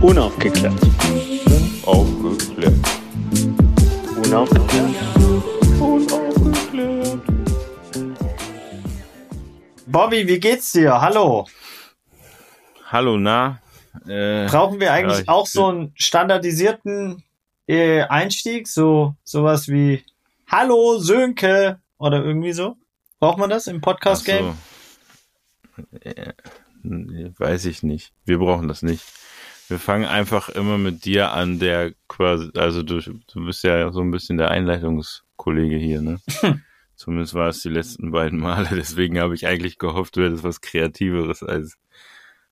Unaufgeklärt. Aufgeklärt. Unaufgeklärt. Unaufgeklärt. Bobby, wie geht's dir? Hallo. Hallo, na? Äh, Brauchen wir eigentlich ja, auch so einen standardisierten äh, Einstieg? So sowas wie Hallo Sönke oder irgendwie so? Braucht man das im Podcast-Game? so. Äh, weiß ich nicht. Wir brauchen das nicht. Wir fangen einfach immer mit dir an, der quasi, also du, du bist ja so ein bisschen der Einleitungskollege hier, ne? Zumindest war es die letzten beiden Male, deswegen habe ich eigentlich gehofft, du hättest was Kreativeres als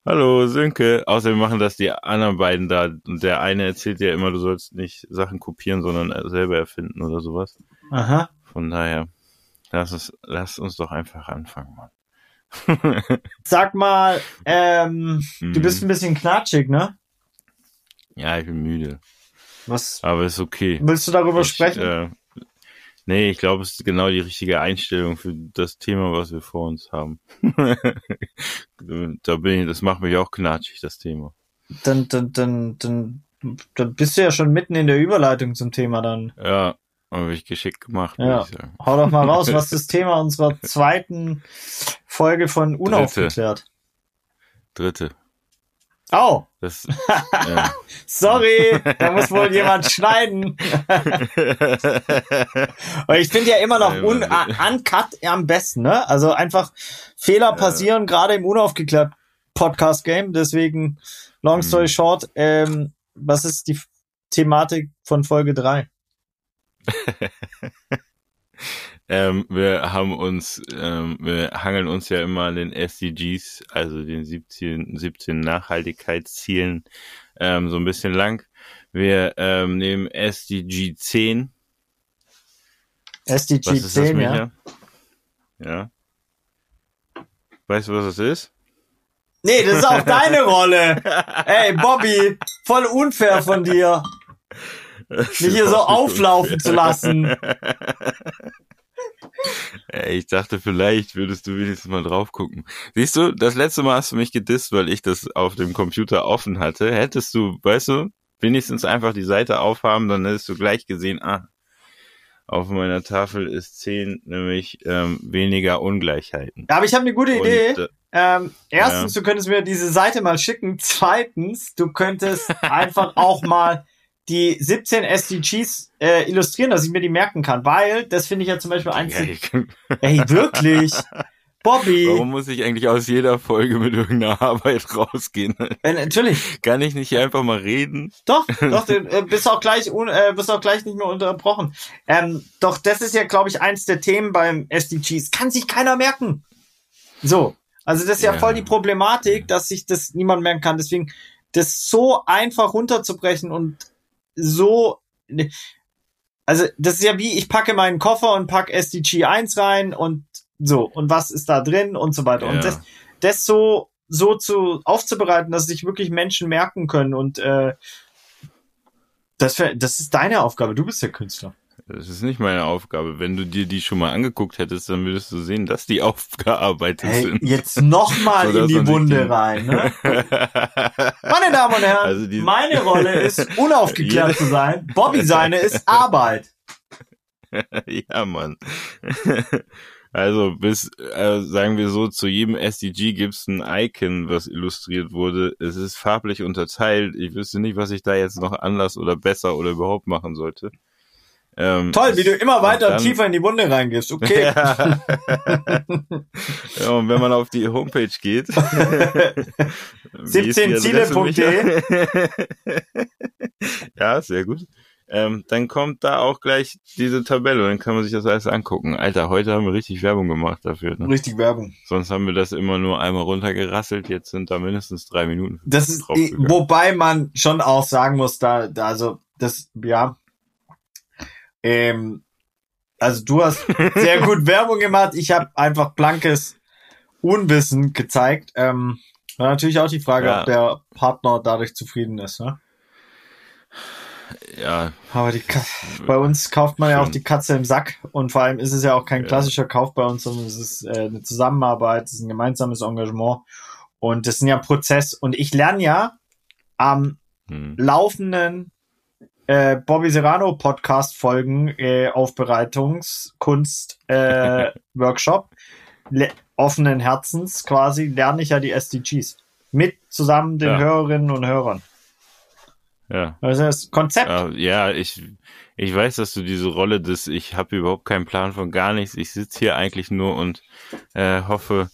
Hallo Sönke. Außerdem machen das die anderen beiden da und der eine erzählt ja immer, du sollst nicht Sachen kopieren, sondern selber erfinden oder sowas. Aha. Von daher, lass uns, lass uns doch einfach anfangen, Mann. Sag mal, ähm, du bist Mhm. ein bisschen knatschig, ne? Ja, ich bin müde. Was Aber ist okay. willst du darüber Ich, sprechen? Äh, nee, ich glaube, es ist genau die richtige Einstellung für das Thema, was wir vor uns haben. da bin ich, das macht mich auch knatschig, das Thema. Dann, dann, dann, dann, dann bist du ja schon mitten in der Überleitung zum Thema dann. Ja, habe ich geschickt gemacht, Ja. würde ich sagen. Hau doch mal raus, was ist das Thema unserer zweiten Folge von Unaufgeklärt? Dritte. Oh, Das, ja. sorry, da muss wohl jemand schneiden. Ich finde ja immer noch un Ja, uncut am besten, ne? Also einfach Fehler passieren, gerade im unaufgeklärt Podcast-Game. Deswegen, long story Mhm. short, ähm, was ist die Thematik von Folge 3? Ähm, wir haben uns, ähm, wir hangeln uns ja immer an den SDGs, also den 17, 17 Nachhaltigkeitszielen, ähm, so ein bisschen lang. Wir ähm, nehmen SDG 10. SDG Was ist das, 10, ja. Micha? Ja. Weißt du, was das ist? Nee, das ist auch deine Rolle. Ey, Bobby, voll unfair von dir, mich hier so auflaufen zu lassen. Ich dachte, vielleicht würdest du wenigstens mal drauf gucken. Siehst du, das letzte Mal hast du mich gedisst, weil ich das auf dem Computer offen hatte. Hättest du, weißt du, wenigstens einfach die Seite aufhaben, dann hättest du gleich gesehen, ah, auf meiner Tafel ist 10, nämlich ähm, weniger Ungleichheiten. Aber ich habe eine gute Und, Idee. äh, Ähm, erstens, du könntest mir diese Seite mal schicken. Zweitens, du könntest einfach auch mal die 17 SDGs äh, illustrieren, dass ich mir die merken kann. Weil, das finde ich ja zum Beispiel eins. kann, Ey, wirklich? Bobby, warum muss ich eigentlich aus jeder Folge mit irgendeiner Arbeit rausgehen? äh, natürlich. Kann ich nicht einfach mal reden? Doch, doch, du äh, bist auch gleich un, äh, bist auch gleich nicht mehr unterbrochen. Ähm, doch, das ist ja, glaube ich, eins der Themen beim SDGs. Kann sich keiner merken. So. Also das ist ja, Ja. voll die Problematik, dass sich das niemand merken kann. Deswegen, das so einfach runterzubrechen und so, also das ist ja wie, ich packe meinen Koffer und pack SDG 1 rein und so, und was ist da drin und so weiter. Ja. Und das, das so, so zu aufzubereiten, dass sich wirklich Menschen merken können und äh, das, das ist deine Aufgabe. Du bist der Künstler. Das ist nicht meine Aufgabe. Wenn du dir die schon mal angeguckt hättest, dann würdest du sehen, dass die aufgearbeitet Hey, sind. jetzt noch mal So, in die Wunde rein. Ne? Meine Damen und Herren, Also meine Rolle ist, unaufgeklärt zu sein. Bobby seine ist Arbeit. ja, Mann. Also bis, äh, sagen wir so, zu jedem SDG gibt's ein Icon, was illustriert wurde. Es ist farblich unterteilt. Ich wüsste nicht, was ich da jetzt noch anders oder besser oder überhaupt machen sollte. Ähm, Toll, wie du immer weiter dann- tiefer in die Wunde reingehst. Okay. Ja. ja, und wenn man auf die Homepage geht, wie ist die Adresse, 17ziele.de. Micha? ja, sehr gut. Ähm, dann kommt da auch gleich diese Tabelle und dann kann man sich das alles angucken. Alter, heute haben wir richtig Werbung gemacht dafür. Ne? Richtig Werbung. Sonst haben wir das immer nur einmal runtergerasselt. Jetzt sind da mindestens drei Minuten. Das ist, wobei man schon auch sagen muss, da, da also, das, ja, ähm, also du hast sehr gut Werbung gemacht. Ich habe einfach blankes Unwissen gezeigt. Ähm, war natürlich auch die Frage, Ja. ob der Partner dadurch zufrieden ist. Ne? Ja, Aber die Ka bei uns kauft man ja auch Schon. die Katze im Sack und vor allem ist es ja auch kein Ja. klassischer Kauf bei uns, sondern es ist äh, eine Zusammenarbeit, es ist ein gemeinsames Engagement und das ist ja ein Prozess und ich lerne ja am hm. laufenden äh, Bobby Serrano Podcast Folgen äh, Aufbereitungskunst äh, Workshop offenen Herzens quasi lerne ich ja die SDGs mit zusammen den ja. Hörerinnen und Hörern. Ja. Das ist das Konzept. Ja, ich ich weiß, dass du diese Rolle des ich habe überhaupt keinen Plan von gar nichts. Ich sitze hier eigentlich nur und äh, hoffe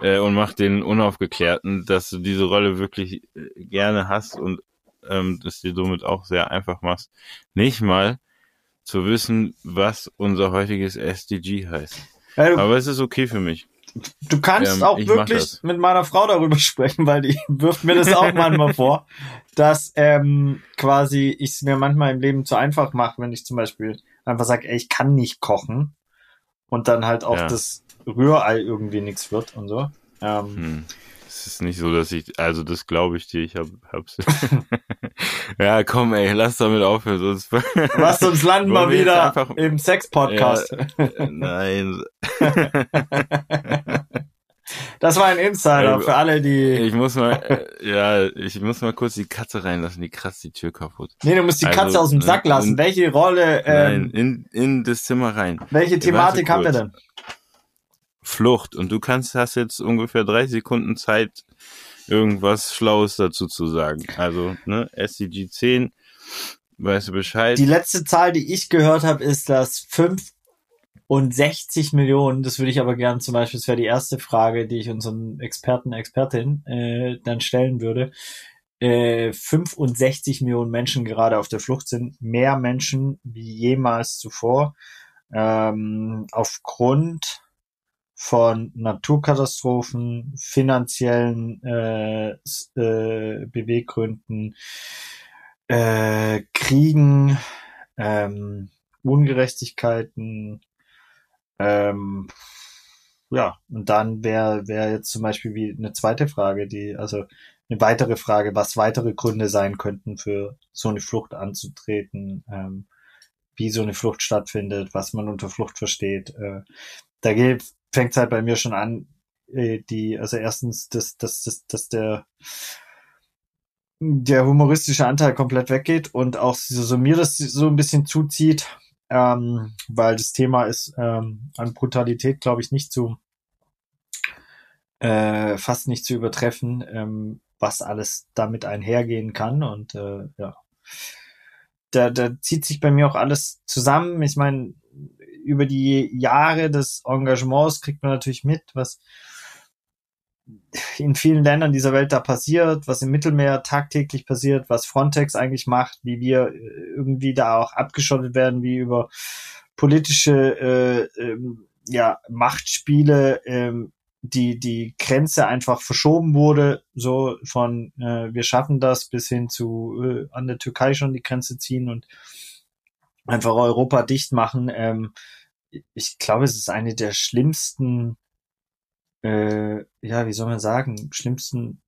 äh, und mach den unaufgeklärten, dass du diese Rolle wirklich äh, gerne hast und ähm, das dir somit auch sehr einfach machst, nicht mal zu wissen, was unser heutiges SDG heißt. Ja, Aber es ist okay für mich. Du kannst ähm, auch wirklich mit meiner Frau darüber sprechen, weil die wirft mir das auch manchmal vor, dass ähm, quasi ich es mir manchmal im Leben zu einfach mache, wenn ich zum Beispiel einfach sage, ey, ich kann nicht kochen und dann halt auch ja. das Rührei irgendwie nichts wird und so. Ähm, hm. Es ist nicht so, dass ich, also das glaube ich dir, ich hab, hab's. ja, komm, ey, lass damit aufhören, sonst. Was, sonst landen wir wieder einfach... im Sex-Podcast. Ja, nein. Das war ein Insider für alle, die. Ich muss mal, äh, ja, ich muss mal kurz die Katze reinlassen, die kratzt die Tür kaputt. Nee, du musst die Katze also, aus dem Sack lassen. In, welche Rolle, ähm, Nein, in, in das Zimmer rein. Welche Thematik haben wir denn? Flucht und du kannst, hast jetzt ungefähr drei Sekunden Zeit, irgendwas Schlaues dazu zu sagen. Also, ne, SCG 10, weißt du Bescheid. Die letzte Zahl, die ich gehört habe, ist, dass 65 Millionen, das würde ich aber gern zum Beispiel, das wäre die erste Frage, die ich unseren Experten, Expertin äh, dann stellen würde. Äh, 65 Millionen Menschen gerade auf der Flucht sind, mehr Menschen wie jemals zuvor. Ähm, aufgrund von Naturkatastrophen, finanziellen äh, äh, Beweggründen, äh, Kriegen, ähm, Ungerechtigkeiten, ähm, ja, und dann wäre wäre jetzt zum Beispiel wie eine zweite Frage, die, also eine weitere Frage, was weitere Gründe sein könnten für so eine Flucht anzutreten, ähm, wie so eine Flucht stattfindet, was man unter Flucht versteht. Äh, da geht fängt halt bei mir schon an, äh, die, also erstens, dass, dass, dass, dass der der humoristische Anteil komplett weggeht und auch so, so mir das so ein bisschen zuzieht, ähm, weil das Thema ist ähm, an Brutalität, glaube ich, nicht zu äh, fast nicht zu übertreffen, ähm, was alles damit einhergehen kann und äh, ja, da, da zieht sich bei mir auch alles zusammen. Ich meine, über die Jahre des Engagements kriegt man natürlich mit, was in vielen Ländern dieser Welt da passiert, was im Mittelmeer tagtäglich passiert, was Frontex eigentlich macht, wie wir äh, irgendwie da auch abgeschottet werden, wie über politische äh, ähm, ja, Machtspiele ähm, die die Grenze einfach verschoben wurde, so von äh, wir schaffen das bis hin zu äh, an der Türkei schon die Grenze ziehen und einfach Europa dicht machen. Ähm, ich glaube, es ist eine der schlimmsten, äh, ja, wie soll man sagen, schlimmsten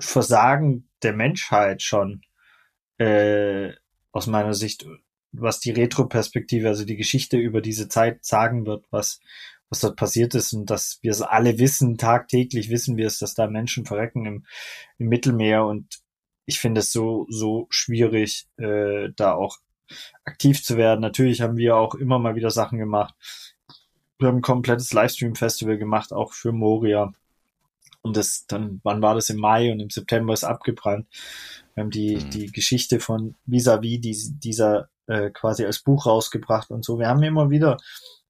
Versagen der Menschheit schon äh, aus meiner Sicht, was die Retroperspektive, also die Geschichte über diese Zeit sagen wird, was was dort passiert ist und dass wir es alle wissen, tagtäglich wissen wir es, dass da Menschen verrecken im, im Mittelmeer und ich finde es so, so schwierig, äh, da auch aktiv zu werden. Natürlich haben wir auch immer mal wieder Sachen gemacht. Wir haben ein komplettes Livestream-Festival gemacht, auch für Moria. Und das dann, wann war das im Mai und im September ist abgebrannt. Wir haben die, mhm. die Geschichte von Vis-a-vis -vis dieser äh, quasi als Buch rausgebracht und so. Wir haben immer wieder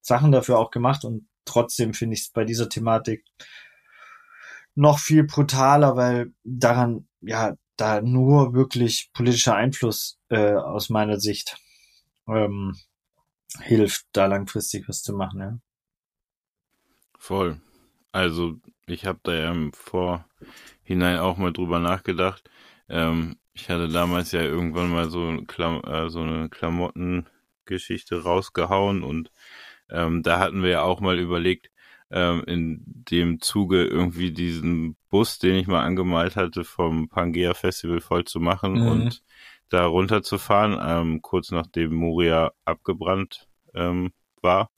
Sachen dafür auch gemacht und trotzdem finde ich es bei dieser Thematik noch viel brutaler, weil daran, ja, da nur wirklich politischer Einfluss äh, aus meiner Sicht ähm, hilft, da langfristig was zu machen. Ja. Voll. Also ich habe da ja im Vorhinein auch mal drüber nachgedacht. Ähm, ich hatte damals ja irgendwann mal so, Klam äh, so eine Klamottengeschichte rausgehauen und ähm, da hatten wir ja auch mal überlegt, ähm, in dem Zuge irgendwie diesen Bus, den ich mal angemalt hatte, vom Pangea Festival voll zu machen mhm. und da runterzufahren, ähm, kurz nachdem Moria abgebrannt ähm, war.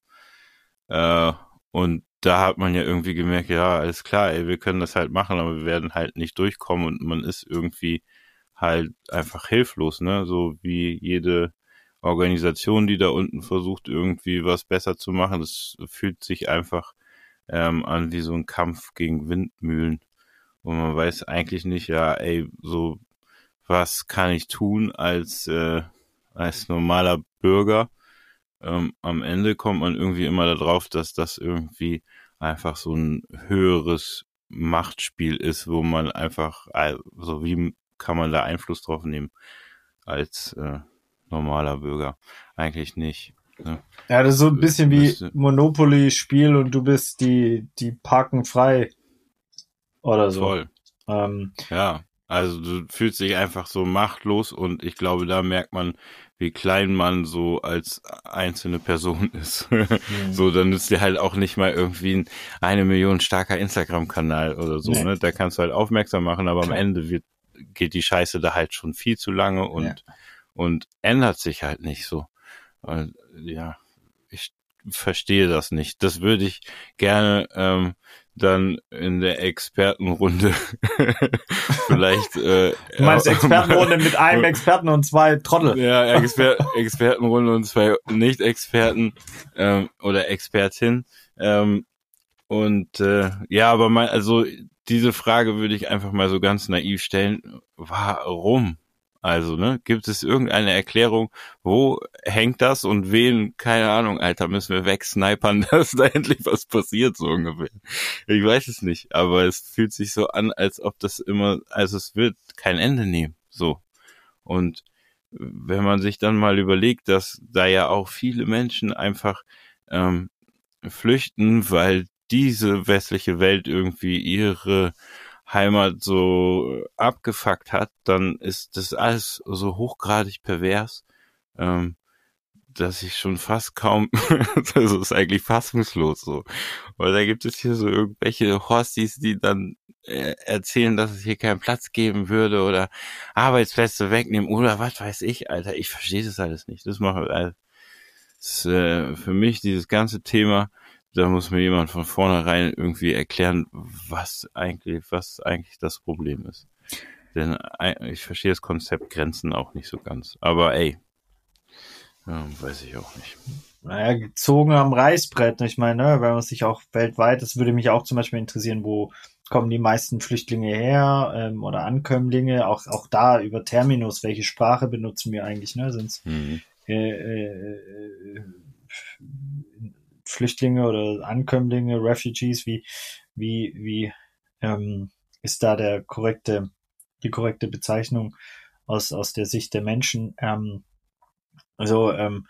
Äh, und da hat man ja irgendwie gemerkt, ja, alles klar, ey, wir können das halt machen, aber wir werden halt nicht durchkommen und man ist irgendwie halt einfach hilflos, ne? So wie jede Organisation, die da unten versucht, irgendwie was besser zu machen. Das fühlt sich einfach ähm, an wie so ein Kampf gegen Windmühlen. Und man weiß eigentlich nicht, ja, ey, so was kann ich tun als, äh, als normaler Bürger. Ähm, am Ende kommt man irgendwie immer darauf, dass das irgendwie einfach so ein höheres Machtspiel ist, wo man einfach, also wie kann man da Einfluss drauf nehmen als äh, normaler Bürger? Eigentlich nicht. Ne? Ja, das ist so ein bisschen wie Monopoly-Spiel und du bist die, die Parken frei oder so. Voll. Ähm, ja, also du fühlst dich einfach so machtlos und ich glaube, da merkt man, wie klein man so als einzelne Person ist. mhm. So, dann ist dir halt auch nicht mal irgendwie ein eine Million starker Instagram-Kanal oder so. Nee. Ne? Da kannst du halt aufmerksam machen, aber Klar. am Ende wird, geht die Scheiße da halt schon viel zu lange und, ja. und ändert sich halt nicht so. Ja, ich verstehe das nicht. Das würde ich gerne ähm, dann in der Expertenrunde vielleicht. Äh, du meinst Expertenrunde mit einem Experten und zwei Trottel? Ja, Exper Expertenrunde und zwei Nicht-Experten ähm, oder Expertin. Ähm, und äh, ja, aber mal, also diese Frage würde ich einfach mal so ganz naiv stellen. Warum? Also, ne, gibt es irgendeine Erklärung, wo hängt das und wen, keine Ahnung, Alter, müssen wir wegsnipern, dass da endlich was passiert, so ungefähr. Ich weiß es nicht, aber es fühlt sich so an, als ob das immer, also es wird kein Ende nehmen, so. Und wenn man sich dann mal überlegt, dass da ja auch viele Menschen einfach ähm, flüchten, weil diese westliche Welt irgendwie ihre Heimat so abgefuckt hat, dann ist das alles so hochgradig pervers, ähm, dass ich schon fast kaum, also ist eigentlich fassungslos so. Weil da gibt es hier so irgendwelche Horsties, die dann äh, erzählen, dass es hier keinen Platz geben würde oder Arbeitsplätze wegnehmen oder was weiß ich, Alter. Ich verstehe das alles nicht. Das macht also, das ist, äh, für mich dieses ganze Thema da muss mir jemand von vornherein irgendwie erklären, was eigentlich, was eigentlich das Problem ist. Denn ich verstehe das Konzept Grenzen auch nicht so ganz. Aber ey, ja, weiß ich auch nicht. Naja, gezogen am Reißbrett. Ich meine, ne, wenn man sich auch weltweit, das würde mich auch zum Beispiel interessieren, wo kommen die meisten Flüchtlinge her ähm, oder Ankömmlinge, auch, auch da über Terminus, welche Sprache benutzen wir eigentlich, ne? Sind's mhm. äh, äh, äh Flüchtlinge oder Ankömmlinge, Refugees, wie, wie, wie ähm, ist da der korrekte, die korrekte Bezeichnung aus, aus der Sicht der Menschen? Ähm, also, ähm,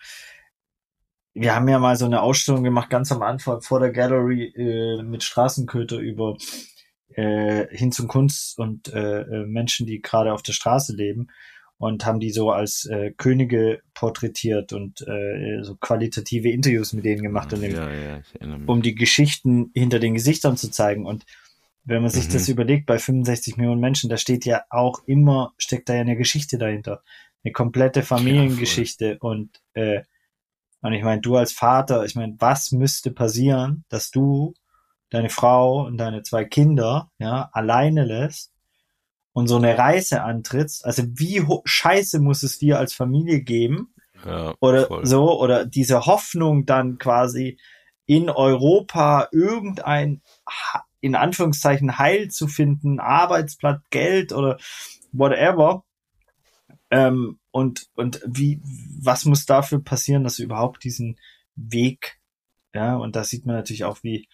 wir haben ja mal so eine Ausstellung gemacht, ganz am Anfang vor der Gallery äh, mit Straßenköter über äh, hin zum Kunst und äh, äh Menschen, die gerade auf der Straße leben und haben die so als äh, Könige porträtiert und äh, so qualitative Interviews mit denen gemacht, um, ja, ja, um die Geschichten hinter den Gesichtern zu zeigen. Und wenn man sich mhm. das überlegt, bei 65 Millionen Menschen, da steht ja auch immer, steckt da ja eine Geschichte dahinter. Eine komplette Familiengeschichte. Ja, und, äh, und ich meine, du als Vater, ich meine, was müsste passieren, dass du deine Frau und deine zwei Kinder ja alleine lässt und so eine Reise antrittst, also wie scheiße muss es dir als Familie geben? Ja, oder voll. so, oder diese Hoffnung dann quasi in Europa irgendein, in Anführungszeichen, Heil zu finden, Arbeitsplatz, Geld oder whatever. Ähm, und, und wie, was muss dafür passieren, dass du überhaupt diesen Weg, ja, und da sieht man natürlich auch, wie,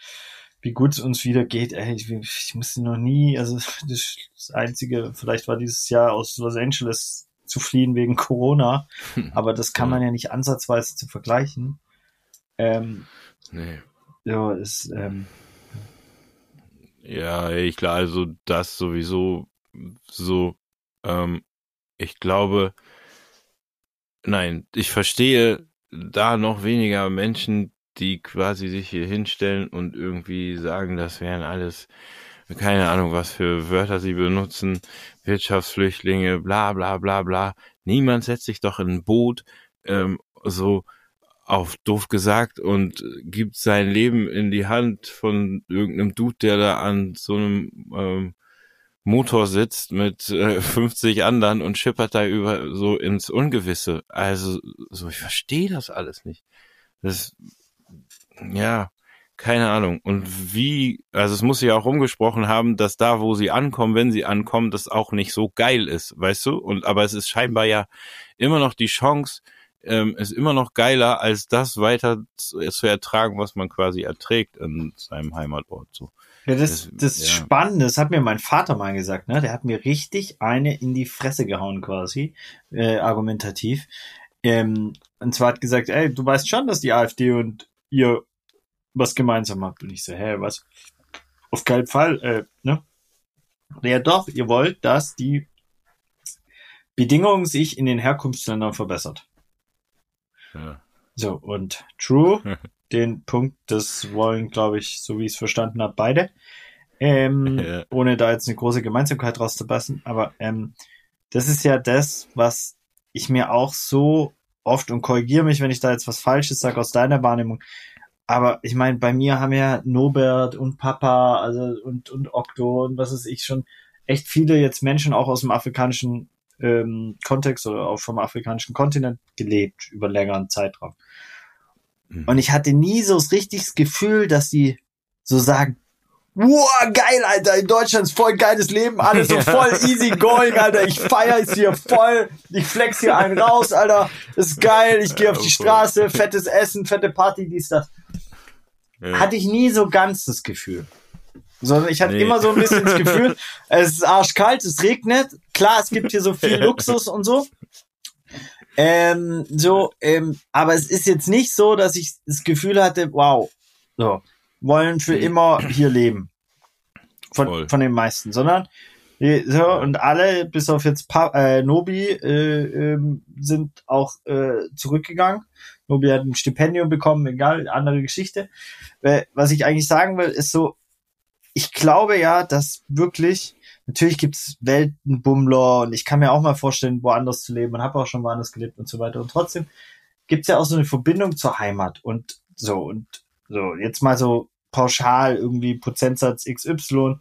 wie gut es uns wieder geht. Ey, ich, ich musste noch nie, also das, das Einzige, vielleicht war dieses Jahr aus Los Angeles zu fliehen wegen Corona, aber das kann man ja nicht ansatzweise zu vergleichen. Ähm, nee. Ja, ist, ähm, ja, ich glaube, also das sowieso so, ähm, ich glaube, nein, ich verstehe da noch weniger Menschen, die quasi sich hier hinstellen und irgendwie sagen, das wären alles, keine Ahnung, was für Wörter sie benutzen, Wirtschaftsflüchtlinge, bla bla bla bla. Niemand setzt sich doch in ein Boot, ähm, so auf doof gesagt und gibt sein Leben in die Hand von irgendeinem Dude, der da an so einem ähm, Motor sitzt mit äh, 50 anderen und schippert da über so ins Ungewisse. Also, so, ich verstehe das alles nicht. Das, ja, keine Ahnung. Und wie, also es muss sich auch umgesprochen haben, dass da, wo sie ankommen, wenn sie ankommen, das auch nicht so geil ist, weißt du? Und aber es ist scheinbar ja immer noch die Chance, ähm, ist immer noch geiler, als das weiter zu, zu ertragen, was man quasi erträgt in seinem Heimatort. So. Ja, das, das, das ja. Spannende, das hat mir mein Vater mal gesagt, ne? Der hat mir richtig eine in die Fresse gehauen, quasi, äh, argumentativ. Ähm, und zwar hat gesagt, ey, du weißt schon, dass die AfD und ihr was gemeinsam habt. Und ich so, hä, was? Auf keinen Fall, äh, ne? Ja doch, ihr wollt, dass die Bedingungen sich in den Herkunftsländern verbessert. Ja. So, und True, den Punkt, das wollen, glaube ich, so wie ich es verstanden habe, beide. Ähm, ja. Ohne da jetzt eine große Gemeinsamkeit rauszupassen. Aber ähm, das ist ja das, was ich mir auch so oft und korrigiere mich, wenn ich da jetzt was Falsches sage aus deiner Wahrnehmung, aber ich meine, bei mir haben ja Nobert und Papa, also und, und Okto und was ist ich schon echt viele jetzt Menschen auch aus dem afrikanischen ähm, Kontext oder auch vom afrikanischen Kontinent gelebt über längeren Zeitraum. Mhm. Und ich hatte nie so das richtiges Gefühl, dass die so sagen, wow, geil, Alter, in Deutschland ist voll geiles Leben, alles so voll easy going, Alter, ich feier es hier voll, ich flex hier einen raus, Alter, ist geil, ich gehe auf die Straße, fettes Essen, fette Party, dies, das. Ja. Hatte ich nie so ganz das Gefühl. Sondern ich hatte nee. immer so ein bisschen das Gefühl, es ist arschkalt, es regnet. Klar, es gibt hier so viel Luxus und so. Ähm, so, ähm, aber es ist jetzt nicht so, dass ich das Gefühl hatte, wow, so, wollen für immer hier leben. Von, von den meisten, sondern so, und alle, bis auf jetzt pa äh, Nobi, äh, äh, sind auch äh, zurückgegangen. Nobi hat ein Stipendium bekommen, egal, andere Geschichte. Äh, was ich eigentlich sagen will, ist so, ich glaube ja, dass wirklich, natürlich gibt's Weltenbummler und ich kann mir auch mal vorstellen, woanders zu leben und habe auch schon woanders gelebt und so weiter. Und trotzdem gibt's ja auch so eine Verbindung zur Heimat und so und so, jetzt mal so pauschal irgendwie Prozentsatz XY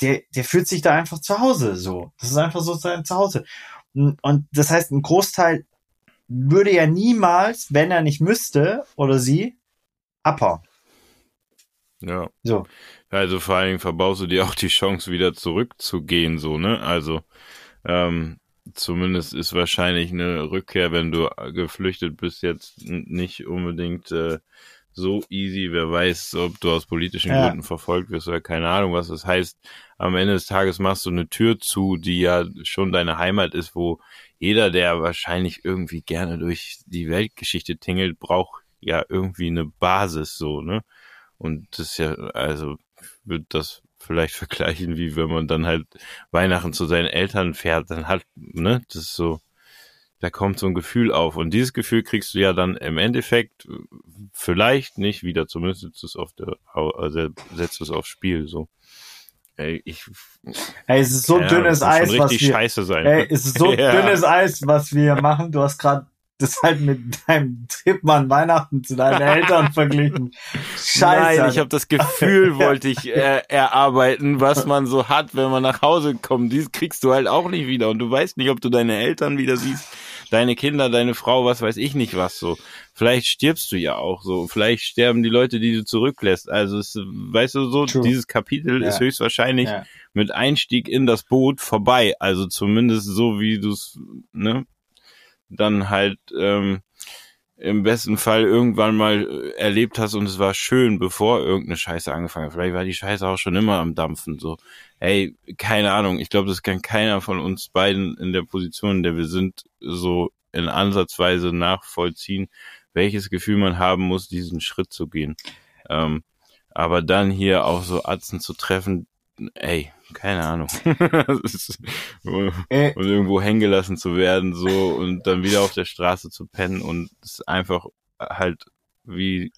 der, der fühlt sich da einfach zu Hause so. Das ist einfach so sein Zuhause. Und das heißt, ein Großteil würde ja niemals, wenn er nicht müsste oder sie, abhauen. Ja. So. Also vor allen Dingen verbaust du dir auch die Chance, wieder zurückzugehen, so, ne? Also, ähm, zumindest ist wahrscheinlich eine Rückkehr, wenn du geflüchtet bist, jetzt nicht unbedingt äh, so easy. Wer weiß, ob du aus politischen ja. Gründen verfolgt wirst oder keine Ahnung, was das heißt. Am Ende des Tages machst du eine Tür zu, die ja schon deine Heimat ist, wo jeder, der wahrscheinlich irgendwie gerne durch die Weltgeschichte tingelt, braucht ja irgendwie eine Basis so, ne? Und das ist ja, also wird das vielleicht vergleichen, wie wenn man dann halt Weihnachten zu seinen Eltern fährt, dann halt, ne, das ist so, da kommt so ein Gefühl auf. Und dieses Gefühl kriegst du ja dann im Endeffekt vielleicht nicht wieder, zumindest setzt es auf der, also setzt es aufs Spiel, so. Ey, ich, ey, es ist so ja, dünnes Eis, was wir, scheiße sein. Ey, es ist so ja. dünnes Eis, was wir machen. Du hast gerade das halt mit deinem Tipp an Weihnachten zu deinen Eltern verglichen. Scheiße. Nein, ich habe das Gefühl, wollte ich äh, erarbeiten, was man so hat, wenn man nach Hause kommt. Dies kriegst du halt auch nicht wieder und du weißt nicht, ob du deine Eltern wieder siehst, deine Kinder, deine Frau, was weiß ich nicht was so. Vielleicht stirbst du ja auch so. Vielleicht sterben die Leute, die du zurücklässt. Also es, weißt du so, True. dieses Kapitel ja. ist höchstwahrscheinlich ja. mit Einstieg in das Boot vorbei. Also zumindest so, wie du es ne, dann halt ähm, im besten Fall irgendwann mal erlebt hast und es war schön, bevor irgendeine Scheiße angefangen hat. Vielleicht war die Scheiße auch schon immer am Dampfen. So, hey, keine Ahnung. Ich glaube, das kann keiner von uns beiden in der Position, in der wir sind, so in Ansatzweise nachvollziehen, welches Gefühl man haben muss, diesen Schritt zu gehen. Ähm, aber dann hier auch so Atzen zu treffen, ey, keine Ahnung. äh. und irgendwo hängen gelassen zu werden, so und dann wieder auf der Straße zu pennen und es einfach halt wie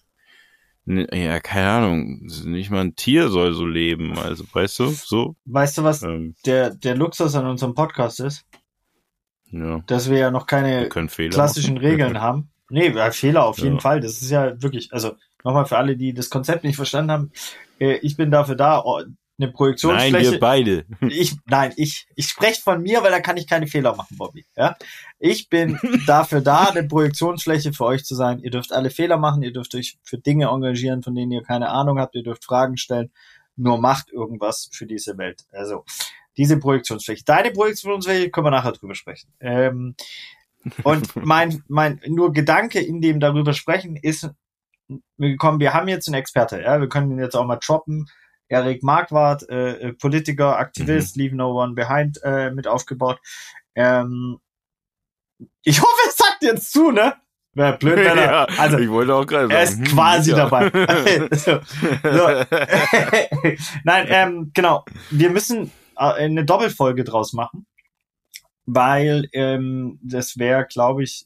ja, keine Ahnung, nicht mal ein Tier soll so leben, also weißt du, so. Weißt du, was ähm, der, der Luxus an unserem Podcast ist? Ja. Dass wir ja noch keine klassischen machen. Regeln haben. Nee, Fehler auf jeden ja. Fall. Das ist ja wirklich, also nochmal für alle, die das Konzept nicht verstanden haben, äh, ich bin dafür da, eine Projektionsfläche. Nein, wir beide. Ich, nein, ich, ich spreche von mir, weil da kann ich keine Fehler machen, Bobby. Ja? Ich bin dafür da, eine Projektionsfläche für euch zu sein. Ihr dürft alle Fehler machen, ihr dürft euch für Dinge engagieren, von denen ihr keine Ahnung habt, ihr dürft Fragen stellen. Nur macht irgendwas für diese Welt. Also, diese Projektionsfläche. Deine Projektionsfläche können wir nachher drüber sprechen. Ähm, und mein, mein nur Gedanke in dem darüber sprechen ist, wir kommen, wir haben jetzt einen Experte, ja, wir können ihn jetzt auch mal droppen. Erik Marquardt, äh, äh, Politiker, Aktivist, mhm. Leave No One Behind äh, mit aufgebaut. Ähm, ich hoffe, es sagt jetzt zu, ne? Wäre blöd, wenn er, ja, also, ich wollte auch gerade Er ist quasi ja. dabei. so, so. Nein, ähm, genau. Wir müssen äh, eine Doppelfolge draus machen, weil ähm, das wäre, glaube ich,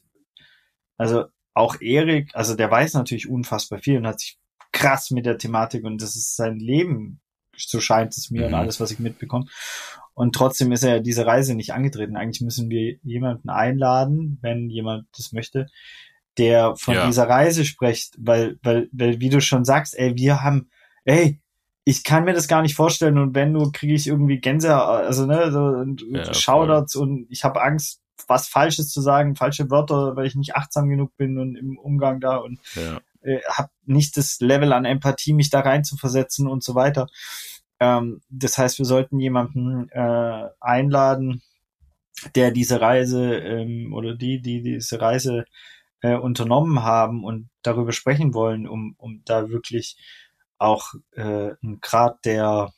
also auch Erik, also der weiß natürlich unfassbar viel und hat sich krass mit der Thematik und das ist sein Leben, so scheint es mir mhm. und alles, was ich mitbekomme. Und trotzdem ist er diese Reise nicht angetreten. Eigentlich müssen wir jemanden einladen, wenn jemand das möchte, der von ja. dieser Reise spricht, weil, weil, weil, wie du schon sagst, ey, wir haben, ey, ich kann mir das gar nicht vorstellen und wenn nur kriege ich irgendwie Gänse, also ne, so und, ja, Shoutouts und ich habe Angst, was Falsches zu sagen, falsche Wörter, weil ich nicht achtsam genug bin und im Umgang da und ja. Äh, habe nicht das Level an Empathie, mich da rein zu versetzen und so weiter. Ähm, das heißt, wir sollten jemanden äh, einladen, der diese Reise ähm, oder die, die diese Reise äh, unternommen haben und darüber sprechen wollen, um, um da wirklich auch äh, einen Grad der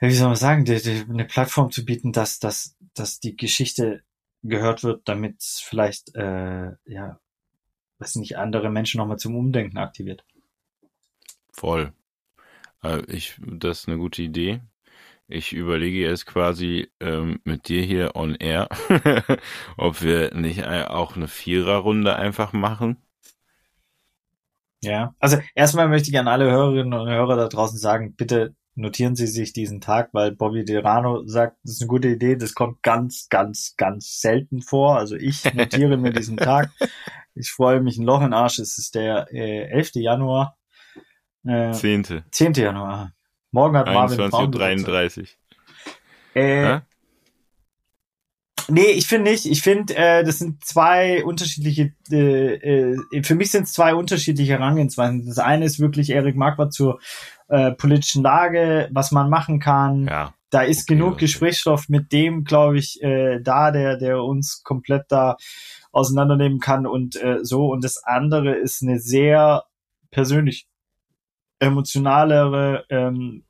wie soll man sagen, die, die, eine Plattform zu bieten, dass, dass, dass die Geschichte gehört wird, damit vielleicht, äh, ja, weiß nicht, andere Menschen nochmal zum Umdenken aktiviert. Voll. Äh, ich, das ist eine gute Idee. Ich überlege jetzt quasi ähm, mit dir hier on air, ob wir nicht auch eine Viererrunde einfach machen. Ja, also erstmal möchte ich an alle Hörerinnen und Hörer da draußen sagen, bitte notieren Sie sich diesen Tag, weil Bobby Derano sagt, das ist eine gute Idee, das kommt ganz, ganz, ganz selten vor. Also ich notiere mir diesen Tag. Ich freue mich ein Loch in den Arsch. Es ist der äh, 11. Januar. Äh, 10. 10. Januar. Morgen hat Marvin 21.33 Äh, Nee, ich finde nicht. Ich finde, äh, das sind zwei unterschiedliche, äh, äh, für mich sind es zwei unterschiedliche Herangehensweisen. Das eine ist wirklich Erik Marquardt zur äh, politischen Lage, was man machen kann. Ja. Da ist okay, genug okay. Gesprächsstoff mit dem, glaube ich, äh, da, der, der uns komplett da auseinandernehmen kann und äh, so. Und das andere ist eine sehr persönlich emotionalere, ähm,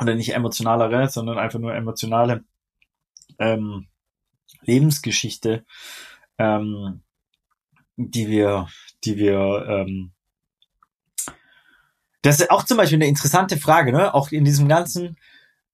oder nicht emotionalere, sondern einfach nur emotionale ähm, Lebensgeschichte, ähm, die wir, die wir ähm, das ist auch zum Beispiel eine interessante Frage, ne? Auch in diesem ganzen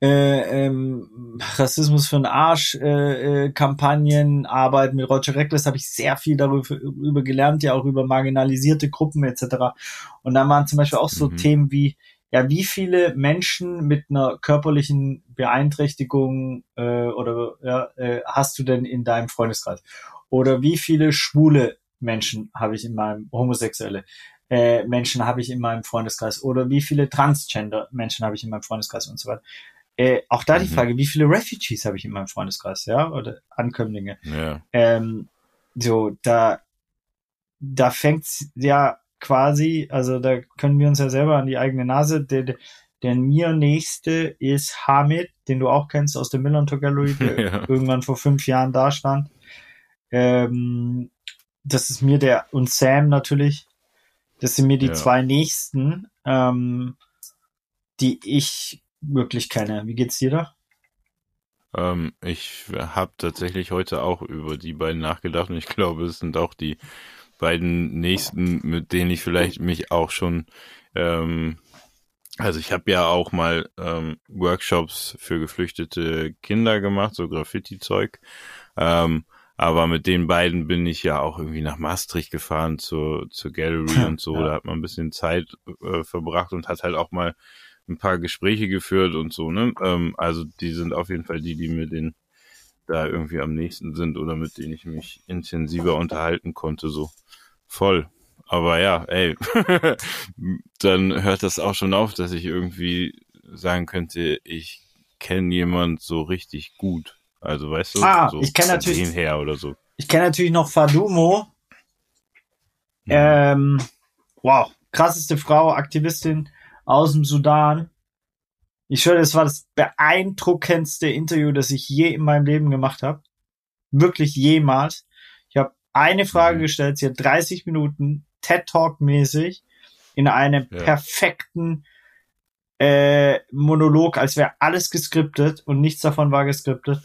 äh, ähm, Rassismus für den Arsch äh, äh, Kampagnen, Arbeit mit Roger Reckless habe ich sehr viel darüber über gelernt, ja auch über marginalisierte Gruppen etc. Und da waren zum Beispiel auch so mhm. Themen wie ja, wie viele Menschen mit einer körperlichen Beeinträchtigung äh, oder ja, äh, hast du denn in deinem Freundeskreis? Oder wie viele schwule Menschen habe ich in meinem homosexuelle? äh, Menschen habe ich in meinem Freundeskreis oder wie viele Transgender Menschen habe ich in meinem Freundeskreis und so weiter. Äh, auch da mhm. die Frage, wie viele Refugees habe ich in meinem Freundeskreis, ja, oder Ankömmlinge. Ja. Ähm, so, da, da fängt's ja quasi, also da können wir uns ja selber an die eigene Nase, der, der, mir nächste ist Hamid, den du auch kennst aus der Millantor Gallery, der ja. irgendwann vor fünf Jahren da stand. Ähm, das ist mir der, und Sam natürlich, das sind mir die ja. zwei nächsten, ähm, die ich wirklich kenne. Wie geht's dir da? Ähm, ich habe tatsächlich heute auch über die beiden nachgedacht und ich glaube, es sind auch die beiden nächsten, mit denen ich vielleicht mich auch schon, ähm, also ich habe ja auch mal ähm, Workshops für geflüchtete Kinder gemacht, so Graffiti-Zeug. Ähm, aber mit den beiden bin ich ja auch irgendwie nach Maastricht gefahren zur, zur Gallery und so. Ja. Da hat man ein bisschen Zeit äh, verbracht und hat halt auch mal ein paar Gespräche geführt und so, ne? Ähm, also die sind auf jeden Fall die, die mir den da irgendwie am nächsten sind oder mit denen ich mich intensiver unterhalten konnte, so voll. aber ja, ey, dann hört das auch schon auf, dass ich irgendwie sagen könnte, ich kenne jemand so richtig gut. Also weißt du, Ah, so ich kenn von natürlich- dem her oder so. Ich kenne natürlich noch Fadumo. Mhm. Ähm, wow, krasseste Frau, Aktivistin aus dem Sudan. Ich schwöre, das war das beeindruckendste Interview, das ich je in meinem Leben gemacht habe. Wirklich jemals. Ich habe eine Frage Mhm. gestellt, sie hat 30 Minuten TED Talk mäßig in einem Ja. perfekten äh, Monolog, als wäre alles geskriptet und nichts davon war geskriptet,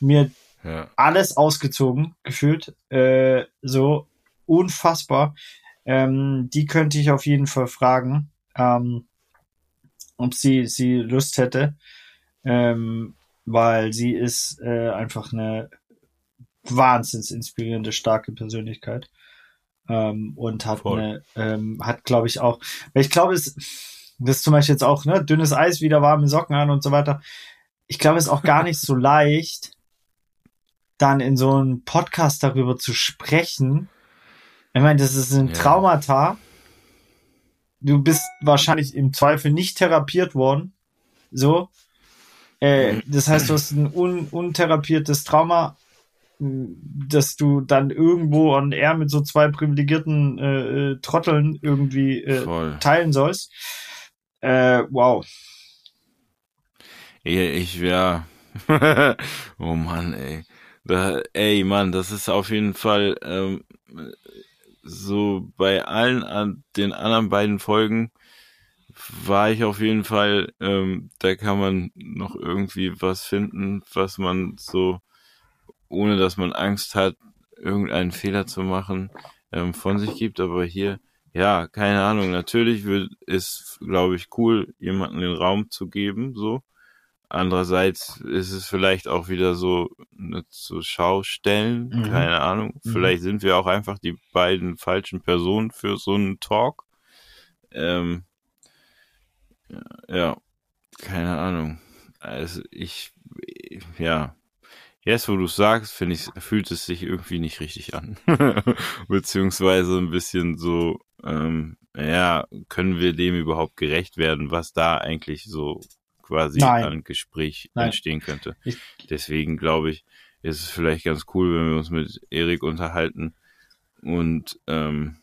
mir Ja. alles ausgezogen gefühlt. Äh, so unfassbar. Ähm, die könnte ich auf jeden Fall fragen, ähm, ob sie, sie Lust hätte. Ähm, weil sie ist äh, einfach eine wahnsinns inspirierende, starke Persönlichkeit. Ähm, und hat Voll. eine, ähm, hat, glaube ich, auch, weil ich glaube, es, das ist zum Beispiel jetzt auch, ne, dünnes Eis, wieder warme Socken an und so weiter. Ich glaube, es ist auch gar nicht so leicht, dann in so einem Podcast darüber zu sprechen. Ich meine, das ist ein Ja. Du bist wahrscheinlich im Zweifel nicht therapiert worden. So. Äh, Mhm. das heißt, du hast ein un untherapiertes Trauma, dass du dann irgendwo on air mit so zwei privilegierten äh, äh, Trotteln irgendwie äh, teilen sollst. Äh, wow. Ey, Ich wäre. oh Mann, ey. Da, ey, Mann, das ist auf jeden Fall ähm, so bei allen an den anderen beiden Folgen war ich auf jeden Fall, ähm, da kann man noch irgendwie was finden, was man so, ohne dass man Angst hat, irgendeinen Fehler zu machen, ähm, von sich gibt. Aber hier, ja, keine Ahnung. Natürlich wird, ist, glaube ich, cool, jemanden den Raum zu geben, so. Andererseits ist es vielleicht auch wieder so eine zu Schaustellen, Mhm. keine Ahnung. Mhm. Vielleicht sind wir auch einfach die beiden falschen Personen für so einen Talk. Ähm, ja, keine Ahnung. Also ich, ja, jetzt wo du sagst, finde ich, fühlt es sich irgendwie nicht richtig an. Beziehungsweise ein bisschen so, ähm, ja, können wir dem überhaupt gerecht werden, was da eigentlich so quasi Nein. an Gespräch Nein. entstehen könnte. Deswegen glaube ich, ist es vielleicht ganz cool, wenn wir uns mit Erik unterhalten und ähm,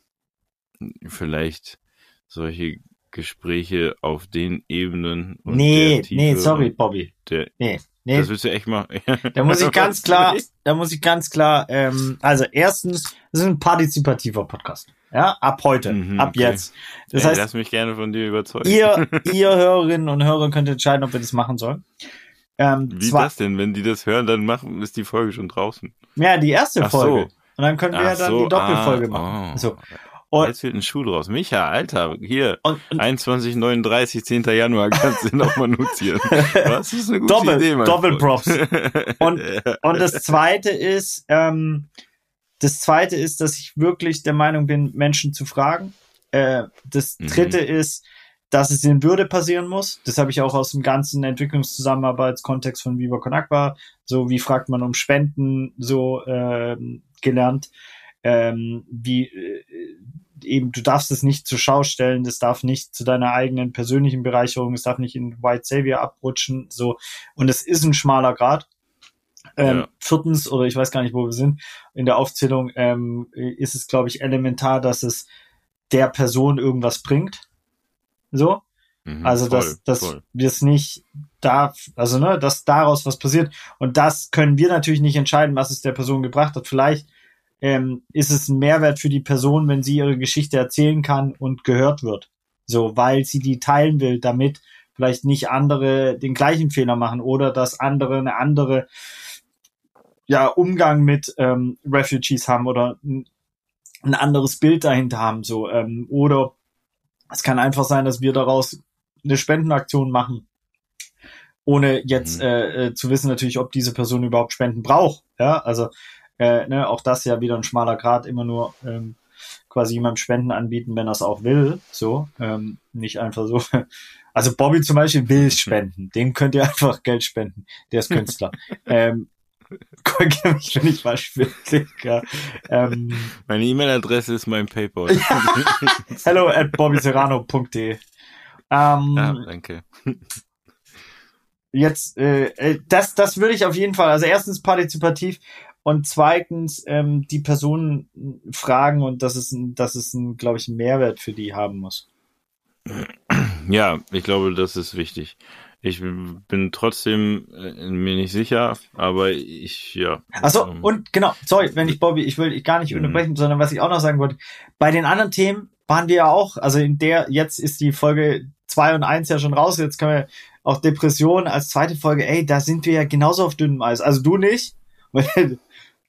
vielleicht solche Gespräche auf den Ebenen und Nee, nee, sorry, Bobby. Der, Nee, nee. Das willst du echt machen? Da muss ich ganz klar, da muss ich ganz klar, ähm, also erstens, das ist ein partizipativer Podcast. Ja, ab heute, Mhm, ab okay. jetzt. Das Ey, heißt, lass mich gerne von dir überzeugen. ihr, ihr Hörerinnen und Hörer könnt entscheiden, ob wir das machen sollen. Ähm, Wie zwar, das denn? Wenn die das hören, dann machen, ist die Folge schon draußen. ja, die erste Ach Folge. so. Und dann können wir ja dann so, die Doppelfolge ah, machen. oh. So. Und, Jetzt wird ein Schuh draus. Micha, Alter, hier, und, und 21, 39, 10. Januar, kannst du noch mal notieren. Was ist eine gute Doppel- Idee, Doppelprops. Und- Und das zweite ist, ähm, das zweite ist, dass ich wirklich der Meinung bin, Menschen zu fragen. Äh, das Mhm. dritte ist, dass es in Würde passieren muss. Das habe ich auch aus dem ganzen Entwicklungszusammenarbeitskontext von Viva Con Agua, so wie fragt man um Spenden, so ähm, gelernt. Ähm, wie äh, eben, du darfst es nicht zur Schau stellen, das darf nicht zu deiner eigenen persönlichen Bereicherung, es darf nicht in White Savior abrutschen, so. Und es ist ein schmaler Grad. Ähm, Ja. Viertens, oder ich weiß gar nicht, wo wir sind, in der Aufzählung ähm, ist es, glaube ich, elementar, dass es der Person irgendwas bringt. So. Mhm, Also, voll, dass, dass wir es nicht darf, also, ne, dass daraus was passiert. Und das können wir natürlich nicht entscheiden, was es der Person gebracht hat. Vielleicht ähm, ist es ein Mehrwert für die Person, wenn sie ihre Geschichte erzählen kann und gehört wird. So, weil sie die teilen will, damit vielleicht nicht andere den gleichen Fehler machen oder dass andere eine andere ja, Umgang mit ähm, Refugees haben oder ein, anderes Bild dahinter haben. So, ähm, oder es kann einfach sein, dass wir daraus eine Spendenaktion machen, ohne jetzt Mhm. äh, äh, zu wissen natürlich, ob diese Person überhaupt Spenden braucht. Ja, also äh, ne, auch das ja wieder ein schmaler Grad, immer nur ähm, quasi jemandem Spenden anbieten, wenn er es auch will. So, ähm, nicht einfach so. Also Bobby zum Beispiel will spenden, dem könnt ihr einfach Geld spenden. Der ist Künstler. ähm, Korrigiere mich, wenn ich falsch bin. Ähm, Meine E-Mail-Adresse ist mein PayPal. hello at bobbyserrano.de. Ähm, ja, danke. jetzt, äh, äh, das, das würde ich auf jeden Fall, also erstens partizipativ und zweitens ähm, die Personen fragen und dass es, dass es ein, glaube ich, einen Mehrwert für die haben muss. Ja, ich glaube, das ist wichtig. Ich bin trotzdem äh, mir nicht sicher, aber ich, ja. Achso, ähm, und genau, sorry, wenn ich Bobby, ich will ich gar nicht Mhm. unterbrechen, sondern was ich auch noch sagen wollte, bei den anderen Themen waren wir ja auch, also in der, jetzt ist die Folge zwei und eins ja schon raus, jetzt können wir auch Depression als zweite Folge, ey, da sind wir ja genauso auf dünnem Eis. Also du nicht, weil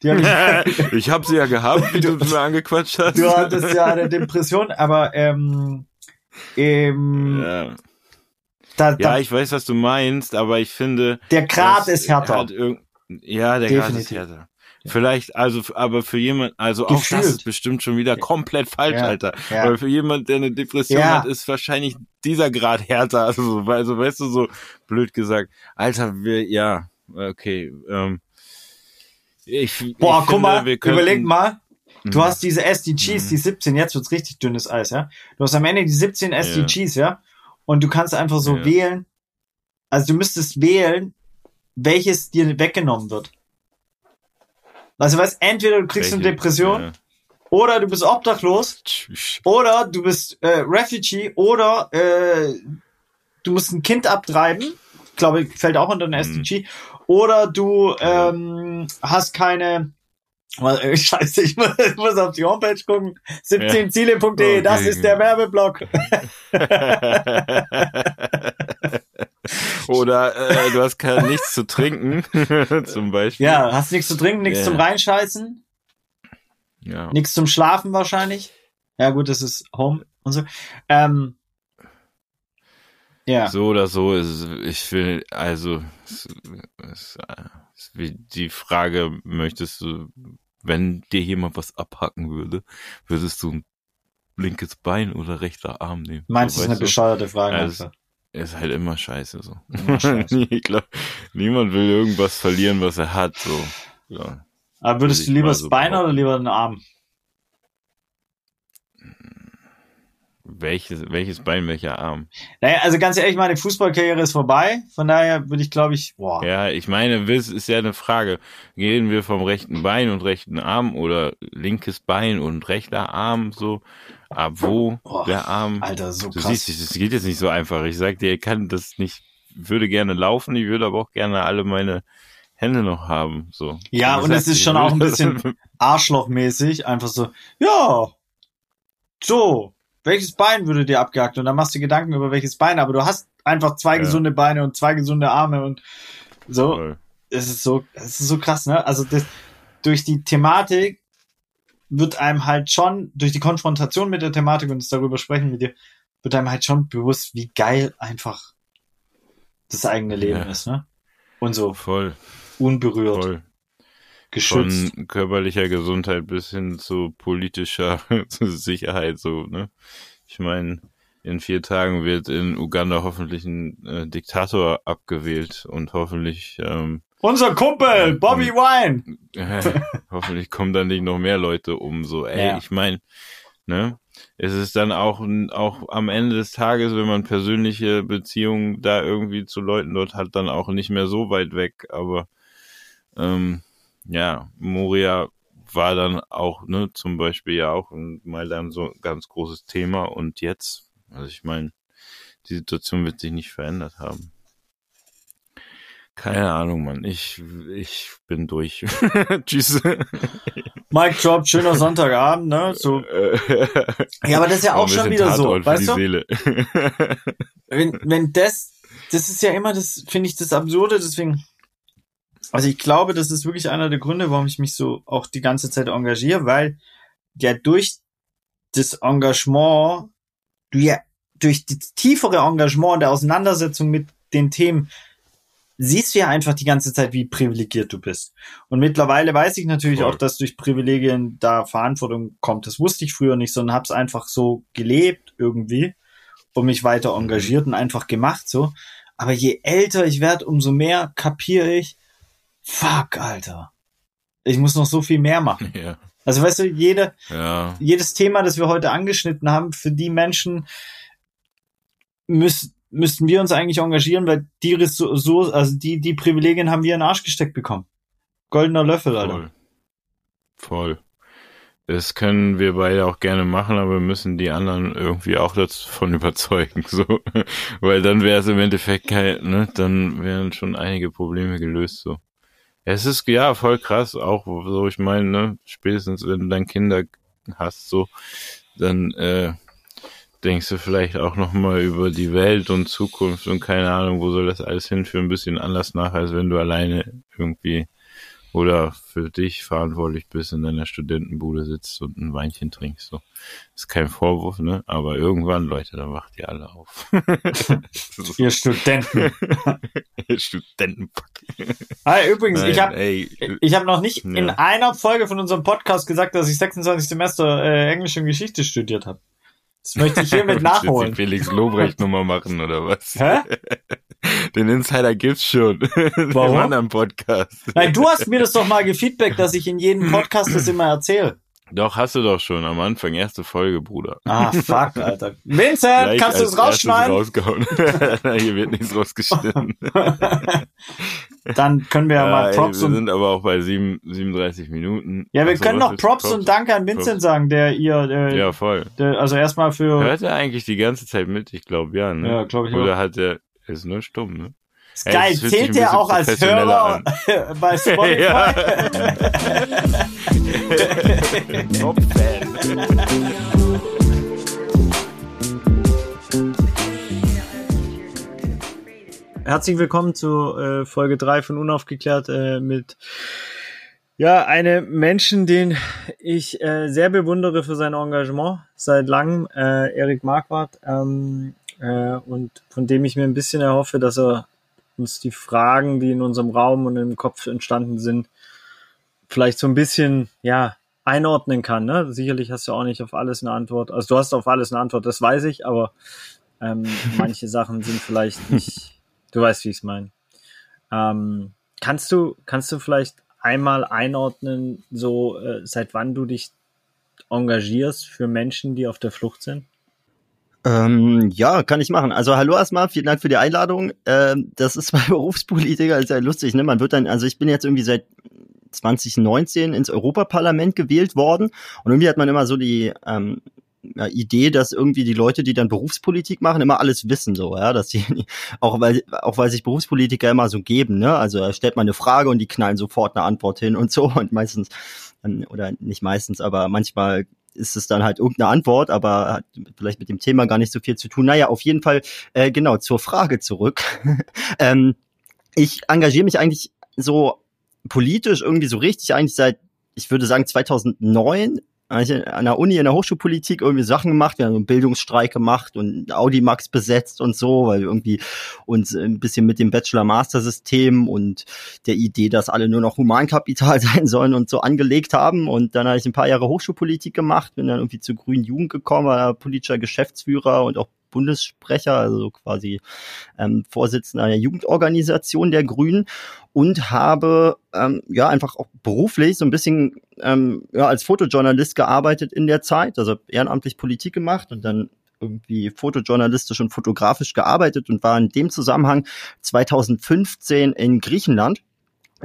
haben, ich habe sie ja gehabt, wie du mir angequatscht hast. du hattest ja eine Depression, aber ähm, ähm, ja. Da, ja, da, ich weiß, was du meinst, aber ich finde. der Grad ist härter. ja, der Grad ist Definitiv. härter. Vielleicht, also, aber für jemand, also auch das Gefühlt. ist bestimmt schon wieder komplett falsch, Ja, Alter. ja. Weil für jemand, der eine Depression Ja. hat, ist wahrscheinlich dieser Grad härter. Also, also, weißt du, so blöd gesagt. Alter, wir, ja, okay, ähm, ich, Boah, ich guck finde, mal, könnten, überleg mal, du Mhm. hast diese SDGs, Mhm. die 17, jetzt wird's richtig dünnes Eis, ja. Du hast am Ende die 17 SDGs, ja. Und du kannst einfach so Ja. wählen, also du müsstest wählen, welches dir weggenommen wird. Also weißt, entweder du kriegst eine welche- Depression, Ja. oder du bist obdachlos, Tschüss. oder du bist äh, Refugee, oder äh, du musst ein Kind abtreiben, ich glaube, fällt auch unter den Mhm. SDG, oder du ähm, hast keine Scheiße, ich muss, ich muss auf die Homepage gucken. 17ziele.de, Okay. das ist der Werbeblock. Oder äh, du hast kein, nichts zu trinken, zum Beispiel. Ja, hast nichts zu trinken, nichts Ja. zum Reinscheißen, ja. nichts zum Schlafen wahrscheinlich. Ja, gut, das ist Home und so. Ähm, ja. So oder so ist es, ich will, also, es, es, wie die Frage, möchtest du, wenn dir jemand was abhacken würde, würdest du ein linkes Bein oder rechter Arm nehmen? Meinst du, ist eine bescheuerte Frage? Also. Ist halt immer scheiße so. Immer scheiße. ich glaub, niemand will irgendwas verlieren, was er hat, so. Ja. Aber würdest Würde du lieber das so Bein behaupten. oder lieber den Arm? Welches, welches Bein, welcher Arm? Naja, also ganz ehrlich, meine Fußballkarriere ist vorbei. Von daher würde ich, glaube ich, boah. Ja, ich meine, das ist ja eine Frage. Gehen wir vom rechten Bein und rechten Arm oder linkes Bein und rechter Arm so? Ab wo Boah, der Arm? Alter, so du krass. siehst, es geht jetzt nicht so einfach. Ich sag dir, ich kann das nicht, würde gerne laufen, ich würde aber auch gerne alle meine Hände noch haben, so. Ja, und gesagt, es ist schon auch ein das- bisschen- Arschlochmäßig, einfach so, ja, so, welches Bein würde dir abgehackt? Und dann machst du Gedanken über welches Bein, aber du hast einfach zwei Ja. gesunde Beine und zwei gesunde Arme und so. Es ist so, es ist so krass, ne? Also das, durch die Thematik wird einem halt schon, durch die Konfrontation mit der Thematik und das darüber sprechen mit dir, wird einem halt schon bewusst, wie geil einfach das eigene Leben Ja. ist, ne? Und so Voll, unberührt, voll. Geschützt. Von körperlicher Gesundheit bis hin zu politischer Sicherheit, so, ne? Ich meine, in vier Tagen wird in Uganda hoffentlich ein äh, Diktator abgewählt und hoffentlich, ähm, Unser Kumpel, Bobby Wine. äh, hoffentlich kommen dann nicht noch mehr Leute um, so, ey, Ja. ich meine, ne? Es ist dann auch, auch am Ende des Tages, wenn man persönliche Beziehungen da irgendwie zu Leuten dort hat, dann auch nicht mehr so weit weg, aber ähm, ja, Moria war dann auch, ne, zum Beispiel ja auch mal dann so ein ganz großes Thema und jetzt, also ich meine, die Situation wird sich nicht verändert haben. Keine Ahnung, Mann. Ich, ich bin durch. Tschüss. Mike Drop, schöner Sonntagabend, ne? So. Ja, aber das ist ja auch schon wieder so, weißt die du? Seele. Wenn, wenn das, das ist ja immer das, finde ich das Absurde, deswegen, also ich glaube, das ist wirklich einer der Gründe, warum ich mich so auch die ganze Zeit engagiere, weil ja durch das Engagement, du ja, durch das tiefere Engagement der Auseinandersetzung mit den Themen, siehst du ja einfach die ganze Zeit, wie privilegiert du bist. Und mittlerweile weiß ich natürlich Voll. auch, dass durch Privilegien da Verantwortung kommt. Das wusste ich früher nicht, sondern hab's einfach so gelebt irgendwie und mich weiter engagiert und einfach gemacht so. Aber je älter ich werde, umso mehr kapiere ich, fuck, Alter. Ich muss noch so viel mehr machen. Ja. Also weißt du, jede, Ja. jedes Thema, das wir heute angeschnitten haben, für die Menschen müß, müssten wir uns eigentlich engagieren, weil die Resso- so, also die, die Privilegien haben wir in den Arsch gesteckt bekommen. Goldener Löffel, Alter. Voll. Voll. Das können wir beide auch gerne machen, aber wir müssen die anderen irgendwie auch davon überzeugen, so. Weil dann wäre es im Endeffekt kein, ne, dann wären schon einige Probleme gelöst, so. Es ist, ja, voll krass, auch so, ich meine, ne, spätestens wenn du dann Kinder hast, so, dann, äh, denkst du vielleicht auch nochmal über die Welt und Zukunft und keine Ahnung, wo soll das alles hinführen, ein bisschen anders nach, als wenn du alleine irgendwie oder für dich verantwortlich bist, in deiner Studentenbude sitzt und ein Weinchen trinkst. So. Ist kein Vorwurf, ne? Aber irgendwann, Leute, dann wacht ihr alle auf. Ihr Studenten. Studentenpack. Ah, übrigens, ich Nein, habe ey, ich hab noch nicht Ja. in einer Folge von unserem Podcast gesagt, dass ich 26 Semester äh, Englisch und Geschichte studiert habe. Das möchte ich hiermit nachholen. Felix Lobrecht Nummer machen oder was? Hä? Den Insider gibt's schon. Warum? Im anderen Podcast. Nein, du hast mir das doch mal gefeedbackt, dass ich in jedem Podcast das immer erzähle. Doch, hast du doch schon am Anfang, erste Folge, Bruder. Ah, fuck, Alter. Vincent, Gleich kannst du es rausschneiden? rausgehauen. Hier wird nichts rausgeschnitten. Dann können wir ja, mal ey, Props wir und sind aber auch bei sieben, 37 Minuten. ja, wir Ach so, können noch ist Props, und Danke an Vincent Props? sagen, der ihr, äh, Ja, voll. der, also erstmal für, Hört er eigentlich die ganze Zeit mit? Ich glaube ja, ne? ja, glaube ich Oder auch. hat er, er ist nur stumm, ne? Ist Ey, geil, zählt bisschen auch als Hörer bei Spotify? Top-Fan. Herzlich willkommen zu äh, Folge 3 von Unaufgeklärt äh, mit ja, einem Menschen, den ich äh, sehr bewundere für sein Engagement seit langem, äh, Erik Marquardt, ähm, äh, und von dem ich mir ein bisschen erhoffe, dass er uns die Fragen, die in unserem Raum und im Kopf entstanden sind, vielleicht so ein bisschen, ja, einordnen kann. Ne? Sicherlich hast du auch nicht auf alles eine Antwort. Also du hast auf alles eine Antwort, das weiß ich, aber ähm, manche Sachen sind vielleicht nicht, du weißt, wie ich es meine. Ähm, kannst du, kannst du vielleicht einmal einordnen, so äh, seit wann du dich engagierst für Menschen, die auf der Flucht sind? Ähm, ja, kann ich machen. Also hallo erstmal, vielen Dank für die Einladung. Ähm, das ist bei Berufspolitiker sehr lustig, ne? Man wird dann, also ich bin jetzt irgendwie seit 2019 ins Europaparlament gewählt worden und irgendwie hat man immer so die ähm, Idee, dass irgendwie die Leute, die dann Berufspolitik machen, immer alles wissen so, ja, dass sie auch weil auch weil sich Berufspolitiker immer so geben, ne? Also er stellt mal eine Frage und die knallen sofort eine Antwort hin und so und meistens ähm, oder nicht meistens, aber manchmal ist es dann halt irgendeine Antwort, aber hat vielleicht mit dem Thema gar nicht so viel zu tun. Naja, auf jeden Fall, äh, genau, zur Frage zurück. ähm, ich engagiere mich eigentlich so politisch irgendwie so richtig, eigentlich seit, ich würde sagen, 2009 habe ich an der Uni in der Hochschulpolitik irgendwie Sachen gemacht, wir haben einen Bildungsstreik gemacht und Audimax besetzt und so, weil wir irgendwie uns ein bisschen mit dem Bachelor-Master-System und der Idee, dass alle nur noch Humankapital sein sollen und so angelegt haben. Und dann habe ich ein paar Jahre Hochschulpolitik gemacht, bin dann irgendwie zur Grünen Jugend gekommen, war politischer Geschäftsführer und auch Bundessprecher, also quasi ähm, Vorsitzender einer Jugendorganisation der Grünen und habe ähm, ja einfach auch beruflich so ein bisschen ähm, ja, als Fotojournalist gearbeitet in der Zeit, also ehrenamtlich Politik gemacht und dann irgendwie fotojournalistisch und fotografisch gearbeitet und war in dem Zusammenhang 2015 in Griechenland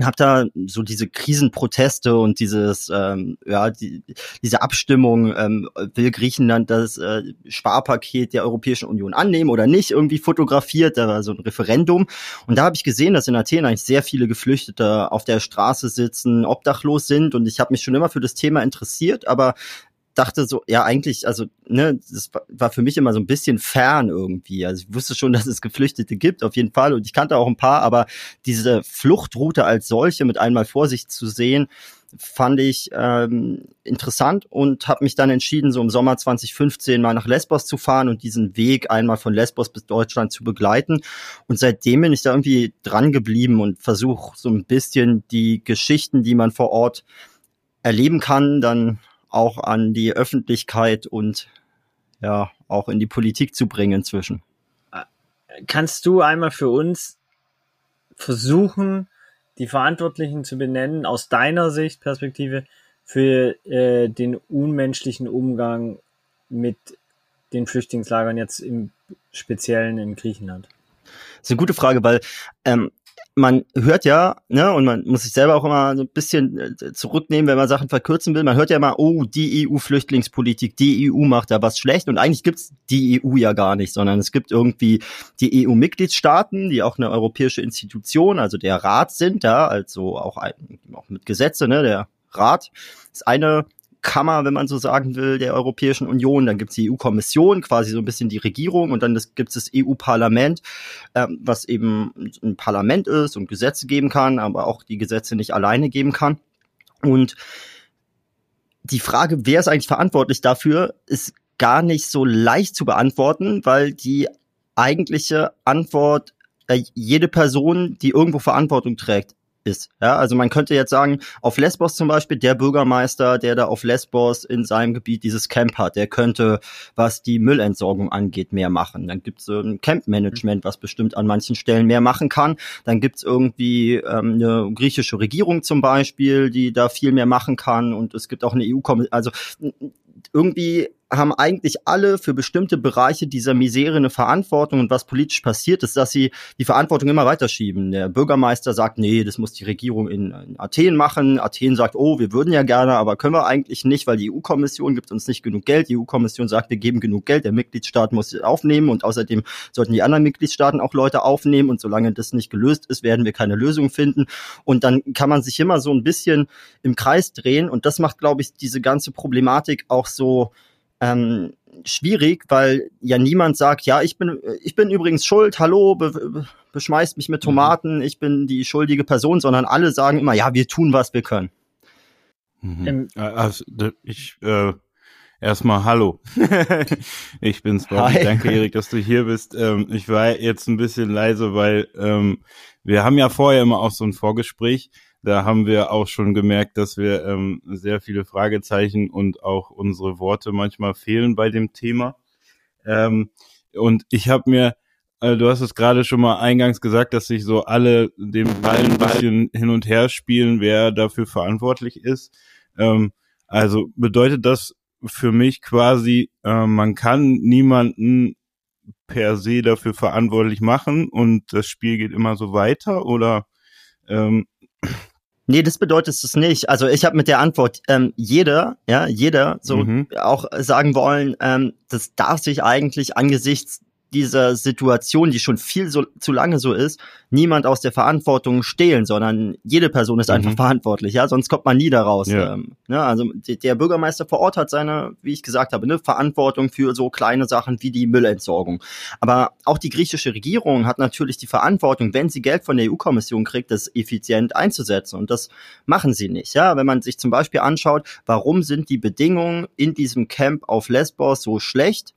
habe da so diese Krisenproteste und dieses ähm, ja die, diese Abstimmung ähm, will Griechenland das äh, Sparpaket der Europäischen Union annehmen oder nicht irgendwie fotografiert da war so ein Referendum. Und da habe ich gesehen dass in Athen eigentlich sehr viele Geflüchtete auf der Straße sitzen obdachlos sind. Und ich habe mich schon immer für das Thema interessiert aber dachte so, ja, eigentlich, also, ne, das war für mich immer so ein bisschen fern irgendwie. Also ich wusste schon, dass es Geflüchtete gibt, auf jeden Fall. Und ich kannte auch ein paar, aber diese Fluchtroute als solche mit einmal vor sich zu sehen, fand ich ähm, interessant und habe mich dann entschieden, so im Sommer 2015 mal nach Lesbos zu fahren und diesen Weg einmal von Lesbos bis Deutschland zu begleiten. Und seitdem bin ich da irgendwie dran geblieben und versuche so ein bisschen die Geschichten, die man vor Ort erleben kann, dann auch an die Öffentlichkeit und ja, auch in die Politik zu bringen inzwischen. Kannst du einmal für uns versuchen, die Verantwortlichen zu benennen, aus deiner Sicht, Perspektive, für äh, den unmenschlichen Umgang mit den Flüchtlingslagern jetzt im Speziellen in Griechenland? Das ist eine gute Frage, weil ähm, man hört ja, ne, und man muss sich selber auch immer so ein bisschen äh, zurücknehmen, wenn man Sachen verkürzen will. Man hört ja immer, oh, die EU-Flüchtlingspolitik, die EU macht da was schlecht. Und eigentlich gibt's die EU ja gar nicht, sondern es gibt irgendwie die EU-Mitgliedstaaten, die auch eine europäische Institution, also der Rat sind, ja, also auch, ein, auch mit Gesetze, ne, der Rat ist eine Kammer, wenn man so sagen will, der Europäischen Union. Dann gibt es die EU-Kommission, quasi so ein bisschen die Regierung und dann gibt es das EU-Parlament, ähm, was eben ein Parlament ist und Gesetze geben kann, aber auch die Gesetze nicht alleine geben kann. Und die Frage, wer ist eigentlich verantwortlich dafür, ist gar nicht so leicht zu beantworten, weil die eigentliche Antwort äh, jede Person, die irgendwo Verantwortung trägt, ist. Ja, also man könnte jetzt sagen, auf Lesbos zum Beispiel, der Bürgermeister, der da auf Lesbos in seinem Gebiet dieses Camp hat, der könnte, was die Müllentsorgung angeht, mehr machen. Dann gibt es ein Campmanagement, was bestimmt an manchen Stellen mehr machen kann. Dann gibt es irgendwie ähm, eine griechische Regierung zum Beispiel, die da viel mehr machen kann. Und es gibt auch eine EU-Kommission. Also irgendwie haben eigentlich alle für bestimmte Bereiche dieser Misere eine Verantwortung und was politisch passiert ist, dass sie die Verantwortung immer weiterschieben. Der Bürgermeister sagt, nee, das muss die Regierung in, in Athen machen. Athen sagt, oh, wir würden ja gerne, aber können wir eigentlich nicht, weil die EU-Kommission gibt uns nicht genug Geld. Die EU-Kommission sagt, wir geben genug Geld, der Mitgliedstaat muss aufnehmen und außerdem sollten die anderen Mitgliedstaaten auch Leute aufnehmen und solange das nicht gelöst ist, werden wir keine Lösung finden. Und dann kann man sich immer so ein bisschen im Kreis drehen und das macht, glaube ich, diese ganze Problematik auch so ähm, schwierig, weil ja niemand sagt, ja, ich bin, ich bin übrigens schuld, hallo, be, beschmeißt mich mit mhm. Tomaten, ich bin die schuldige Person, sondern alle sagen immer, ja, wir tun, was wir können. Mhm. Ähm, also, ich, äh, erstmal hallo. ich bin's, Bobby. Hi. Danke, Erik, dass du hier bist. Ähm, ich war jetzt ein bisschen leise, weil ähm, wir haben ja vorher immer auch so ein Vorgespräch da haben wir auch schon gemerkt, dass wir ähm, sehr viele Fragezeichen und auch unsere Worte manchmal fehlen bei dem Thema. Ähm, und ich habe mir, äh, du hast es gerade schon mal eingangs gesagt, dass sich so alle den Ball ein bisschen hin und her spielen, wer dafür verantwortlich ist. Ähm, also bedeutet das für mich quasi, äh, man kann niemanden per se dafür verantwortlich machen und das Spiel geht immer so weiter oder ähm, Nee, das bedeutet es nicht. Also ich habe mit der Antwort ähm, jeder, ja, jeder so mhm. auch sagen wollen, ähm, das darf sich eigentlich angesichts dieser Situation, die schon viel so, zu lange so ist, niemand aus der Verantwortung stehlen, sondern jede Person ist einfach mhm. verantwortlich, ja, sonst kommt man nie daraus. Ja. Ähm, ne? Also der Bürgermeister vor Ort hat seine, wie ich gesagt habe, ne, Verantwortung für so kleine Sachen wie die Müllentsorgung. Aber auch die griechische Regierung hat natürlich die Verantwortung, wenn sie Geld von der EU-Kommission kriegt, das effizient einzusetzen. Und das machen sie nicht. Ja, wenn man sich zum Beispiel anschaut, warum sind die Bedingungen in diesem Camp auf Lesbos so schlecht?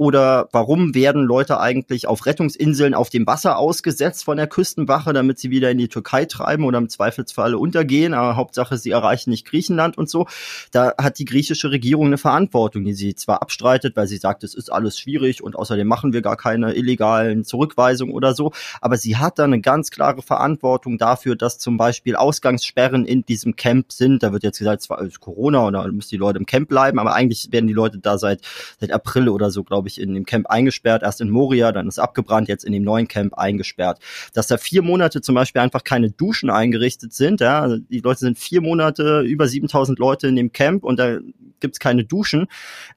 Oder warum werden Leute eigentlich auf Rettungsinseln auf dem Wasser ausgesetzt von der Küstenwache, damit sie wieder in die Türkei treiben oder im Zweifelsfalle untergehen? Aber Hauptsache, sie erreichen nicht Griechenland und so. Da hat die griechische Regierung eine Verantwortung, die sie zwar abstreitet, weil sie sagt, es ist alles schwierig und außerdem machen wir gar keine illegalen Zurückweisungen oder so. Aber sie hat da eine ganz klare Verantwortung dafür, dass zum Beispiel Ausgangssperren in diesem Camp sind. Da wird jetzt gesagt, zwar ist Corona oder müssen die Leute im Camp bleiben, aber eigentlich werden die Leute da seit, seit April oder so, glaube ich, ich, in dem Camp eingesperrt, erst in Moria, dann ist abgebrannt, jetzt in dem neuen Camp eingesperrt. Dass da vier Monate zum Beispiel einfach keine Duschen eingerichtet sind, ja, also die Leute sind vier Monate, über 7000 Leute in dem Camp und da gibt's keine Duschen.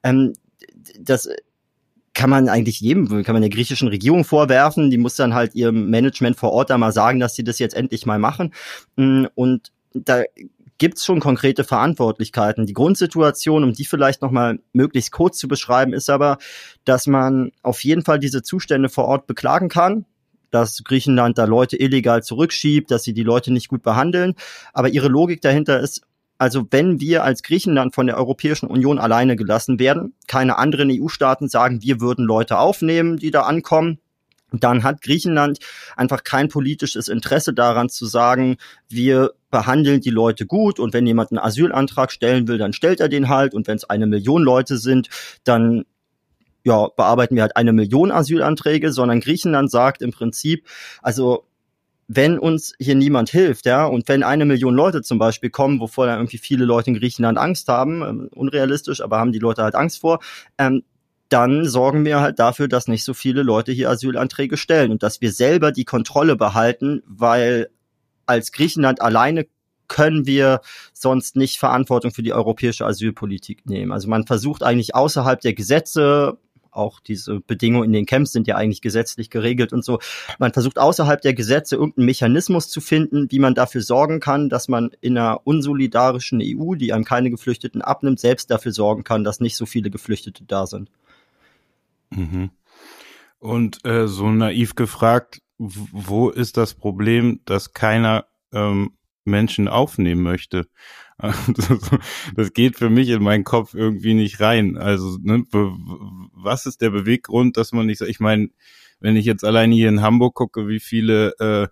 Ähm, das kann man eigentlich jedem, kann man der griechischen Regierung vorwerfen, die muss dann halt ihrem Management vor Ort da mal sagen, dass sie das jetzt endlich mal machen. Mm, und da gibt es schon konkrete Verantwortlichkeiten. Die Grundsituation, um die vielleicht nochmal möglichst kurz zu beschreiben, ist aber, dass man auf jeden Fall diese Zustände vor Ort beklagen kann, dass Griechenland da Leute illegal zurückschiebt, dass sie die Leute nicht gut behandeln. Aber ihre Logik dahinter ist, also wenn wir als Griechenland von der Europäischen Union alleine gelassen werden, keine anderen EU-Staaten sagen, wir würden Leute aufnehmen, die da ankommen, dann hat Griechenland einfach kein politisches Interesse daran zu sagen, wir behandeln die Leute gut und wenn jemand einen Asylantrag stellen will, dann stellt er den halt und wenn es eine Million Leute sind, dann ja, bearbeiten wir halt eine Million Asylanträge, sondern Griechenland sagt im Prinzip, also wenn uns hier niemand hilft, ja, und wenn eine Million Leute zum Beispiel kommen, wovor dann irgendwie viele Leute in Griechenland Angst haben, ähm, unrealistisch, aber haben die Leute halt Angst vor, ähm, dann sorgen wir halt dafür, dass nicht so viele Leute hier Asylanträge stellen und dass wir selber die Kontrolle behalten, weil als Griechenland alleine können wir sonst nicht Verantwortung für die europäische Asylpolitik nehmen. Also man versucht eigentlich außerhalb der Gesetze auch diese Bedingungen in den Camps sind ja eigentlich gesetzlich geregelt und so. Man versucht außerhalb der Gesetze irgendeinen Mechanismus zu finden, wie man dafür sorgen kann, dass man in einer unsolidarischen EU, die einem keine Geflüchteten abnimmt, selbst dafür sorgen kann, dass nicht so viele Geflüchtete da sind. Mhm. Und äh, so naiv gefragt, wo ist das Problem, dass keiner ähm, Menschen aufnehmen möchte? das geht für mich in meinen Kopf irgendwie nicht rein. Also, ne, was ist der Beweggrund, dass man nicht, ich meine, wenn ich jetzt alleine hier in Hamburg gucke, wie viele äh,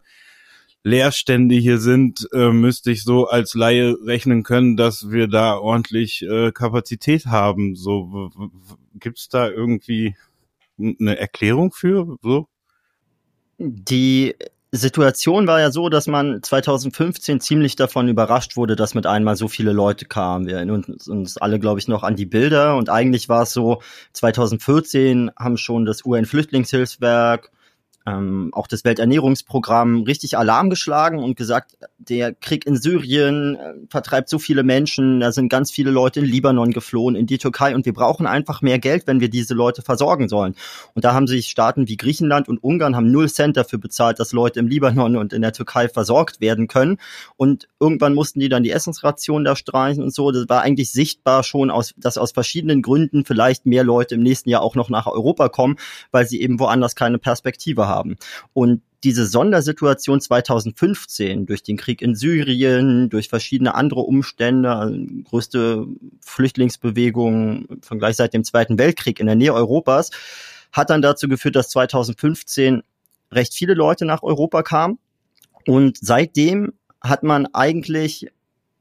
Leerstände hier sind, äh, müsste ich so als Laie rechnen können, dass wir da ordentlich äh, Kapazität haben. So gibt's da irgendwie eine Erklärung für? So? Die Situation war ja so, dass man 2015 ziemlich davon überrascht wurde, dass mit einmal so viele Leute kamen. Wir erinnern uns alle, glaube ich, noch an die Bilder. Und eigentlich war es so, 2014 haben schon das UN-Flüchtlingshilfswerk ähm, auch das Welternährungsprogramm richtig Alarm geschlagen und gesagt, der Krieg in Syrien äh, vertreibt so viele Menschen, da sind ganz viele Leute in Libanon geflohen, in die Türkei und wir brauchen einfach mehr Geld, wenn wir diese Leute versorgen sollen. Und da haben sich Staaten wie Griechenland und Ungarn haben null Cent dafür bezahlt, dass Leute im Libanon und in der Türkei versorgt werden können. Und irgendwann mussten die dann die Essensration da streichen und so. Das war eigentlich sichtbar schon, aus, dass aus verschiedenen Gründen vielleicht mehr Leute im nächsten Jahr auch noch nach Europa kommen, weil sie eben woanders keine Perspektive haben haben. Und diese Sondersituation 2015 durch den Krieg in Syrien, durch verschiedene andere Umstände, also größte Flüchtlingsbewegung von gleich seit dem Zweiten Weltkrieg in der Nähe Europas, hat dann dazu geführt, dass 2015 recht viele Leute nach Europa kamen. Und seitdem hat man eigentlich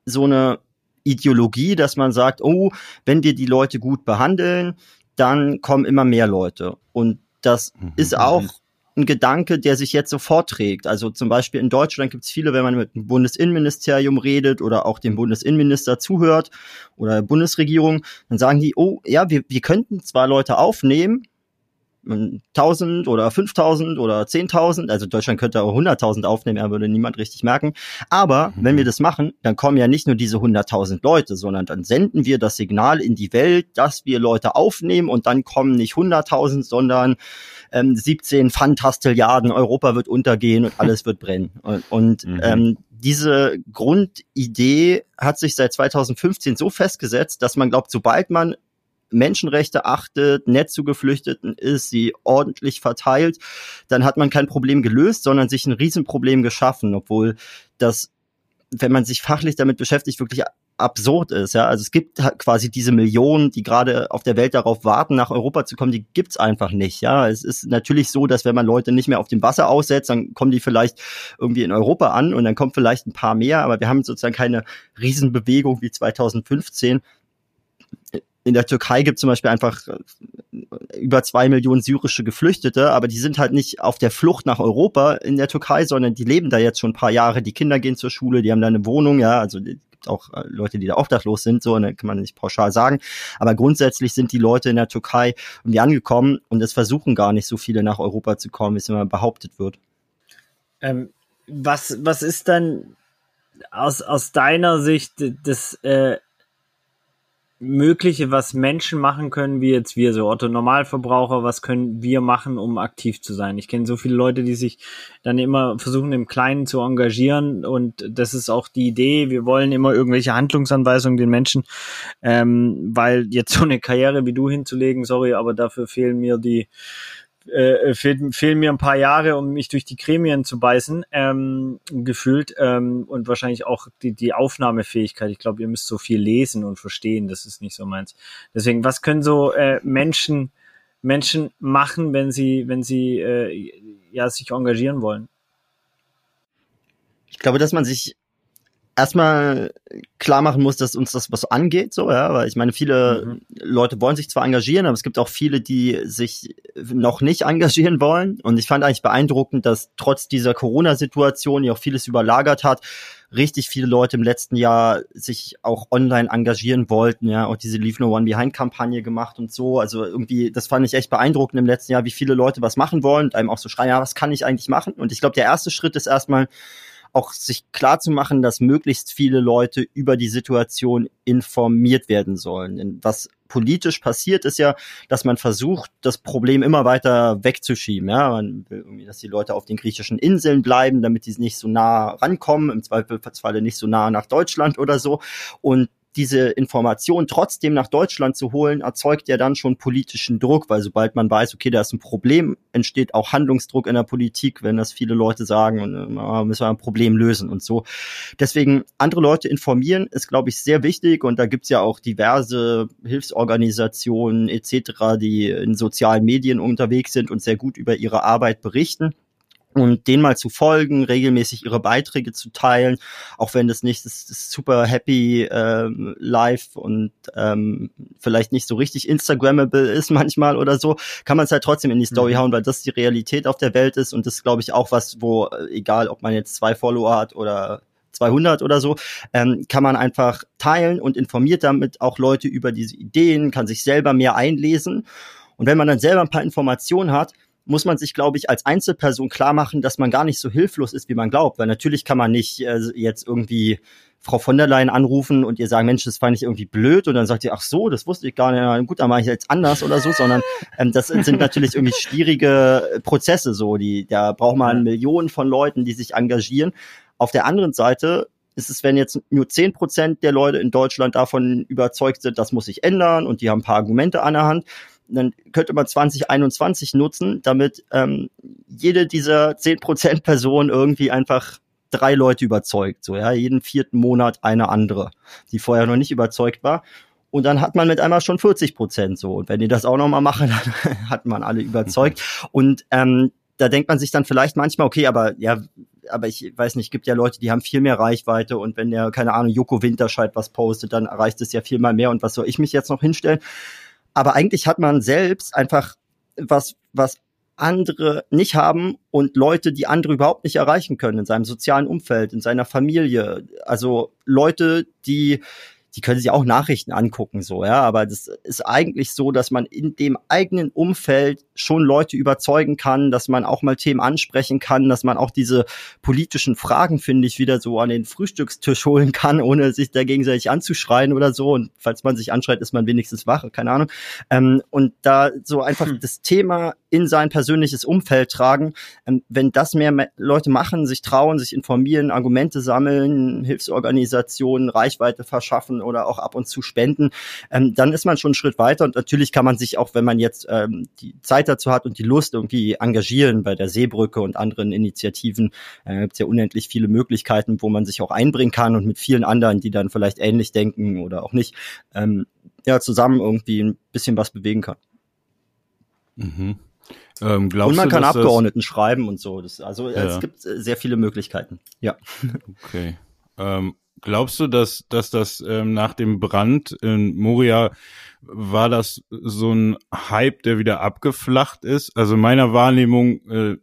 so eine Ideologie, dass man sagt, oh, wenn wir die Leute gut behandeln, dann kommen immer mehr Leute. Und das mhm. ist auch ein Gedanke, der sich jetzt so vorträgt. Also zum Beispiel in Deutschland gibt es viele, wenn man mit dem Bundesinnenministerium redet oder auch dem Bundesinnenminister zuhört oder der Bundesregierung, dann sagen die, oh ja, wir, wir könnten zwar Leute aufnehmen, 1000 oder 5000 oder 10.000, also Deutschland könnte auch 100.000 aufnehmen, er würde niemand richtig merken. Aber mhm. wenn wir das machen, dann kommen ja nicht nur diese 100.000 Leute, sondern dann senden wir das Signal in die Welt, dass wir Leute aufnehmen und dann kommen nicht 100.000, sondern ähm, 17 Fantastilliarden, Europa wird untergehen und alles wird brennen. Und, und mhm. ähm, diese Grundidee hat sich seit 2015 so festgesetzt, dass man glaubt, sobald man Menschenrechte achtet, nett zu Geflüchteten ist, sie ordentlich verteilt, dann hat man kein Problem gelöst, sondern sich ein Riesenproblem geschaffen, obwohl das, wenn man sich fachlich damit beschäftigt, wirklich absurd ist. Ja, also es gibt quasi diese Millionen, die gerade auf der Welt darauf warten, nach Europa zu kommen, die gibt's einfach nicht. Ja, es ist natürlich so, dass wenn man Leute nicht mehr auf dem Wasser aussetzt, dann kommen die vielleicht irgendwie in Europa an und dann kommt vielleicht ein paar mehr, aber wir haben sozusagen keine Riesenbewegung wie 2015 in der Türkei gibt es zum Beispiel einfach äh, über zwei Millionen syrische Geflüchtete, aber die sind halt nicht auf der Flucht nach Europa in der Türkei, sondern die leben da jetzt schon ein paar Jahre. Die Kinder gehen zur Schule, die haben da eine Wohnung, ja, also es gibt auch äh, Leute, die da obdachlos sind, so, ne, kann man nicht pauschal sagen. Aber grundsätzlich sind die Leute in der Türkei irgendwie angekommen und es versuchen gar nicht so viele nach Europa zu kommen, wie es immer behauptet wird. Ähm, was, was ist dann aus, aus deiner Sicht das äh, Mögliche, was Menschen machen können, wie jetzt wir, so Otto Normalverbraucher, was können wir machen, um aktiv zu sein? Ich kenne so viele Leute, die sich dann immer versuchen, im Kleinen zu engagieren und das ist auch die Idee. Wir wollen immer irgendwelche Handlungsanweisungen den Menschen, ähm, weil jetzt so eine Karriere wie du hinzulegen, sorry, aber dafür fehlen mir die äh, fehlen, fehlen mir ein paar Jahre, um mich durch die Gremien zu beißen, ähm, gefühlt. Ähm, und wahrscheinlich auch die, die Aufnahmefähigkeit. Ich glaube, ihr müsst so viel lesen und verstehen. Das ist nicht so meins. Deswegen, was können so äh, Menschen, Menschen machen, wenn sie, wenn sie äh, ja, sich engagieren wollen? Ich glaube, dass man sich erstmal klar machen muss, dass uns das was angeht, so, ja, weil ich meine, viele mhm. Leute wollen sich zwar engagieren, aber es gibt auch viele, die sich noch nicht engagieren wollen. Und ich fand eigentlich beeindruckend, dass trotz dieser Corona-Situation, die auch vieles überlagert hat, richtig viele Leute im letzten Jahr sich auch online engagieren wollten, ja, auch diese Leave No One Behind Kampagne gemacht und so. Also irgendwie, das fand ich echt beeindruckend im letzten Jahr, wie viele Leute was machen wollen und einem auch so schreien, ja, was kann ich eigentlich machen? Und ich glaube, der erste Schritt ist erstmal, auch sich klar zu machen, dass möglichst viele Leute über die Situation informiert werden sollen. Denn was politisch passiert, ist ja, dass man versucht, das Problem immer weiter wegzuschieben. Ja, man will irgendwie, dass die Leute auf den griechischen Inseln bleiben, damit die nicht so nah rankommen, im Zweifelsfalle nicht so nah nach Deutschland oder so. Und diese Information trotzdem nach Deutschland zu holen, erzeugt ja dann schon politischen Druck, weil sobald man weiß, okay, da ist ein Problem, entsteht auch Handlungsdruck in der Politik, wenn das viele Leute sagen, äh, müssen wir ein Problem lösen und so. Deswegen andere Leute informieren ist, glaube ich, sehr wichtig und da gibt's ja auch diverse Hilfsorganisationen etc., die in sozialen Medien unterwegs sind und sehr gut über ihre Arbeit berichten und denen mal zu folgen, regelmäßig ihre Beiträge zu teilen, auch wenn das nicht das, das super happy ähm, live und ähm, vielleicht nicht so richtig Instagrammable ist manchmal oder so, kann man es halt trotzdem in die Story mhm. hauen, weil das die Realität auf der Welt ist und das glaube ich auch was, wo äh, egal, ob man jetzt zwei Follower hat oder 200 oder so, ähm, kann man einfach teilen und informiert damit auch Leute über diese Ideen, kann sich selber mehr einlesen und wenn man dann selber ein paar Informationen hat, muss man sich, glaube ich, als Einzelperson klar machen, dass man gar nicht so hilflos ist, wie man glaubt. Weil natürlich kann man nicht äh, jetzt irgendwie Frau von der Leyen anrufen und ihr sagen, Mensch, das fand ich irgendwie blöd. Und dann sagt ihr, ach so, das wusste ich gar nicht, Na, gut, dann mache ich jetzt anders oder so, sondern ähm, das sind natürlich irgendwie schwierige Prozesse so, die da braucht man Millionen von Leuten, die sich engagieren. Auf der anderen Seite ist es, wenn jetzt nur zehn Prozent der Leute in Deutschland davon überzeugt sind, das muss sich ändern und die haben ein paar Argumente an der Hand, dann könnte man 2021 nutzen, damit ähm, jede dieser 10% Personen irgendwie einfach drei Leute überzeugt. So, ja, jeden vierten Monat eine andere, die vorher noch nicht überzeugt war. Und dann hat man mit einmal schon 40 Prozent so. Und wenn die das auch nochmal machen, dann hat man alle überzeugt. Und ähm, da denkt man sich dann vielleicht manchmal, okay, aber ja, aber ich weiß nicht, gibt ja Leute, die haben viel mehr Reichweite und wenn der, keine Ahnung, Joko Winterscheid was postet, dann erreicht es ja viel mal mehr und was soll ich mich jetzt noch hinstellen? Aber eigentlich hat man selbst einfach was, was andere nicht haben und Leute, die andere überhaupt nicht erreichen können in seinem sozialen Umfeld, in seiner Familie. Also Leute, die die können sich auch Nachrichten angucken, so, ja, aber das ist eigentlich so, dass man in dem eigenen Umfeld schon Leute überzeugen kann, dass man auch mal Themen ansprechen kann, dass man auch diese politischen Fragen, finde ich, wieder so an den Frühstückstisch holen kann, ohne sich da gegenseitig anzuschreien oder so. Und falls man sich anschreit, ist man wenigstens wach, keine Ahnung. Ähm, und da so einfach hm. das Thema in sein persönliches Umfeld tragen. Ähm, wenn das mehr Leute machen, sich trauen, sich informieren, Argumente sammeln, Hilfsorganisationen, Reichweite verschaffen oder auch ab und zu spenden, ähm, dann ist man schon einen Schritt weiter. Und natürlich kann man sich auch, wenn man jetzt ähm, die Zeit dazu hat und die Lust irgendwie engagieren bei der Seebrücke und anderen Initiativen, äh, gibt es ja unendlich viele Möglichkeiten, wo man sich auch einbringen kann und mit vielen anderen, die dann vielleicht ähnlich denken oder auch nicht, ähm, ja, zusammen irgendwie ein bisschen was bewegen kann. Mhm. Ähm, und man du, kann Abgeordneten schreiben und so. Das, also ja. es gibt äh, sehr viele Möglichkeiten. Ja. Okay. Ähm, glaubst du, dass, dass das ähm, nach dem Brand in Moria war das so ein Hype, der wieder abgeflacht ist? Also meiner Wahrnehmung, äh,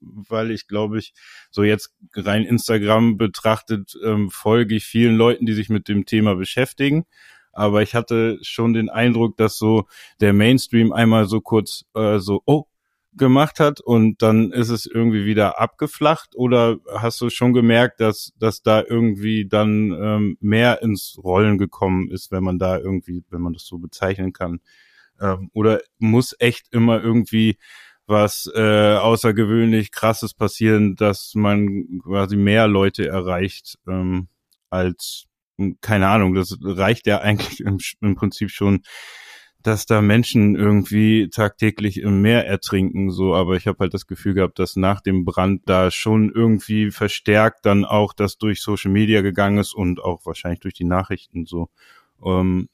weil ich glaube ich, so jetzt rein Instagram betrachtet, ähm, folge ich vielen Leuten, die sich mit dem Thema beschäftigen aber ich hatte schon den Eindruck, dass so der Mainstream einmal so kurz äh, so, oh, gemacht hat und dann ist es irgendwie wieder abgeflacht oder hast du schon gemerkt, dass, dass da irgendwie dann ähm, mehr ins Rollen gekommen ist, wenn man da irgendwie, wenn man das so bezeichnen kann? Ähm, oder muss echt immer irgendwie was äh, außergewöhnlich krasses passieren, dass man quasi mehr Leute erreicht ähm, als keine Ahnung, das reicht ja eigentlich im, im Prinzip schon, dass da Menschen irgendwie tagtäglich im Meer ertrinken, so, aber ich habe halt das Gefühl gehabt, dass nach dem Brand da schon irgendwie verstärkt dann auch das durch Social Media gegangen ist und auch wahrscheinlich durch die Nachrichten so. Um,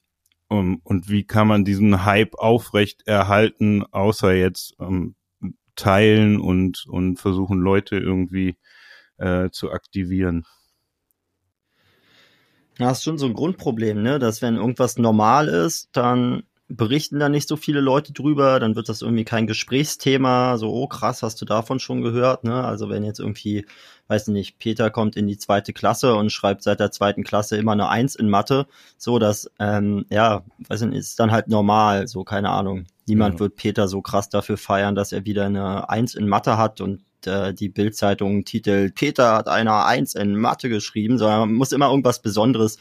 um, und wie kann man diesen Hype aufrecht erhalten, außer jetzt um, teilen und, und versuchen, Leute irgendwie äh, zu aktivieren? Das ist schon so ein Grundproblem, ne? Dass wenn irgendwas normal ist, dann berichten da nicht so viele Leute drüber, dann wird das irgendwie kein Gesprächsthema, so, oh krass, hast du davon schon gehört, ne? Also wenn jetzt irgendwie, weiß nicht, Peter kommt in die zweite Klasse und schreibt seit der zweiten Klasse immer eine Eins in Mathe, so dass, ähm, ja, weiß nicht, ist dann halt normal, so, keine Ahnung. Niemand ja. wird Peter so krass dafür feiern, dass er wieder eine Eins in Mathe hat und äh, die Bildzeitung titelt, Peter hat eine Eins in Mathe geschrieben, sondern man muss immer irgendwas Besonderes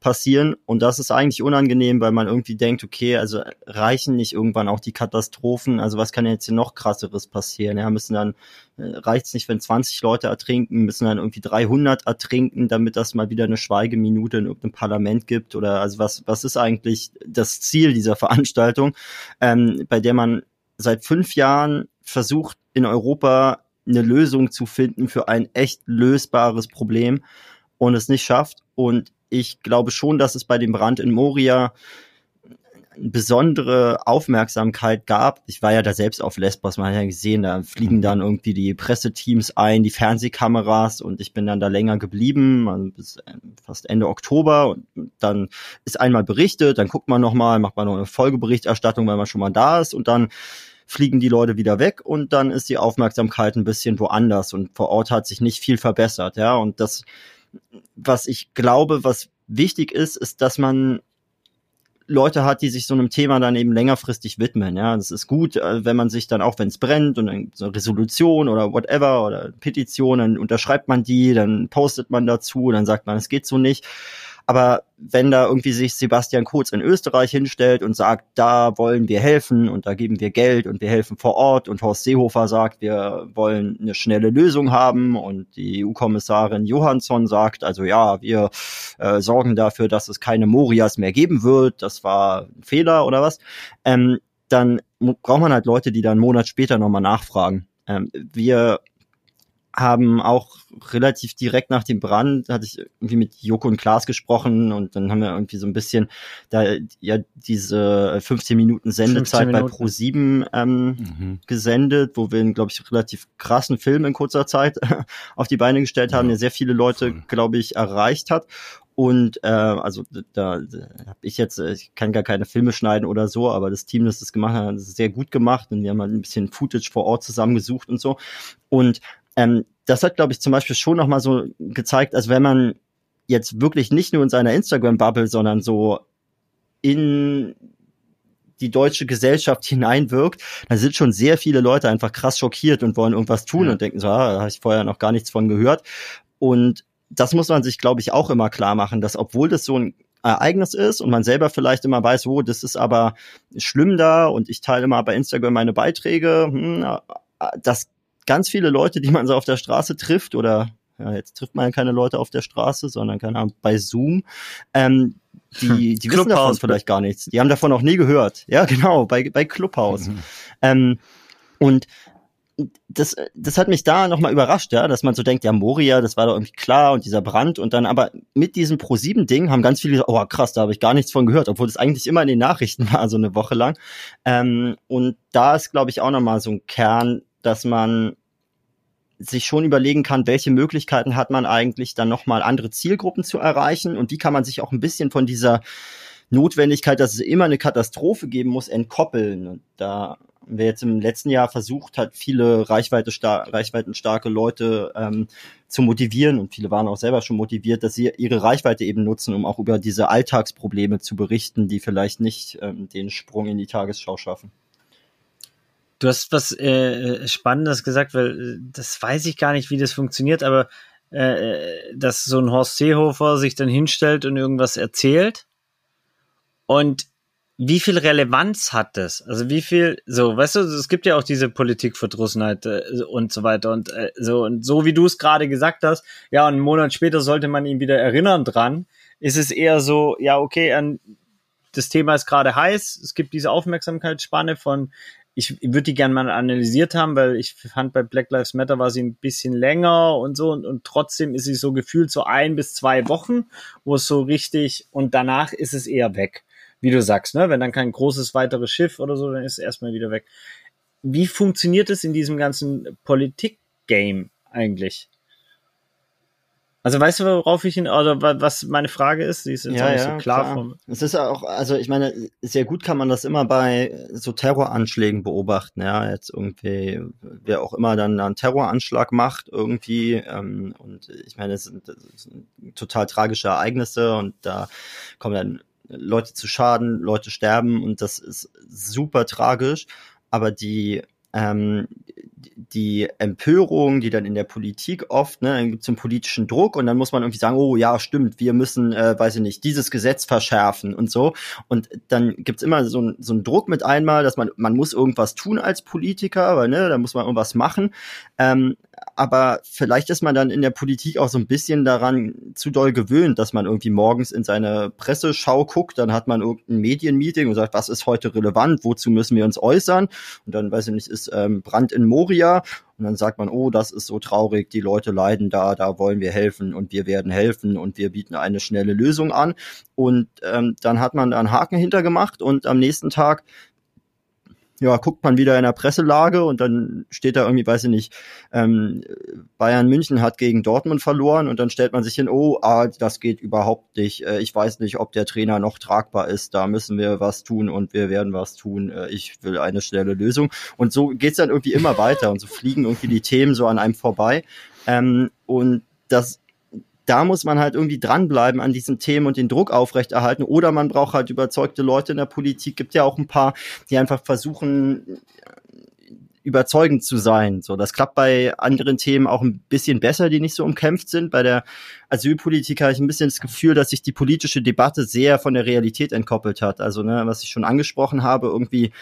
passieren. Und das ist eigentlich unangenehm, weil man irgendwie denkt, okay, also reichen nicht irgendwann auch die Katastrophen? Also was kann jetzt hier noch krasseres passieren? Ja, müssen dann, äh, reicht's nicht, wenn 20 Leute ertrinken, müssen dann irgendwie 300 ertrinken, damit das mal wieder eine Schweigeminute in irgendeinem Parlament gibt? Oder also was, was ist eigentlich das Ziel dieser Veranstaltung, ähm, bei der man seit fünf Jahren versucht, in Europa eine Lösung zu finden für ein echt lösbares Problem und es nicht schafft. Und ich glaube schon, dass es bei dem Brand in Moria besondere Aufmerksamkeit gab. Ich war ja da selbst auf Lesbos, man hat ja gesehen, da fliegen dann irgendwie die Presseteams ein, die Fernsehkameras und ich bin dann da länger geblieben, also bis fast Ende Oktober und dann ist einmal berichtet, dann guckt man nochmal, macht man noch eine Folgeberichterstattung, weil man schon mal da ist und dann fliegen die Leute wieder weg und dann ist die Aufmerksamkeit ein bisschen woanders und vor Ort hat sich nicht viel verbessert, ja, und das was ich glaube, was wichtig ist, ist, dass man Leute hat, die sich so einem Thema dann eben längerfristig widmen. Ja, das ist gut, äh, wenn man sich dann auch, wenn es brennt und so eine Resolution oder whatever oder Petition, dann unterschreibt man die, dann postet man dazu, dann sagt man, es geht so nicht. Aber wenn da irgendwie sich Sebastian Kurz in Österreich hinstellt und sagt, da wollen wir helfen und da geben wir Geld und wir helfen vor Ort und Horst Seehofer sagt, wir wollen eine schnelle Lösung haben und die EU-Kommissarin Johansson sagt, also ja, wir äh, sorgen dafür, dass es keine Morias mehr geben wird, das war ein Fehler oder was, ähm, dann braucht man halt Leute, die dann einen Monat später nochmal nachfragen. Ähm, wir haben auch relativ direkt nach dem Brand, hatte ich irgendwie mit Joko und Klaas gesprochen und dann haben wir irgendwie so ein bisschen da ja diese 15 Minuten Sendezeit 15 Minuten. bei Pro7 ähm, mhm. gesendet, wo wir einen, glaube ich, relativ krassen Film in kurzer Zeit auf die Beine gestellt haben, ja. der sehr viele Leute, glaube ich, erreicht hat. Und äh, also da, da habe ich jetzt, äh, ich kann gar keine Filme schneiden oder so, aber das Team, das das gemacht hat, hat es sehr gut gemacht und wir haben halt ein bisschen Footage vor Ort zusammengesucht und so. Und ähm, das hat, glaube ich, zum Beispiel schon nochmal so gezeigt, als wenn man jetzt wirklich nicht nur in seiner Instagram-Bubble, sondern so in die deutsche Gesellschaft hineinwirkt, dann sind schon sehr viele Leute einfach krass schockiert und wollen irgendwas tun ja. und denken so, ah, da habe ich vorher noch gar nichts von gehört. Und das muss man sich, glaube ich, auch immer klar machen, dass obwohl das so ein Ereignis ist und man selber vielleicht immer weiß, wo, oh, das ist aber schlimm da und ich teile immer bei Instagram meine Beiträge, hm, das ganz viele Leute, die man so auf der Straße trifft oder ja, jetzt trifft man ja keine Leute auf der Straße, sondern keine Ahnung, bei Zoom, ähm, die, die wissen davon vielleicht gar nichts. Die haben davon noch nie gehört. Ja, genau, bei, bei Clubhouse. Mhm. Ähm, und das, das hat mich da nochmal überrascht, ja, dass man so denkt, ja, Moria, das war doch irgendwie klar und dieser Brand und dann aber mit diesem Pro-7-Ding haben ganz viele gesagt, oh krass, da habe ich gar nichts von gehört, obwohl das eigentlich immer in den Nachrichten war, so eine Woche lang. Ähm, und da ist, glaube ich, auch nochmal so ein Kern, dass man sich schon überlegen kann, welche Möglichkeiten hat man eigentlich dann nochmal andere Zielgruppen zu erreichen und wie kann man sich auch ein bisschen von dieser Notwendigkeit, dass es immer eine Katastrophe geben muss, entkoppeln. Und da wir jetzt im letzten Jahr versucht, hat viele Reichweite star reichweitenstarke Leute ähm, zu motivieren und viele waren auch selber schon motiviert, dass sie ihre Reichweite eben nutzen, um auch über diese Alltagsprobleme zu berichten, die vielleicht nicht ähm, den Sprung in die Tagesschau schaffen. Du hast was äh, Spannendes gesagt, weil äh, das weiß ich gar nicht, wie das funktioniert, aber äh, dass so ein Horst Seehofer sich dann hinstellt und irgendwas erzählt und wie viel Relevanz hat das? Also wie viel, so, weißt du, es gibt ja auch diese Politikverdrussenheit äh, und so weiter und äh, so und so wie du es gerade gesagt hast, ja, und einen Monat später sollte man ihn wieder erinnern dran, ist es eher so, ja, okay, an, das Thema ist gerade heiß, es gibt diese Aufmerksamkeitsspanne von ich würde die gerne mal analysiert haben, weil ich fand bei Black Lives Matter war sie ein bisschen länger und so und, und trotzdem ist sie so gefühlt so ein bis zwei Wochen, wo es so richtig und danach ist es eher weg. Wie du sagst, ne? Wenn dann kein großes weiteres Schiff oder so, dann ist es erstmal wieder weg. Wie funktioniert es in diesem ganzen Politik-Game eigentlich? Also weißt du, worauf ich ihn, oder was meine Frage ist? Sie ist jetzt ja, ja, so klar. klar. Vom, Es ist auch, also ich meine, sehr gut kann man das immer bei so Terroranschlägen beobachten, ja, jetzt irgendwie, wer auch immer dann einen Terroranschlag macht irgendwie, ähm, und ich meine, es sind, das sind total tragische Ereignisse und da kommen dann Leute zu Schaden, Leute sterben und das ist super tragisch, aber die ähm, die Empörung, die dann in der Politik oft, ne, dann gibt es einen politischen Druck und dann muss man irgendwie sagen, oh ja, stimmt, wir müssen, äh, weiß ich nicht, dieses Gesetz verschärfen und so. Und dann gibt's immer so, ein, so einen Druck mit einmal, dass man, man muss irgendwas tun als Politiker, weil ne, da muss man irgendwas machen. Ähm, aber vielleicht ist man dann in der Politik auch so ein bisschen daran zu doll gewöhnt, dass man irgendwie morgens in seine Presseschau guckt, dann hat man irgendein Medienmeeting und sagt, was ist heute relevant, wozu müssen wir uns äußern? Und dann, weiß ich nicht, ist ähm, Brand in Moria und dann sagt man, oh, das ist so traurig, die Leute leiden da, da wollen wir helfen und wir werden helfen und wir bieten eine schnelle Lösung an. Und ähm, dann hat man da einen Haken hintergemacht und am nächsten Tag ja, guckt man wieder in der Presselage und dann steht da irgendwie, weiß ich nicht, ähm, Bayern München hat gegen Dortmund verloren und dann stellt man sich hin, oh, ah, das geht überhaupt nicht. Äh, ich weiß nicht, ob der Trainer noch tragbar ist. Da müssen wir was tun und wir werden was tun. Äh, ich will eine schnelle Lösung. Und so geht's dann irgendwie immer weiter und so fliegen irgendwie die Themen so an einem vorbei. Ähm, und das da muss man halt irgendwie dranbleiben an diesen Themen und den Druck aufrechterhalten. Oder man braucht halt überzeugte Leute in der Politik. Gibt ja auch ein paar, die einfach versuchen, überzeugend zu sein. So, das klappt bei anderen Themen auch ein bisschen besser, die nicht so umkämpft sind. Bei der Asylpolitik habe ich ein bisschen das Gefühl, dass sich die politische Debatte sehr von der Realität entkoppelt hat. Also, ne, was ich schon angesprochen habe, irgendwie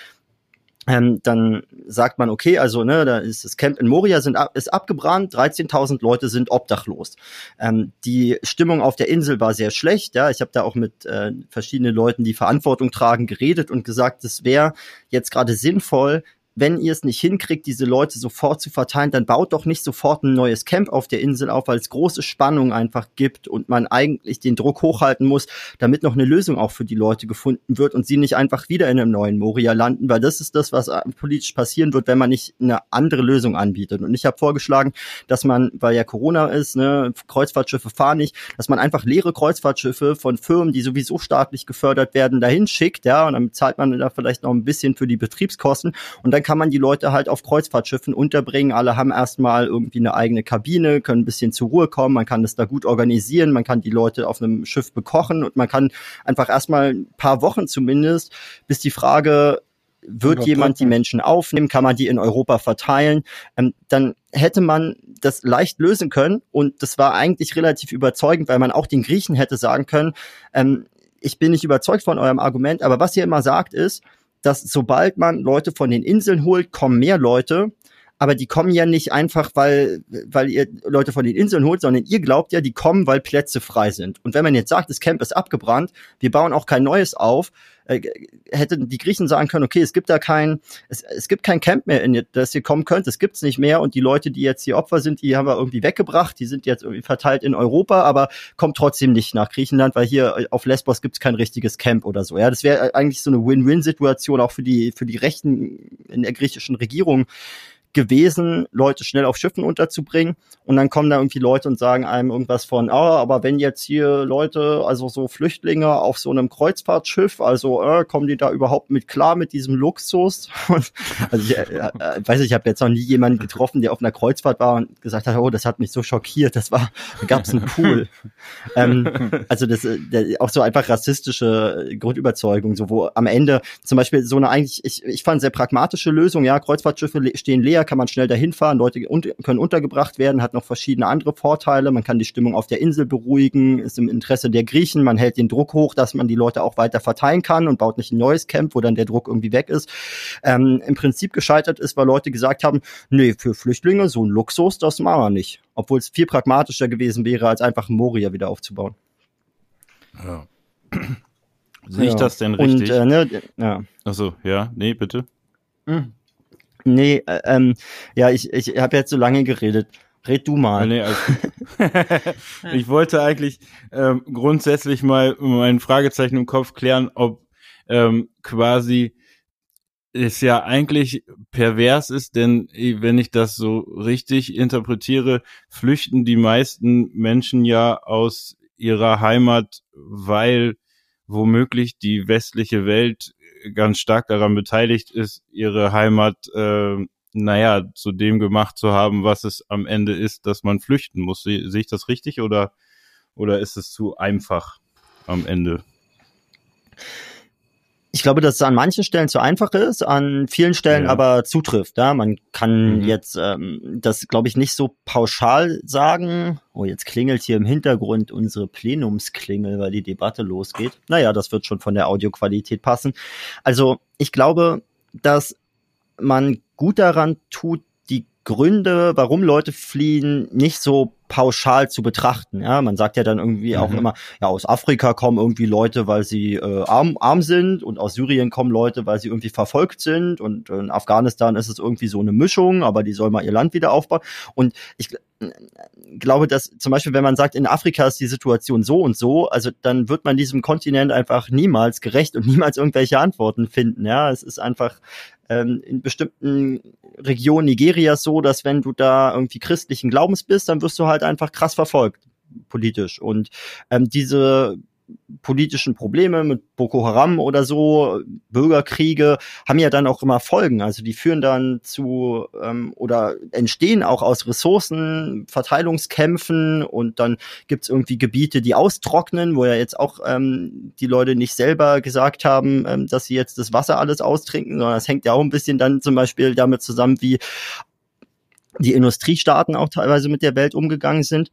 ähm, dann sagt man, okay, also ne, da ist das Camp in Moria sind, ist abgebrannt, 13.000 Leute sind obdachlos. Ähm, die Stimmung auf der Insel war sehr schlecht. Ja, ich habe da auch mit äh, verschiedenen Leuten, die Verantwortung tragen, geredet und gesagt, es wäre jetzt gerade sinnvoll, wenn ihr es nicht hinkriegt, diese Leute sofort zu verteilen, dann baut doch nicht sofort ein neues Camp auf der Insel auf, weil es große Spannung einfach gibt und man eigentlich den Druck hochhalten muss, damit noch eine Lösung auch für die Leute gefunden wird und sie nicht einfach wieder in einem neuen Moria landen, weil das ist das, was politisch passieren wird, wenn man nicht eine andere Lösung anbietet. Und ich habe vorgeschlagen, dass man, weil ja Corona ist, ne, Kreuzfahrtschiffe fahren nicht, dass man einfach leere Kreuzfahrtschiffe von Firmen, die sowieso staatlich gefördert werden, dahin schickt, ja, und dann zahlt man da vielleicht noch ein bisschen für die Betriebskosten und dann kann man die Leute halt auf Kreuzfahrtschiffen unterbringen. Alle haben erstmal irgendwie eine eigene Kabine, können ein bisschen zur Ruhe kommen, man kann das da gut organisieren, man kann die Leute auf einem Schiff bekochen und man kann einfach erstmal ein paar Wochen zumindest, bis die Frage wird jemand die Menschen aufnehmen? Kann man die in Europa verteilen? Ähm, dann hätte man das leicht lösen können und das war eigentlich relativ überzeugend, weil man auch den Griechen hätte sagen können, ähm, ich bin nicht überzeugt von eurem Argument, aber was ihr immer sagt ist, dass sobald man Leute von den Inseln holt, kommen mehr Leute. Aber die kommen ja nicht einfach, weil, weil ihr Leute von den Inseln holt, sondern ihr glaubt ja, die kommen, weil Plätze frei sind. Und wenn man jetzt sagt, das Camp ist abgebrannt, wir bauen auch kein neues auf, äh, hätten die Griechen sagen können, okay, es gibt da kein, es, es gibt kein Camp mehr, in das ihr kommen könnt, es gibt's nicht mehr und die Leute, die jetzt hier Opfer sind, die haben wir irgendwie weggebracht, die sind jetzt irgendwie verteilt in Europa, aber kommt trotzdem nicht nach Griechenland, weil hier auf Lesbos gibt's kein richtiges Camp oder so. Ja, das wäre eigentlich so eine Win-Win-Situation auch für die für die Rechten in der griechischen Regierung gewesen, Leute schnell auf Schiffen unterzubringen. Und dann kommen da irgendwie Leute und sagen einem irgendwas von, ah, aber wenn jetzt hier Leute, also so Flüchtlinge auf so einem Kreuzfahrtschiff, also äh, kommen die da überhaupt mit klar mit diesem Luxus? also ich äh, äh, weiß ich, ich habe jetzt noch nie jemanden getroffen, der auf einer Kreuzfahrt war und gesagt hat, oh, das hat mich so schockiert. Das war, da gab es einen Pool. ähm, also das äh, der, auch so einfach rassistische Grundüberzeugung, so wo am Ende zum Beispiel so eine eigentlich, ich, ich fand sehr pragmatische Lösung, ja, Kreuzfahrtschiffe stehen leer, kann man schnell dahin fahren, Leute können untergebracht werden, hat noch verschiedene andere Vorteile, man kann die Stimmung auf der Insel beruhigen, ist im Interesse der Griechen, man hält den Druck hoch, dass man die Leute auch weiter verteilen kann und baut nicht ein neues Camp, wo dann der Druck irgendwie weg ist. Ähm, Im Prinzip gescheitert ist, weil Leute gesagt haben, nee, für Flüchtlinge so ein Luxus, das machen wir nicht. Obwohl es viel pragmatischer gewesen wäre, als einfach Moria wieder aufzubauen. Ja. Sehe ich ja. das denn richtig? Und, äh, ne, ja. Achso, ja, nee, bitte. Mhm. Nee, äh, ähm, ja, ich, ich habe jetzt so lange geredet. Red du mal. Nee, also, ich wollte eigentlich ähm, grundsätzlich mal mein Fragezeichen im Kopf klären, ob ähm, quasi es ja eigentlich pervers ist, denn wenn ich das so richtig interpretiere, flüchten die meisten Menschen ja aus ihrer Heimat, weil womöglich die westliche Welt ganz stark daran beteiligt ist, ihre Heimat, äh, naja, zu dem gemacht zu haben, was es am Ende ist, dass man flüchten muss. Sehe ich das richtig oder, oder ist es zu einfach am Ende? Ich glaube, dass es an manchen Stellen zu einfach ist, an vielen Stellen ja. aber zutrifft. Ja, man kann mhm. jetzt ähm, das, glaube ich, nicht so pauschal sagen. Oh, jetzt klingelt hier im Hintergrund unsere Plenumsklingel, weil die Debatte losgeht. Naja, das wird schon von der Audioqualität passen. Also ich glaube, dass man gut daran tut, die Gründe, warum Leute fliehen, nicht so pauschal zu betrachten. Ja, man sagt ja dann irgendwie mhm. auch immer, ja, aus Afrika kommen irgendwie Leute, weil sie äh, arm, arm sind und aus Syrien kommen Leute, weil sie irgendwie verfolgt sind und in Afghanistan ist es irgendwie so eine Mischung, aber die soll mal ihr Land wieder aufbauen. Und ich glaube, dass zum Beispiel, wenn man sagt, in Afrika ist die Situation so und so, also dann wird man diesem Kontinent einfach niemals gerecht und niemals irgendwelche Antworten finden. Ja, es ist einfach ähm, in bestimmten Regionen Nigerias so, dass wenn du da irgendwie christlichen Glaubens bist, dann wirst du halt einfach krass verfolgt politisch. Und ähm, diese politischen Probleme mit Boko Haram oder so, Bürgerkriege, haben ja dann auch immer Folgen. Also die führen dann zu ähm, oder entstehen auch aus Ressourcen, Verteilungskämpfen und dann gibt's irgendwie Gebiete, die austrocknen, wo ja jetzt auch ähm, die Leute nicht selber gesagt haben, ähm, dass sie jetzt das Wasser alles austrinken, sondern es hängt ja auch ein bisschen dann zum Beispiel damit zusammen, wie die Industriestaaten auch teilweise mit der Welt umgegangen sind.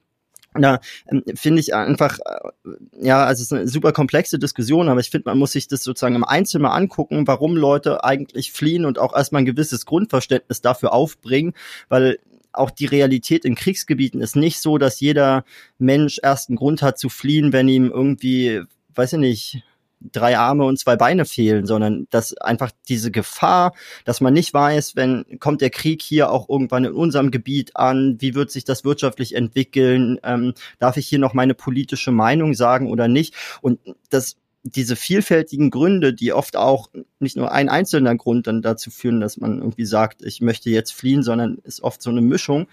Da ähm, finde ich einfach, äh, ja, also es ist eine super komplexe Diskussion, aber ich finde, man muss sich das sozusagen im Einzelnen mal angucken, warum Leute eigentlich fliehen und auch erstmal ein gewisses Grundverständnis dafür aufbringen, weil auch die Realität in Kriegsgebieten ist nicht so, dass jeder Mensch erst einen Grund hat zu fliehen, wenn ihm irgendwie, weiß ich nicht, drei Arme und zwei Beine fehlen, sondern dass einfach diese Gefahr, dass man nicht weiß, wenn kommt der Krieg hier auch irgendwann in unserem Gebiet an, wie wird sich das wirtschaftlich entwickeln, ähm, darf ich hier noch meine politische Meinung sagen oder nicht? Und das diese vielfältigen Gründe, die oft auch nicht nur ein einzelner Grund dann dazu führen, dass man irgendwie sagt, ich möchte jetzt fliehen, sondern ist oft so eine Mischung,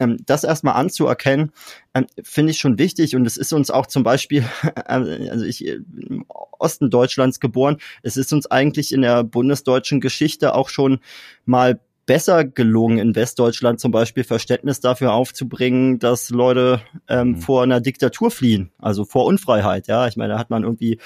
ähm, das erstmal anzuerkennen, ähm, finde ich schon wichtig. Und es ist uns auch zum Beispiel, äh, also ich im Osten Deutschlands geboren, es ist uns eigentlich in der bundesdeutschen Geschichte auch schon mal besser gelungen, in Westdeutschland zum Beispiel Verständnis dafür aufzubringen, dass Leute ähm, mhm. vor einer Diktatur fliehen, also vor Unfreiheit. Ja, ich meine, da hat man irgendwie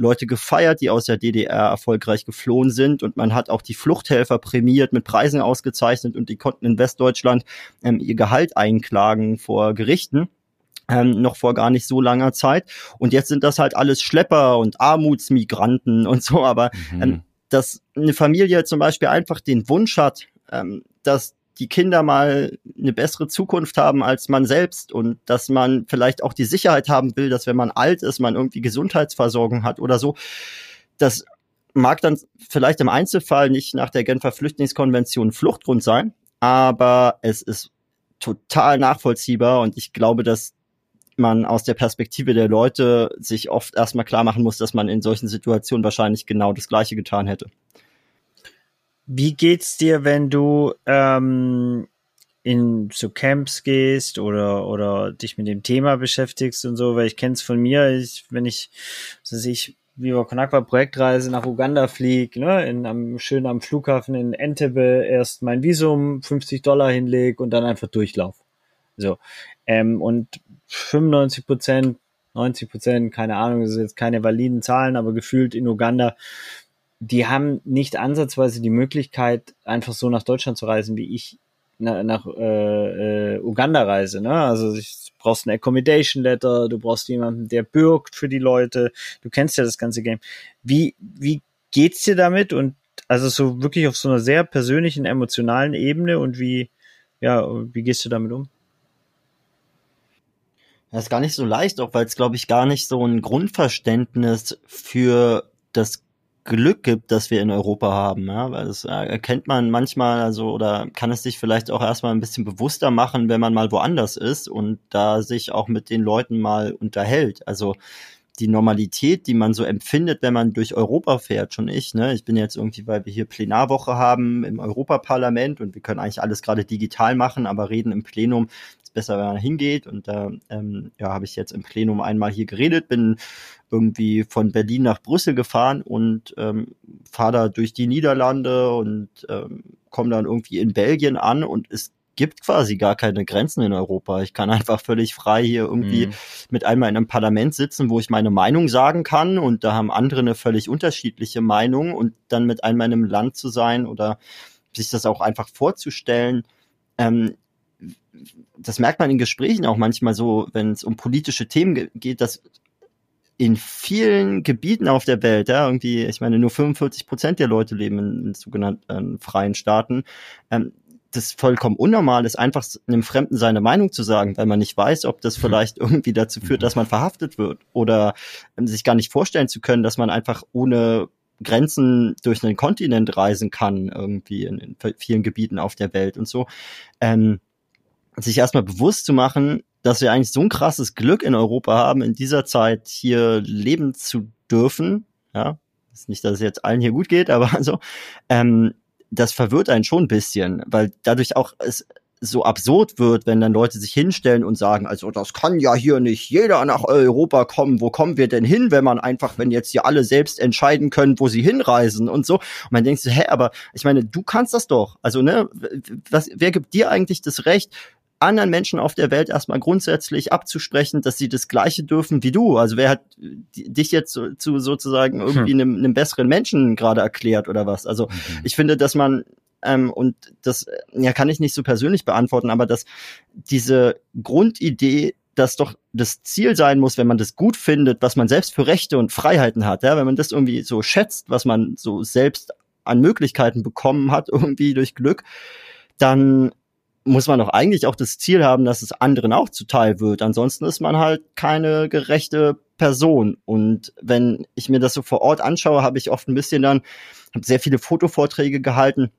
Leute gefeiert, die aus der DDR erfolgreich geflohen sind und man hat auch die Fluchthelfer prämiert, mit Preisen ausgezeichnet und die konnten in Westdeutschland ähm, ihr Gehalt einklagen vor Gerichten. Ähm, noch vor gar nicht so langer Zeit. Und jetzt sind das halt alles Schlepper und Armutsmigranten und so. Aber mhm. ähm, dass eine Familie zum Beispiel einfach den Wunsch hat, ähm, dass die Kinder mal eine bessere Zukunft haben als man selbst und dass man vielleicht auch die Sicherheit haben will, dass wenn man alt ist, man irgendwie Gesundheitsversorgung hat oder so. Das mag dann vielleicht im Einzelfall nicht nach der Genfer Flüchtlingskonvention Fluchtgrund sein, aber es ist total nachvollziehbar und ich glaube, dass man aus der Perspektive der Leute sich oft erstmal klar machen muss, dass man in solchen Situationen wahrscheinlich genau das Gleiche getan hätte. Wie geht's dir, wenn du ähm, in so Camps gehst oder oder dich mit dem Thema beschäftigst und so? Weil ich kenne es von mir, ich, wenn ich, was ich, Viva Konakwa Projektreise nach Uganda fliege, ne, in, am, schön am Flughafen in Entebbe erst mein Visum 50 Dollar hinleg und dann einfach durchlauf. So. Ähm, und 95 Prozent, 90 Prozent, keine Ahnung, das sind jetzt keine validen Zahlen, aber gefühlt in Uganda die haben nicht ansatzweise die Möglichkeit, einfach so nach Deutschland zu reisen, wie ich nach, nach äh, äh, Uganda reise. Ne? Also du brauchst ein Accommodation Letter, du brauchst jemanden, der bürgt für die Leute. Du kennst ja das ganze Game. Wie wie geht's dir damit? Und also so wirklich auf so einer sehr persönlichen, emotionalen Ebene und wie ja wie gehst du damit um? Das ist gar nicht so leicht, auch weil es, glaube ich, gar nicht so ein Grundverständnis für das Glück gibt, dass wir in Europa haben, ja, weil das äh, erkennt man manchmal, also oder kann es sich vielleicht auch erstmal ein bisschen bewusster machen, wenn man mal woanders ist und da sich auch mit den Leuten mal unterhält. Also die Normalität, die man so empfindet, wenn man durch Europa fährt, schon ich. Ne? Ich bin jetzt irgendwie, weil wir hier Plenarwoche haben im Europaparlament und wir können eigentlich alles gerade digital machen, aber reden im Plenum ist besser, wenn man hingeht. Und da ähm, ja, habe ich jetzt im Plenum einmal hier geredet, bin irgendwie von Berlin nach Brüssel gefahren und ähm, fahre da durch die Niederlande und ähm, komme dann irgendwie in Belgien an und es gibt quasi gar keine Grenzen in Europa. Ich kann einfach völlig frei hier irgendwie mhm. mit einmal in einem Parlament sitzen, wo ich meine Meinung sagen kann und da haben andere eine völlig unterschiedliche Meinung und dann mit einmal in einem Land zu sein oder sich das auch einfach vorzustellen. Ähm, das merkt man in Gesprächen auch manchmal so, wenn es um politische Themen geht, dass in vielen Gebieten auf der Welt, ja, irgendwie, ich meine, nur 45 Prozent der Leute leben in, in sogenannten äh, freien Staaten, ähm, das vollkommen unnormal ist, einfach einem Fremden seine Meinung zu sagen, weil man nicht weiß, ob das mhm. vielleicht irgendwie dazu führt, dass man verhaftet wird oder ähm, sich gar nicht vorstellen zu können, dass man einfach ohne Grenzen durch einen Kontinent reisen kann, irgendwie in, in vielen Gebieten auf der Welt und so. Ähm, sich erstmal bewusst zu machen, dass wir eigentlich so ein krasses Glück in Europa haben, in dieser Zeit hier leben zu dürfen. Ja, ist nicht, dass es jetzt allen hier gut geht, aber also, ähm, das verwirrt einen schon ein bisschen, weil dadurch auch es so absurd wird, wenn dann Leute sich hinstellen und sagen, also das kann ja hier nicht jeder nach Europa kommen. Wo kommen wir denn hin, wenn man einfach, wenn jetzt hier alle selbst entscheiden können, wo sie hinreisen und so. Und man denkt so, hä, aber ich meine, du kannst das doch. Also, ne, was, wer gibt dir eigentlich das Recht, anderen Menschen auf der Welt erstmal grundsätzlich abzusprechen, dass sie das Gleiche dürfen wie du. Also wer hat dich jetzt zu, zu sozusagen irgendwie hm. einem, einem besseren Menschen gerade erklärt oder was? Also mhm. ich finde, dass man ähm, und das ja kann ich nicht so persönlich beantworten, aber dass diese Grundidee dass doch das Ziel sein muss, wenn man das gut findet, was man selbst für Rechte und Freiheiten hat, ja, wenn man das irgendwie so schätzt, was man so selbst an Möglichkeiten bekommen hat, irgendwie durch Glück, dann muss man doch eigentlich auch das Ziel haben, dass es anderen auch zuteil wird. Ansonsten ist man halt keine gerechte Person. Und wenn ich mir das so vor Ort anschaue, habe ich oft ein bisschen dann, habe sehr viele Fotovorträge gehalten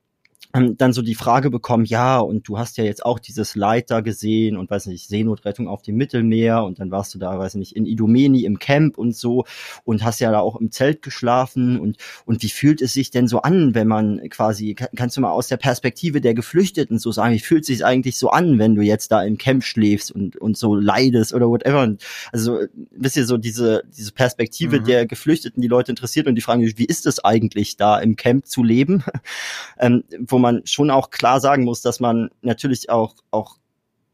dann so die Frage bekommen, ja, und du hast ja jetzt auch dieses Leid da gesehen und weiß nicht, Seenotrettung auf dem Mittelmeer und dann warst du da, weiß nicht, in Idomeni im Camp und so und hast ja da auch im Zelt geschlafen und, und wie fühlt es sich denn so an, wenn man quasi, kannst du mal aus der Perspektive der Geflüchteten so sagen, wie fühlt es sich eigentlich so an, wenn du jetzt da im Camp schläfst und, und so leidest oder whatever. Und also, wisst ihr, so diese, diese Perspektive mhm. der Geflüchteten, die Leute interessiert und die fragen, wie ist es eigentlich da im Camp zu leben? ähm, wo man schon auch klar sagen muss, dass man natürlich auch, auch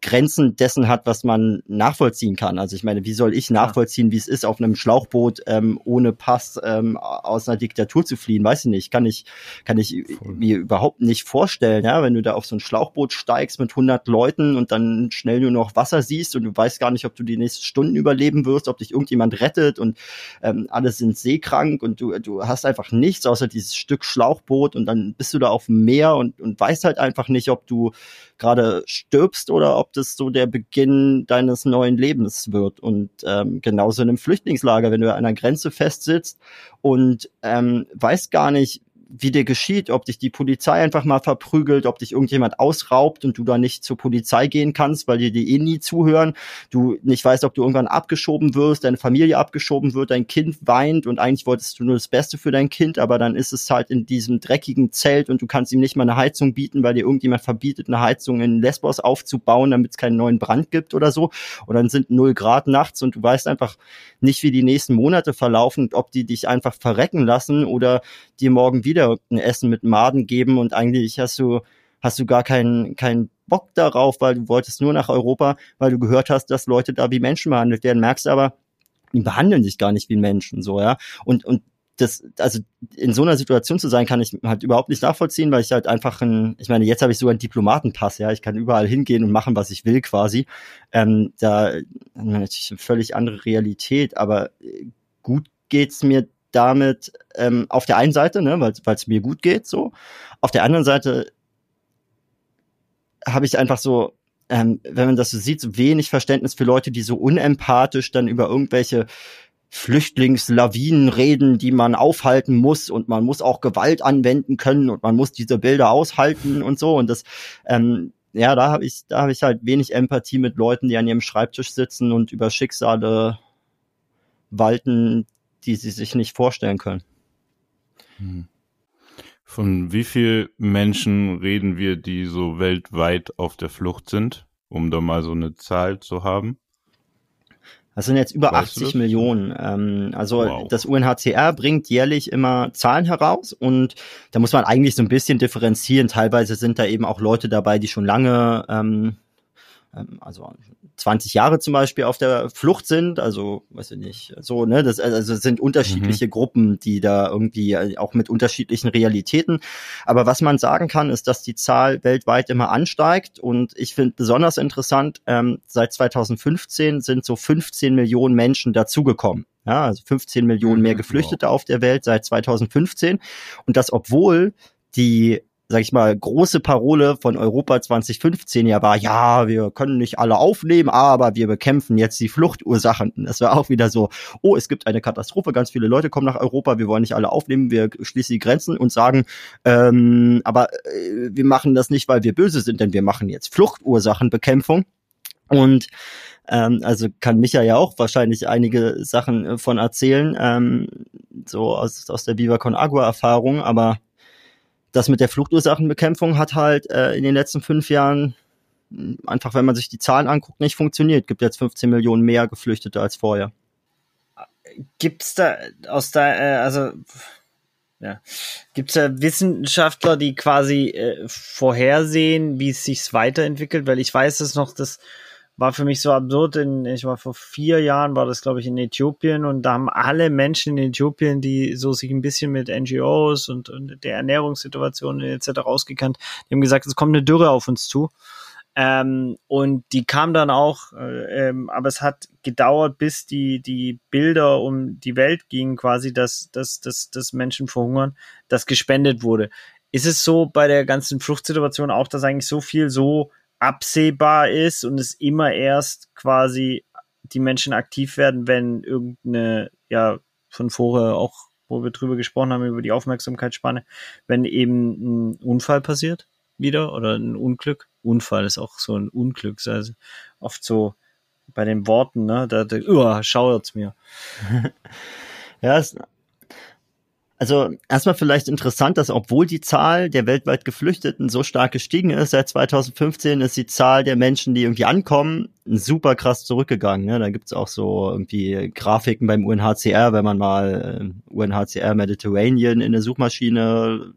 Grenzen dessen hat, was man nachvollziehen kann. Also ich meine, wie soll ich nachvollziehen, wie es ist, auf einem Schlauchboot ähm, ohne Pass ähm, aus einer Diktatur zu fliehen? Weiß ich nicht. Kann ich, kann ich Voll. mir überhaupt nicht vorstellen. Ja, wenn du da auf so ein Schlauchboot steigst mit 100 Leuten und dann schnell nur noch Wasser siehst und du weißt gar nicht, ob du die nächsten Stunden überleben wirst, ob dich irgendjemand rettet und ähm, alle sind seekrank und du, du hast einfach nichts außer dieses Stück Schlauchboot und dann bist du da auf dem Meer und, und weißt halt einfach nicht, ob du gerade stirbst oder ob das so der Beginn deines neuen Lebens wird. Und ähm, genauso in einem Flüchtlingslager, wenn du an einer Grenze festsitzt und ähm, weißt gar nicht, wie dir geschieht, ob dich die Polizei einfach mal verprügelt, ob dich irgendjemand ausraubt und du da nicht zur Polizei gehen kannst, weil dir die eh nie zuhören, du nicht weißt, ob du irgendwann abgeschoben wirst, deine Familie abgeschoben wird, dein Kind weint und eigentlich wolltest du nur das Beste für dein Kind, aber dann ist es halt in diesem dreckigen Zelt und du kannst ihm nicht mal eine Heizung bieten, weil dir irgendjemand verbietet, eine Heizung in Lesbos aufzubauen, damit es keinen neuen Brand gibt oder so. Und dann sind null Grad nachts und du weißt einfach nicht, wie die nächsten Monate verlaufen, ob die dich einfach verrecken lassen oder dir morgen wieder wieder ein Essen mit Maden geben und eigentlich hast du, hast du gar keinen, keinen Bock darauf, weil du wolltest nur nach Europa, weil du gehört hast, dass Leute da wie Menschen behandelt werden, merkst aber, die behandeln dich gar nicht wie Menschen, so, ja. Und, und das, also in so einer Situation zu sein, kann ich halt überhaupt nicht nachvollziehen, weil ich halt einfach ein, ich meine, jetzt habe ich so einen Diplomatenpass, ja, ich kann überall hingehen und machen, was ich will, quasi. Ähm, da natürlich eine völlig andere Realität, aber gut geht's mir damit ähm, auf der einen Seite, ne, weil es mir gut geht, so. Auf der anderen Seite habe ich einfach so, ähm, wenn man das so sieht, so wenig Verständnis für Leute, die so unempathisch dann über irgendwelche Flüchtlingslawinen reden, die man aufhalten muss und man muss auch Gewalt anwenden können und man muss diese Bilder aushalten und so und das ähm, ja, da habe ich da habe ich halt wenig Empathie mit Leuten, die an ihrem Schreibtisch sitzen und über Schicksale walten, die sie sich nicht vorstellen können. Hm. Von wie viel Menschen reden wir, die so weltweit auf der Flucht sind, um da mal so eine Zahl zu haben? Das sind jetzt über weißt 80 Millionen. Ähm, also wow. das UNHCR bringt jährlich immer Zahlen heraus und da muss man eigentlich so ein bisschen differenzieren. Teilweise sind da eben auch Leute dabei, die schon lange ähm, also 20 Jahre zum Beispiel auf der Flucht sind, also weiß ich nicht, so, ne, das also es sind unterschiedliche mhm. Gruppen, die da irgendwie äh, auch mit unterschiedlichen Realitäten. Aber was man sagen kann, ist, dass die Zahl weltweit immer ansteigt und ich finde besonders interessant, ähm, seit 2015 sind so 15 Millionen Menschen dazugekommen. Ja, also 15 Millionen mehr mhm, Geflüchtete wow. auf der Welt seit 2015 und das obwohl die sag ich mal, große Parole von Europa 2015 ja war, ja, wir können nicht alle aufnehmen, aber wir bekämpfen jetzt die Fluchtursachen. Das war auch wieder so, oh, es gibt eine Katastrophe, ganz viele Leute kommen nach Europa, wir wollen nicht alle aufnehmen, wir schließen die Grenzen und sagen, ähm, aber äh, wir machen das nicht, weil wir böse sind, denn wir machen jetzt Fluchtursachenbekämpfung. Und ähm, also kann Micha ja auch wahrscheinlich einige Sachen äh, von erzählen, ähm, so aus, aus der Viva Con Agua Erfahrung, aber das mit der Fluchtursachenbekämpfung hat halt äh, in den letzten fünf Jahren einfach, wenn man sich die Zahlen anguckt, nicht funktioniert. Gibt jetzt 15 Millionen mehr Geflüchtete als vorher. Gibt's da aus da, äh, also ja. Gibt es da Wissenschaftler, die quasi äh, vorhersehen, wie es sich weiterentwickelt? Weil ich weiß es noch, dass war für mich so absurd. In, ich war vor vier Jahren, war das glaube ich in Äthiopien und da haben alle Menschen in Äthiopien, die so sich ein bisschen mit NGOs und, und der Ernährungssituation etc. ausgekannt, die haben gesagt, es kommt eine Dürre auf uns zu. Ähm, und die kam dann auch, äh, ähm, aber es hat gedauert, bis die, die Bilder um die Welt gingen, quasi, dass, dass, dass, dass Menschen verhungern, dass gespendet wurde. Ist es so bei der ganzen Fluchtsituation auch, dass eigentlich so viel so absehbar ist und es immer erst quasi die Menschen aktiv werden, wenn irgendeine, ja, von vorher auch, wo wir drüber gesprochen haben, über die Aufmerksamkeitsspanne, wenn eben ein Unfall passiert wieder oder ein Unglück. Unfall ist auch so ein Unglück, also oft so bei den Worten, ne, da, da uh, schauert's mir. ja, es, also erstmal vielleicht interessant, dass obwohl die Zahl der weltweit Geflüchteten so stark gestiegen ist, seit 2015 ist die Zahl der Menschen, die irgendwie ankommen, super krass zurückgegangen. Ne? Da gibt's auch so irgendwie Grafiken beim UNHCR, wenn man mal äh, UNHCR Mediterranean in der Suchmaschine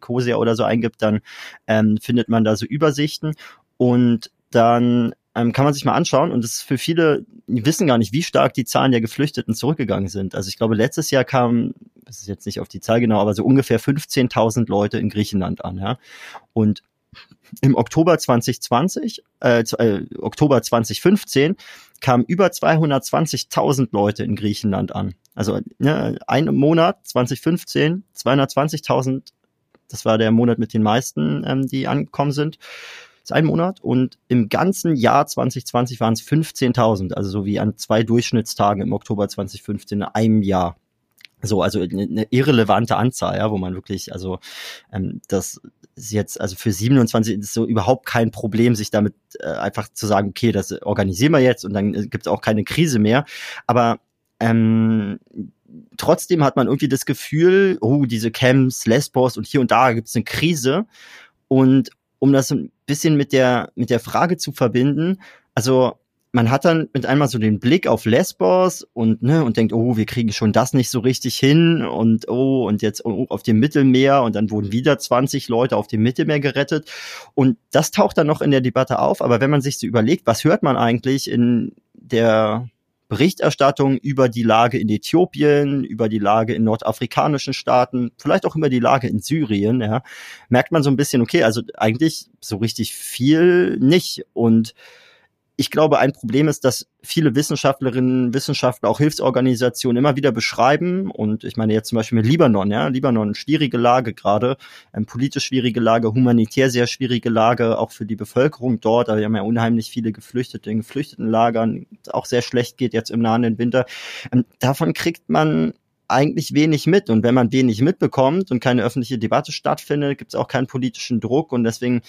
COSIA oder so eingibt, dann ähm, findet man da so Übersichten. Und dann ähm, kann man sich mal anschauen und es ist für viele, die wissen gar nicht, wie stark die Zahlen der Geflüchteten zurückgegangen sind. Also ich glaube, letztes Jahr kamen, das ist jetzt nicht auf die Zahl genau, aber so ungefähr 15.000 Leute in Griechenland an, ja. Und im Oktober 2020, äh, äh, Oktober 2015 kamen über 220.000 Leute in Griechenland an. Also ne, ein Monat 2015 220.000, das war der Monat mit den meisten, ähm, die angekommen sind ist ein Monat und im ganzen Jahr 2020 waren es 15.000, also so wie an zwei Durchschnittstagen im Oktober 2015 in einem Jahr. So, also eine, irrelevante Anzahl, ja, wo man wirklich, also ähm, das ist jetzt, also für 27 ist so überhaupt kein Problem, sich damit äh, einfach zu sagen, okay, das organisieren wir jetzt und dann äh, gibt es auch keine Krise mehr. Aber ähm, trotzdem hat man irgendwie das Gefühl, oh, diese Camps, Lesbos und hier und da gibt es eine Krise. Und um das ein bisschen mit der, mit der Frage zu verbinden, also man hat dann mit einmal so den Blick auf Lesbos und ne und denkt, oh, wir kriegen schon das nicht so richtig hin und oh und jetzt oh, auf dem Mittelmeer und dann wurden wieder 20 Leute auf dem Mittelmeer gerettet. Und das taucht dann noch in der Debatte auf, aber wenn man sich so überlegt, was hört man eigentlich in der Berichterstattung über die Lage in Äthiopien, über die Lage in nordafrikanischen Staaten, vielleicht auch über die Lage in Syrien, ja, merkt man so ein bisschen, okay, also eigentlich so richtig viel nicht. Und ich glaube, ein Problem ist, dass viele Wissenschaftlerinnen, Wissenschaftler, auch Hilfsorganisationen immer wieder beschreiben, und ich meine jetzt zum Beispiel mit Libanon, ja, Libanon, schwierige Lage gerade, ähm, politisch schwierige Lage, humanitär sehr schwierige Lage, auch für die Bevölkerung dort, aber wir haben ja unheimlich viele Geflüchtete in Geflüchtetenlagern, auch sehr schlecht geht jetzt im nahen Winter. Ähm, davon kriegt man eigentlich wenig mit. Und wenn man wenig mitbekommt und keine öffentliche Debatte stattfindet, gibt es auch keinen politischen Druck. Und deswegen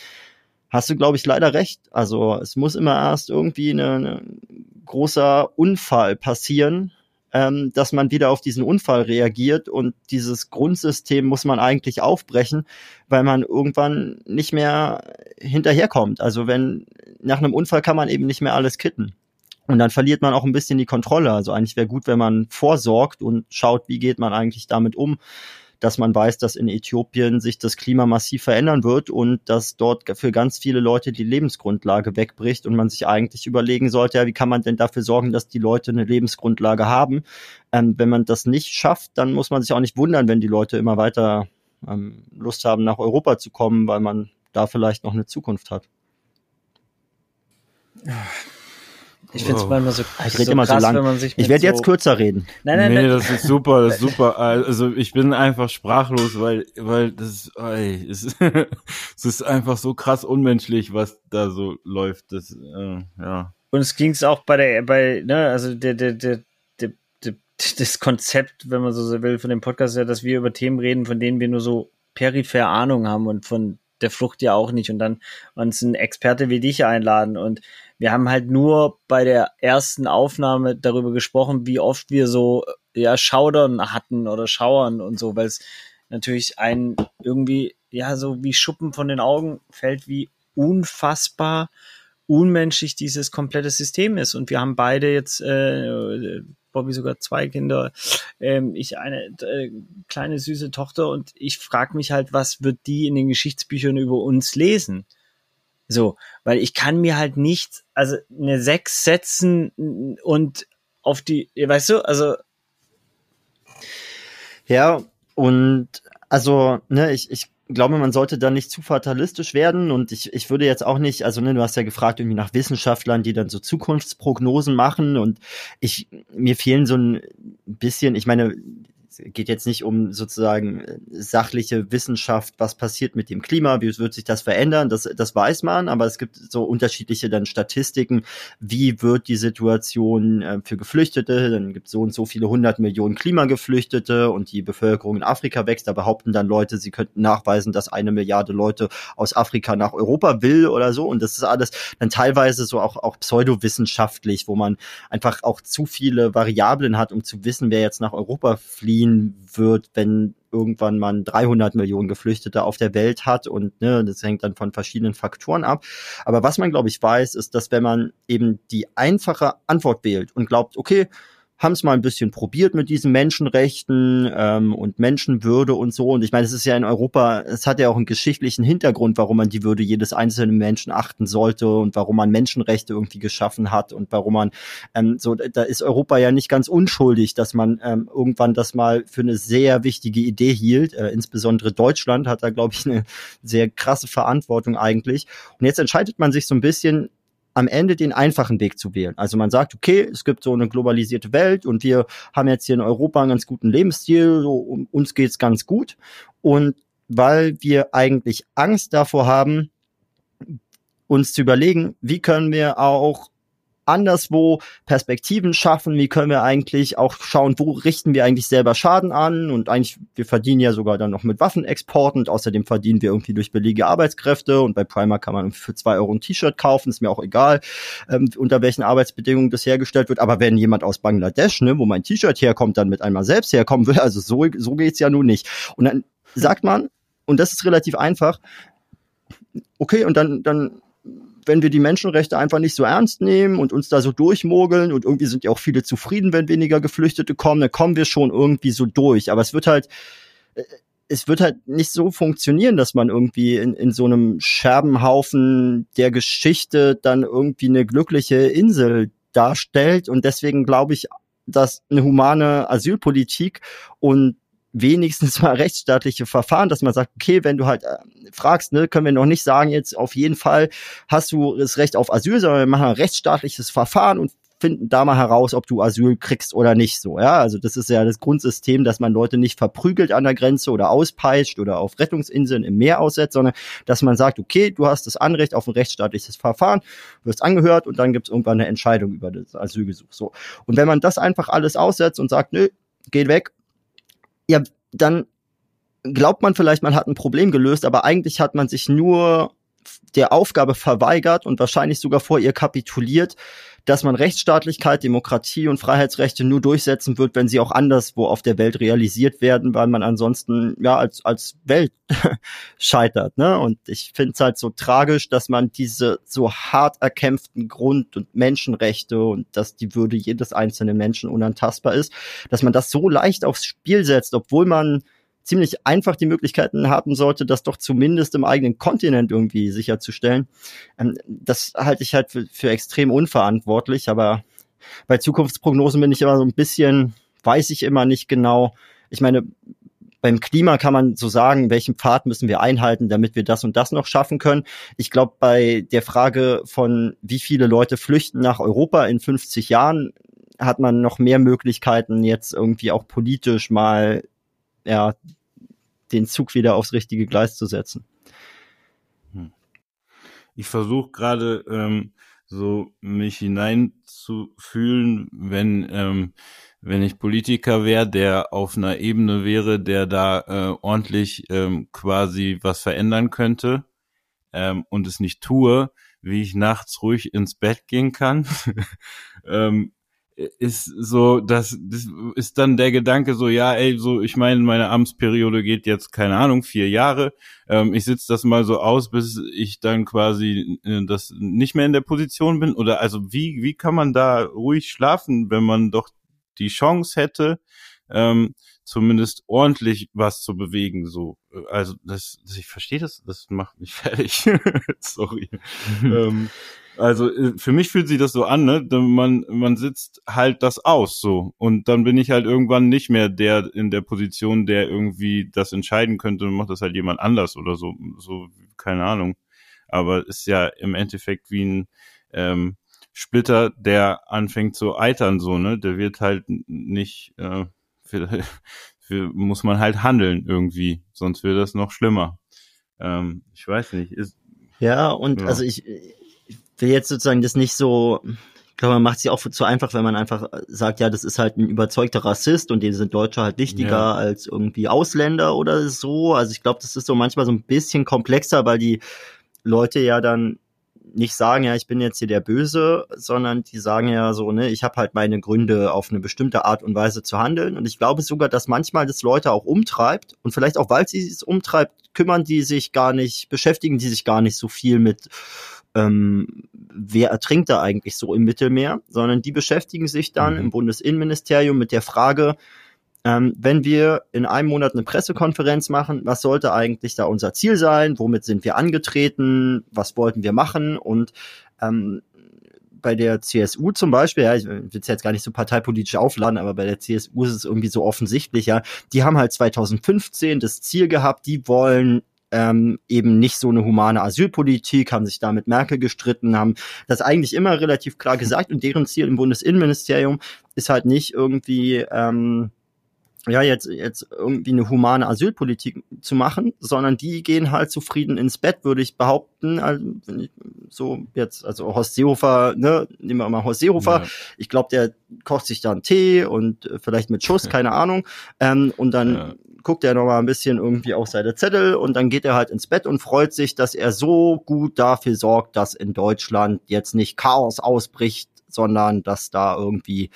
hast du, glaube ich, leider recht. Also es muss immer erst irgendwie ein großer Unfall passieren, ähm, dass man wieder auf diesen Unfall reagiert und dieses Grundsystem muss man eigentlich aufbrechen, weil man irgendwann nicht mehr hinterherkommt. Also wenn nach einem Unfall kann man eben nicht mehr alles kitten. Und dann verliert man auch ein bisschen die Kontrolle. Also eigentlich wäre gut, wenn man vorsorgt und schaut, wie geht man eigentlich damit um dass man weiß, dass in Äthiopien sich das Klima massiv verändern wird und dass dort für ganz viele Leute die Lebensgrundlage wegbricht und man sich eigentlich überlegen sollte, ja, wie kann man denn dafür sorgen, dass die Leute eine Lebensgrundlage haben? Ähm, wenn man das nicht schafft, dann muss man sich auch nicht wundern, wenn die Leute immer weiter ähm, Lust haben, nach Europa zu kommen, weil man da vielleicht noch eine Zukunft hat. Ich finde es manchmal so, ich so immer krass, so lang. wenn man sich Ich werde so jetzt kürzer reden. Nein, nein, nee, nein. das ist super, das ist super. Also ich bin einfach sprachlos, weil, weil das ist, ey, es, ist, es ist einfach so krass unmenschlich, was da so läuft. Das, äh, ja. Und es ging es auch bei der, bei, ne, also der, der, der, der, der, das Konzept, wenn man so will, von dem Podcast ja, dass wir über Themen reden, von denen wir nur so peripher Ahnung haben und von der Flucht ja auch nicht und dann uns einen Experte wie dich einladen und wir haben halt nur bei der ersten Aufnahme darüber gesprochen, wie oft wir so ja Schaudern hatten oder Schauern und so, weil es natürlich ein irgendwie ja so wie Schuppen von den Augen fällt, wie unfassbar unmenschlich dieses komplette System ist. Und wir haben beide jetzt, äh, Bobby sogar zwei Kinder, ähm, ich eine äh, kleine süße Tochter und ich frage mich halt, was wird die in den Geschichtsbüchern über uns lesen? So, weil ich kann mir halt nicht, also eine sechs setzen und auf die, weißt du, also. Ja, und also, ne, ich, ich glaube, man sollte da nicht zu fatalistisch werden und ich, ich würde jetzt auch nicht, also ne, du hast ja gefragt irgendwie nach Wissenschaftlern, die dann so Zukunftsprognosen machen und ich, mir fehlen so ein bisschen, ich meine, geht jetzt nicht um sozusagen äh, sachliche Wissenschaft, was passiert mit dem Klima, wie wird sich das verändern, das, das weiß man, aber es gibt so unterschiedliche dann Statistiken, wie wird die Situation äh, für Geflüchtete, dann gibt es so und so viele hundert Millionen Klimageflüchtete und die Bevölkerung in Afrika wächst, da behaupten dann Leute, sie könnten nachweisen, dass eine Milliarde Leute aus Afrika nach Europa will oder so und das ist alles dann teilweise so auch, auch pseudowissenschaftlich, wo man einfach auch zu viele Variablen hat, um zu wissen, wer jetzt nach Europa flieht ziehen wird, wenn irgendwann man 300 Millionen Geflüchtete auf der Welt hat und ne, das hängt dann von verschiedenen Faktoren ab. Aber was man, glaube ich, weiß, ist, dass wenn man eben die einfache Antwort wählt und glaubt, okay, haben es mal ein bisschen probiert mit diesen Menschenrechten ähm, und Menschenwürde und so. Und ich meine, es ist ja in Europa, es hat ja auch einen geschichtlichen Hintergrund, warum man die Würde jedes einzelnen Menschen achten sollte und warum man Menschenrechte irgendwie geschaffen hat und warum man ähm, so, da ist Europa ja nicht ganz unschuldig, dass man ähm, irgendwann das mal für eine sehr wichtige Idee hielt. Äh, insbesondere Deutschland hat da, glaube ich, eine sehr krasse Verantwortung eigentlich. Und jetzt entscheidet man sich so ein bisschen, am Ende den einfachen Weg zu wählen. Also man sagt, okay, es gibt so eine globalisierte Welt und wir haben jetzt hier in Europa einen ganz guten Lebensstil, so, um, uns geht's ganz gut. Und weil wir eigentlich Angst davor haben, uns zu überlegen, wie können wir auch anderswo Perspektiven schaffen, wie können wir eigentlich auch schauen, wo richten wir eigentlich selber Schaden an? Und eigentlich, wir verdienen ja sogar dann noch mit Waffenexporten und außerdem verdienen wir irgendwie durch billige Arbeitskräfte. Und bei Primer kann man für zwei Euro ein T-Shirt kaufen, ist mir auch egal, ähm, unter welchen Arbeitsbedingungen das hergestellt wird, aber wenn jemand aus Bangladesch, ne, wo mein T-Shirt herkommt, dann mit einmal selbst herkommen will, also so, so geht's ja nun nicht. Und dann sagt man, und das ist relativ einfach, okay, und dann, dann wenn wir die Menschenrechte einfach nicht so ernst nehmen und uns da so durchmogeln und irgendwie sind ja auch viele zufrieden, wenn weniger Geflüchtete kommen, dann kommen wir schon irgendwie so durch. Aber es wird halt, äh, es wird halt nicht so funktionieren, dass man irgendwie in, in so einem Scherbenhaufen der Geschichte dann irgendwie eine glückliche Insel darstellt. Und deswegen glaube ich, dass eine humane Asylpolitik und wenigstens mal rechtsstaatliche Verfahren, dass man sagt, okay, wenn du halt äh, fragst, ne, können wir noch nicht sagen, jetzt auf jeden Fall hast du das Recht auf Asyl, sondern wir machen ein rechtsstaatliches Verfahren und finden da mal heraus, ob du Asyl kriegst oder nicht so. Ja, also das ist ja das Grundsystem, dass man Leute nicht verprügelt an der Grenze oder auspeitscht oder auf Rettungsinseln im Meer aussetzt, sondern dass man sagt, okay, du hast das Anrecht auf ein rechtsstaatliches Verfahren, wirst angehört und dann gibt es irgendwann eine Entscheidung über das Asylgesuch. So. Und wenn man das einfach alles aussetzt und sagt, nö, geht weg, ja, dann glaubt man vielleicht, man hat ein Problem gelöst, aber eigentlich hat man sich nur der Aufgabe verweigert und wahrscheinlich sogar vor ihr kapituliert, dass man Rechtsstaatlichkeit, Demokratie und Freiheitsrechte nur durchsetzen wird, wenn sie auch anderswo auf der Welt realisiert werden, weil man ansonsten ja als als Welt scheitert. Ne? Und ich finde es halt so tragisch, dass man diese so hart erkämpften Grund- und Menschenrechte und dass die Würde jedes einzelnen Menschen unantastbar ist, dass man das so leicht aufs Spiel setzt, obwohl man ziemlich einfach die Möglichkeiten haben sollte, das doch zumindest im eigenen Kontinent irgendwie sicherzustellen. Ähm, das halte ich halt für, für extrem unverantwortlich, aber bei Zukunftsprognosen bin ich immer so ein bisschen, weiß ich immer nicht genau. Ich meine, beim Klima kann man so sagen, welchen Pfad müssen wir einhalten, damit wir das und das noch schaffen können. Ich glaube, bei der Frage von, wie viele Leute flüchten nach Europa in 50 Jahren, hat man noch mehr Möglichkeiten, jetzt irgendwie auch politisch mal ja, den Zug wieder aufs richtige Gleis zu setzen. Hm. Ich versuche gerade ähm, so mich hineinzufühlen, wenn ähm, wenn ich Politiker wäre, der auf einer Ebene wäre, der da äh, ordentlich ähm, quasi was verändern könnte ähm, und es nicht tue, wie ich nachts ruhig ins Bett gehen kann. ähm, ist so, das, das ist dann der Gedanke so, ja, ey, so, ich meine, meine Amtsperiode geht jetzt, keine Ahnung, vier Jahre. Ähm, ich sitze das mal so aus, bis ich dann quasi äh, das nicht mehr in der Position bin. Oder also wie, wie kann man da ruhig schlafen, wenn man doch die Chance hätte, ähm, zumindest ordentlich was zu bewegen. So, also das, das ich verstehe das, das macht mich fertig. Sorry. ähm, also äh, für mich fühlt sich das so an, ne? Man, man sitzt halt das aus so. Und dann bin ich halt irgendwann nicht mehr der in der Position, der irgendwie das entscheiden könnte und macht das halt jemand anders oder so. So, keine Ahnung. Aber ist ja im Endeffekt wie ein ähm, Splitter, der anfängt zu eitern, so, ne? Der wird halt nicht, äh, für, für, muss man halt handeln irgendwie, sonst wird das noch schlimmer. Ähm, ich weiß nicht. Ist, ja, und ja. also ich, will jetzt sozusagen das nicht so, ich glaube, man macht sich auch zu einfach, wenn man einfach sagt, ja, das ist halt ein überzeugter Rassist und denen sind Deutsche halt wichtiger ja. als irgendwie Ausländer oder so. Also ich glaube, das ist so manchmal so ein bisschen komplexer, weil die Leute ja dann nicht sagen, ja, ich bin jetzt hier der Böse, sondern die sagen ja so, ne, ich habe halt meine Gründe, auf eine bestimmte Art und Weise zu handeln. Und ich glaube sogar, dass manchmal das Leute auch umtreibt. Und vielleicht auch, weil sie es umtreibt, kümmern die sich gar nicht, beschäftigen die sich gar nicht so viel mit ähm, wer ertrinkt da eigentlich so im Mittelmeer, sondern die beschäftigen sich dann mhm. im Bundesinnenministerium mit der Frage, ähm, wenn wir in einem Monat eine Pressekonferenz machen, was sollte eigentlich da unser Ziel sein? Womit sind wir angetreten? Was wollten wir machen? Und ähm, bei der CSU zum Beispiel, ja, ich will es jetzt gar nicht so parteipolitisch aufladen, aber bei der CSU ist es irgendwie so offensichtlich, ja, die haben halt 2015 das Ziel gehabt, die wollen ähm, eben nicht so eine humane Asylpolitik, haben sich da mit Merkel gestritten, haben das eigentlich immer relativ klar gesagt. Und deren Ziel im Bundesinnenministerium ist halt nicht irgendwie ähm, ja, jetzt, jetzt irgendwie eine humane Asylpolitik zu machen, sondern die gehen halt zufrieden ins Bett, würde ich behaupten. Also, wenn ich so jetzt, also Horst Seehofer, ne, nehmen wir mal Horst Seehofer. Ja. Ich glaube, der kocht sich da einen Tee und äh, vielleicht mit Schuss, keine Ahnung. Ähm, und dann ja guckt er noch mal ein bisschen irgendwie auf seine Zettel und dann geht er halt ins Bett und freut sich, dass er so gut dafür sorgt, dass in Deutschland jetzt nicht Chaos ausbricht, sondern dass da irgendwie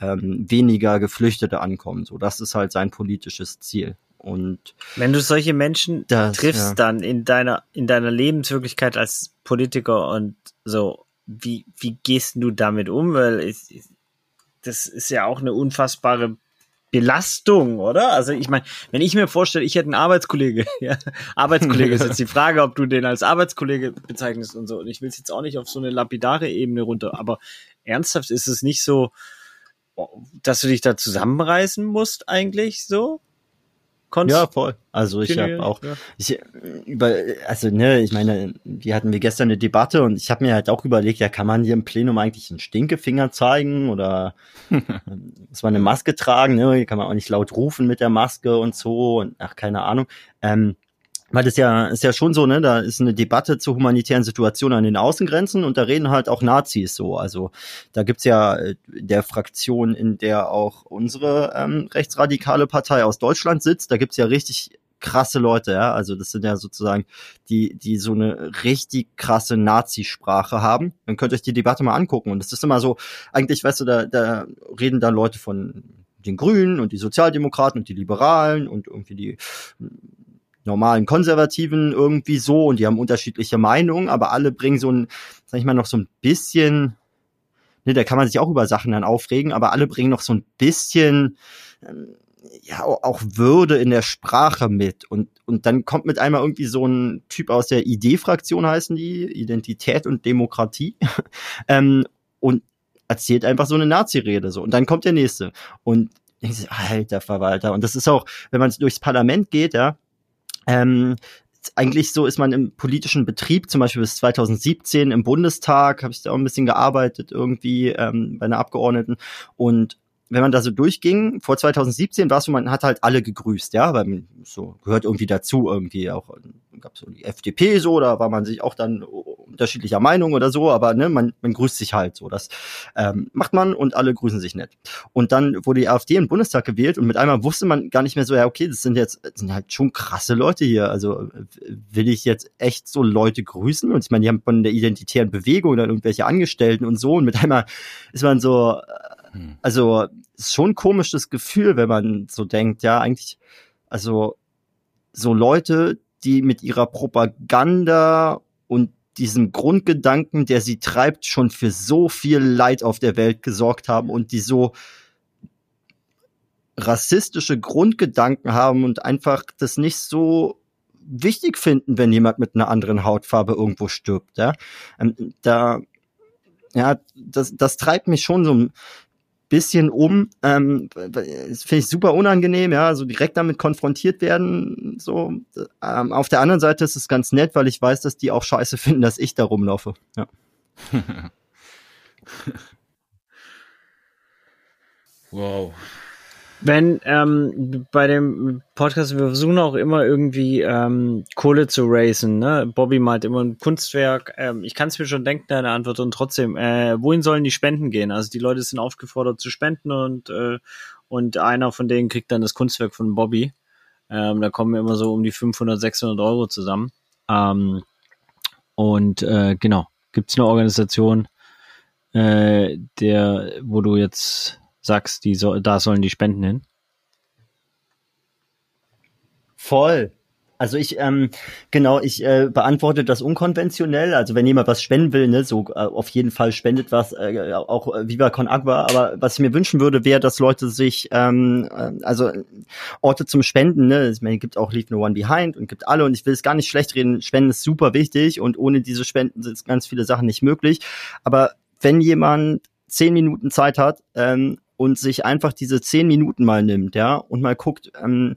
ähm, weniger Geflüchtete ankommen. So, das ist halt sein politisches Ziel. Und wenn du solche Menschen das, triffst, ja. dann in deiner in deiner Lebenswirklichkeit als Politiker und so, wie wie gehst du damit um? Weil ich, das ist ja auch eine unfassbare Belastung, oder? Also ich meine, wenn ich mir vorstelle, ich hätte einen Arbeitskollege, ja, Arbeitskollege ist jetzt die Frage, ob du den als Arbeitskollege bezeichnest und so. Und ich will es jetzt auch nicht auf so eine lapidare Ebene runter, aber ernsthaft ist es nicht so, dass du dich da zusammenreißen musst eigentlich so? Konntest ja, voll. Also ich habe auch ja. ich über also ne, ich meine, die hatten wir gestern eine Debatte und ich habe mir halt auch überlegt, ja, kann man hier im Plenum eigentlich einen Stinkefinger zeigen oder muss man eine Maske tragen, ne? Hier kann man auch nicht laut rufen mit der Maske und so und ach keine Ahnung. Ähm, weil das ja ist ja schon so, ne, da ist eine Debatte zur humanitären Situation an den Außengrenzen und da reden halt auch Nazis so. Also da gibt's ja äh, der Fraktion, in der auch unsere ähm, rechtsradikale Partei aus Deutschland sitzt, da gibt's ja richtig krasse Leute, ja. Also das sind ja sozusagen die, die so eine richtig krasse Nazi-Sprache haben. Dann könnt ihr euch die Debatte mal angucken. Und das ist immer so, eigentlich, weißt du, da, da reden da Leute von den Grünen und die Sozialdemokraten und die Liberalen und irgendwie die normalen Konservativen irgendwie so und die haben unterschiedliche Meinungen, aber alle bringen so ein, sag ich mal, noch so ein bisschen, ne, da kann man sich auch über Sachen dann aufregen, aber alle bringen noch so ein bisschen, ähm, ja, auch Würde in der Sprache mit. Und, und dann kommt mit einmal irgendwie so ein Typ aus der ID-Fraktion heißen die, Identität und Demokratie, ähm, und erzählt einfach so eine Nazi-Rede so. Und dann kommt der nächste. Und alter Verwalter. Und das ist auch, wenn man durchs Parlament geht, ja, ähm, eigentlich so ist man im politischen Betrieb, zum Beispiel bis 2017 im Bundestag, habe ich da auch ein bisschen gearbeitet, irgendwie ähm, bei einer Abgeordneten. Und wenn man da so durchging, vor 2017 war es so, man hat halt alle gegrüßt, ja, weil man so gehört irgendwie dazu, irgendwie auch gab so die FDP so, da war man sich auch dann unterschiedlicher Meinung oder so, aber ne, man, man grüßt sich halt so. Das ähm, macht man und alle grüßen sich nett. Und dann wurde die AfD im Bundestag gewählt und mit einmal wusste man gar nicht mehr so, ja, okay, das sind jetzt das sind halt schon krasse Leute hier. Also will ich jetzt echt so Leute grüßen? Und ich meine, die haben von der identitären Bewegung dann irgendwelche Angestellten und so, und mit einmal ist man so hm. Also schon komisches Gefühl, wenn man so denkt, ja, eigentlich, also so Leute, die mit ihrer Propaganda und diesem Grundgedanken, der sie treibt, schon für so viel Leid auf der Welt gesorgt haben und die so rassistische Grundgedanken haben und einfach das nicht so wichtig finden, wenn jemand mit einer anderen Hautfarbe irgendwo stirbt. Ja, ähm, da, ja, das, das treibt mich schon so bisschen um. Ähm, das finde ich super unangenehm, ja, so direkt damit konfrontiert werden. So. Ähm, auf der anderen Seite ist es ganz nett, weil ich weiß, dass die auch scheiße finden, dass ich da rumlaufe. Ja. wow. Wenn ähm, bei dem Podcast, wir versuchen auch immer irgendwie ähm, Kohle zu racen. Ne? Bobby malt immer ein Kunstwerk. Ähm, ich kann es mir schon denken, deine Antwort. Und trotzdem, äh, wohin sollen die Spenden gehen? Also die Leute sind aufgefordert zu spenden und, äh, und einer von denen kriegt dann das Kunstwerk von Bobby. Ähm, da kommen immer so um die 500, 600 Euro zusammen. Ähm, und äh, genau, gibt es eine Organisation, äh, der, wo du jetzt sagst, die so, da sollen die Spenden hin? Voll. Also ich, ähm, genau, ich äh, beantworte das unkonventionell. Also wenn jemand was spenden will, ne, so äh, auf jeden Fall spendet was, äh, auch äh, Viva Con Agua. Aber was ich mir wünschen würde, wäre, dass Leute sich, ähm, äh, also Orte zum Spenden, ne, ich meine, es gibt auch Leave No One Behind und gibt alle und ich will es gar nicht schlecht reden. Spenden ist super wichtig und ohne diese Spenden sind ganz viele Sachen nicht möglich. Aber wenn jemand zehn Minuten Zeit hat, ähm, und sich einfach diese zehn Minuten mal nimmt, ja, und mal guckt, ähm,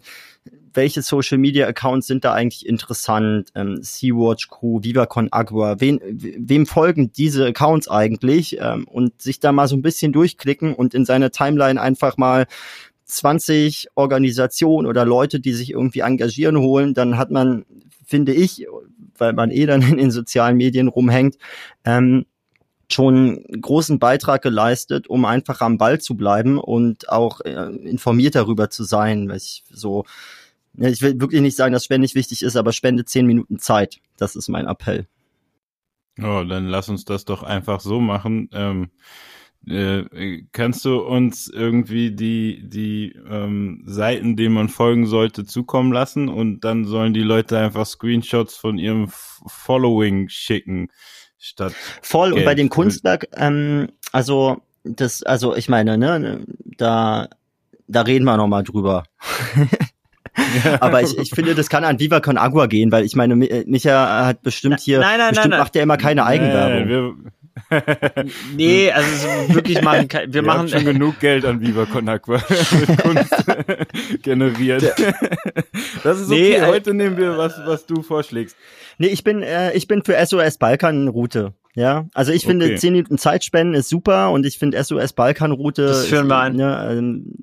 welche Social Media Accounts sind da eigentlich interessant, ähm, Sea-Watch Crew, Viva Con Agua, wen, wem folgen diese Accounts eigentlich ähm, und sich da mal so ein bisschen durchklicken und in seine Timeline einfach mal 20 Organisationen oder Leute, die sich irgendwie engagieren holen, dann hat man, finde ich, weil man eh dann in den sozialen Medien rumhängt, ähm, schon großen Beitrag geleistet, um einfach am Ball zu bleiben und auch äh, informiert darüber zu sein. Weil ich so, ja, ich will wirklich nicht sagen, dass Spende nicht wichtig ist, aber spende zehn Minuten Zeit. Das ist mein Appell. Oh, dann lass uns das doch einfach so machen. Ähm, äh, kannst du uns irgendwie die, die ähm, Seiten, denen man folgen sollte, zukommen lassen und dann sollen die Leute einfach Screenshots von ihrem Following schicken statt. Voll, Geld. und bei dem Kunstwerk, ähm, also das, also ich meine, ne, da, da reden wir nochmal drüber. Aber ich, ich finde, das kann an Viva Con Agua gehen, weil ich meine, Micha hat bestimmt hier, nein, nein, bestimmt nein, macht er immer keine Eigenwerbung. Nee, also wirklich machen, wir, wir machen schon genug Geld an Viva Con Agua generiert. Das ist okay. Nee, Heute nehmen wir was, was du vorschlägst. Nee, ich bin, äh, ich bin für SOS Balkan Route. Ja, also ich finde, okay. 10 Minuten Zeitspenden ist super und ich finde SOS Balkan Route. Das führen wir ein. Ne, ähm,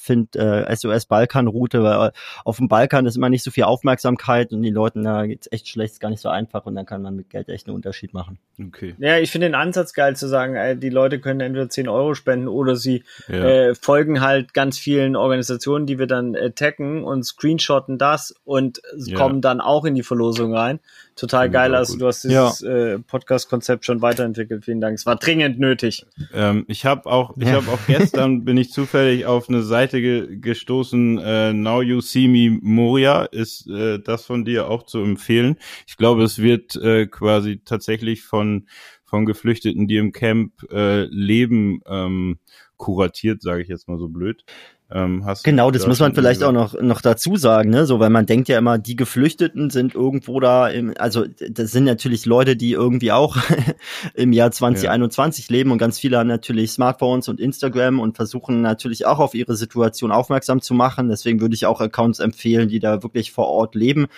finde äh, SOS Balkanroute, weil auf dem Balkan ist immer nicht so viel Aufmerksamkeit und die Leuten da geht's echt schlecht, ist gar nicht so einfach und dann kann man mit Geld echt einen Unterschied machen. Okay. Ja, ich finde den Ansatz geil zu sagen, äh, die Leute können entweder 10 Euro spenden oder sie Ja. äh, folgen halt ganz vielen Organisationen, die wir dann äh, taggen und screenshotten das und Ja. kommen dann auch in die Verlosung rein. Total Finde ich geil, also gut. du hast dieses äh, Podcast-Konzept schon weiterentwickelt. Vielen Dank. Es war dringend nötig. Ähm, ich habe auch, ich Ja. habe auch gestern bin ich zufällig auf eine Seite ge gestoßen. Äh, Now You See Me Moria ist äh, das von dir auch zu empfehlen. Ich glaube, es wird äh, quasi tatsächlich von von Geflüchteten, die im Camp äh, leben, ähm, kuratiert, sage ich jetzt mal so blöd. Ähm, hast Genau, das da muss man vielleicht auch noch, noch dazu sagen, ne? So, weil man denkt ja immer, die Geflüchteten sind irgendwo da im, also das sind natürlich Leute, die irgendwie auch im Jahr 2021 leben und ganz viele haben natürlich Smartphones und Instagram und versuchen natürlich auch auf ihre Situation aufmerksam zu machen. Deswegen würde ich auch Accounts empfehlen, die da wirklich vor Ort leben.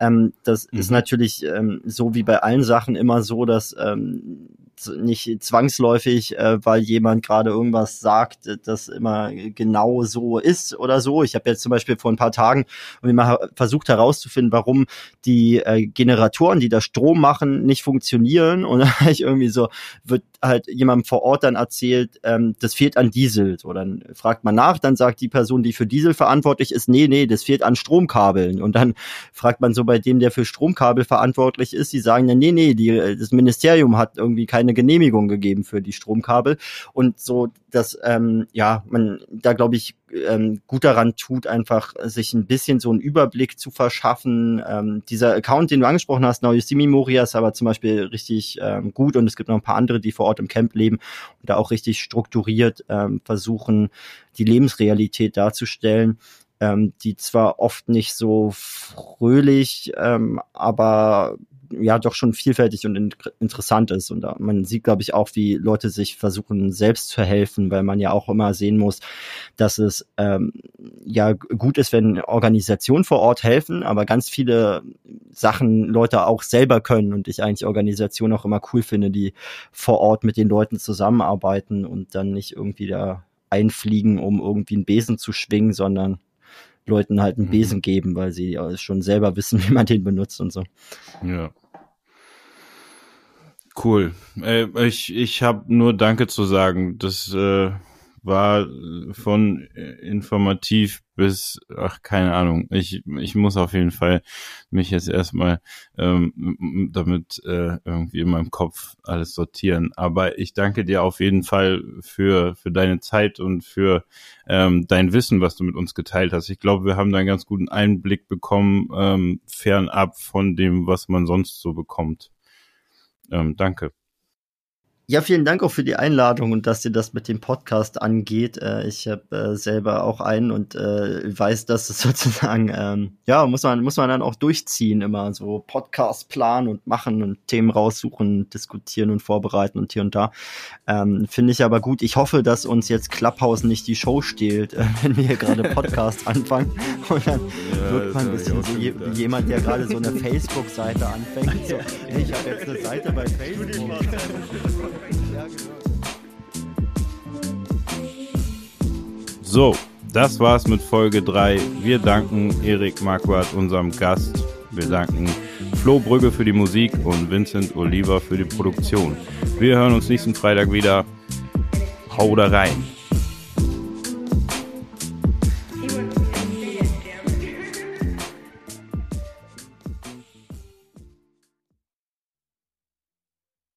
Ähm, das ist Mhm. natürlich ähm, so wie bei allen Sachen immer so, dass ähm, nicht zwangsläufig, äh, weil jemand gerade irgendwas sagt, äh, das immer genau so ist oder so. Ich habe jetzt zum Beispiel vor ein paar Tagen mal versucht herauszufinden, warum die äh, Generatoren, die da Strom machen, nicht funktionieren. Und hab ich irgendwie so, wird halt jemandem vor Ort dann erzählt, ähm, das fehlt an Diesel. So, dann fragt man nach, dann sagt die Person, die für Diesel verantwortlich ist, nee, nee, das fehlt an Stromkabeln. Und dann fragt man so bei dem, der für Stromkabel verantwortlich ist, die sagen nee, nee, die, das Ministerium hat irgendwie keine Genehmigung gegeben für die Stromkabel. Und so, dass, ähm, ja, man da, glaube ich, ähm, gut daran tut, einfach sich ein bisschen so einen Überblick zu verschaffen. Ähm, dieser Account, den du angesprochen hast, Now You See Me Moria, ist aber zum Beispiel richtig ähm, gut und es gibt noch ein paar andere, die vor Ort im Camp leben und da auch richtig strukturiert ähm, versuchen, die Lebensrealität darzustellen ähm, die zwar oft nicht so fröhlich, ähm, aber ja doch schon vielfältig und in interessant ist. Und man sieht, glaube ich, auch, wie Leute sich versuchen, selbst zu helfen, weil man ja auch immer sehen muss, dass es ähm, ja gut ist, wenn Organisationen vor Ort helfen, aber ganz viele Sachen Leute auch selber können und ich eigentlich Organisationen auch immer cool finde, die vor Ort mit den Leuten zusammenarbeiten und dann nicht irgendwie da einfliegen, um irgendwie einen Besen zu schwingen, sondern Leuten halt einen Mhm. Besen geben, weil sie schon selber wissen, wie man den benutzt und so. Ja. Cool. Äh, ich ich habe nur Danke zu sagen. Das äh, war von äh, informativ bis, ach, keine Ahnung. Ich, ich muss auf jeden Fall mich jetzt erstmal ähm, damit äh, irgendwie in meinem Kopf alles sortieren. Aber ich danke dir auf jeden Fall für, für deine Zeit und für ähm, dein Wissen, was du mit uns geteilt hast. Ich glaube, wir haben da einen ganz guten Einblick bekommen, ähm, fernab von dem, was man sonst so bekommt. Ähm, danke. Ja, vielen Dank auch für die Einladung und dass dir das mit dem Podcast angeht. Äh, ich habe äh, selber auch einen und äh, weiß, dass es sozusagen, ähm, ja, muss man, muss man dann auch durchziehen, immer so Podcast planen und machen und Themen raussuchen, diskutieren und vorbereiten und hier und da. Ähm, Finde ich aber gut. Ich hoffe, dass uns jetzt Clubhouse nicht die Show stehlt, wenn wir hier gerade Podcast anfangen. Und dann wirkt man ein bisschen so je, wie jemand, der gerade so eine Facebook-Seite anfängt. So, hey, ich habe jetzt eine Seite bei Facebook. So, das war's mit Folge 3. Wir danken Erik Marquardt, unserem Gast. Wir danken Flo Brügge für die Musik und Vincent Oliver für die Produktion. Wir hören uns nächsten Freitag wieder. Hau da rein.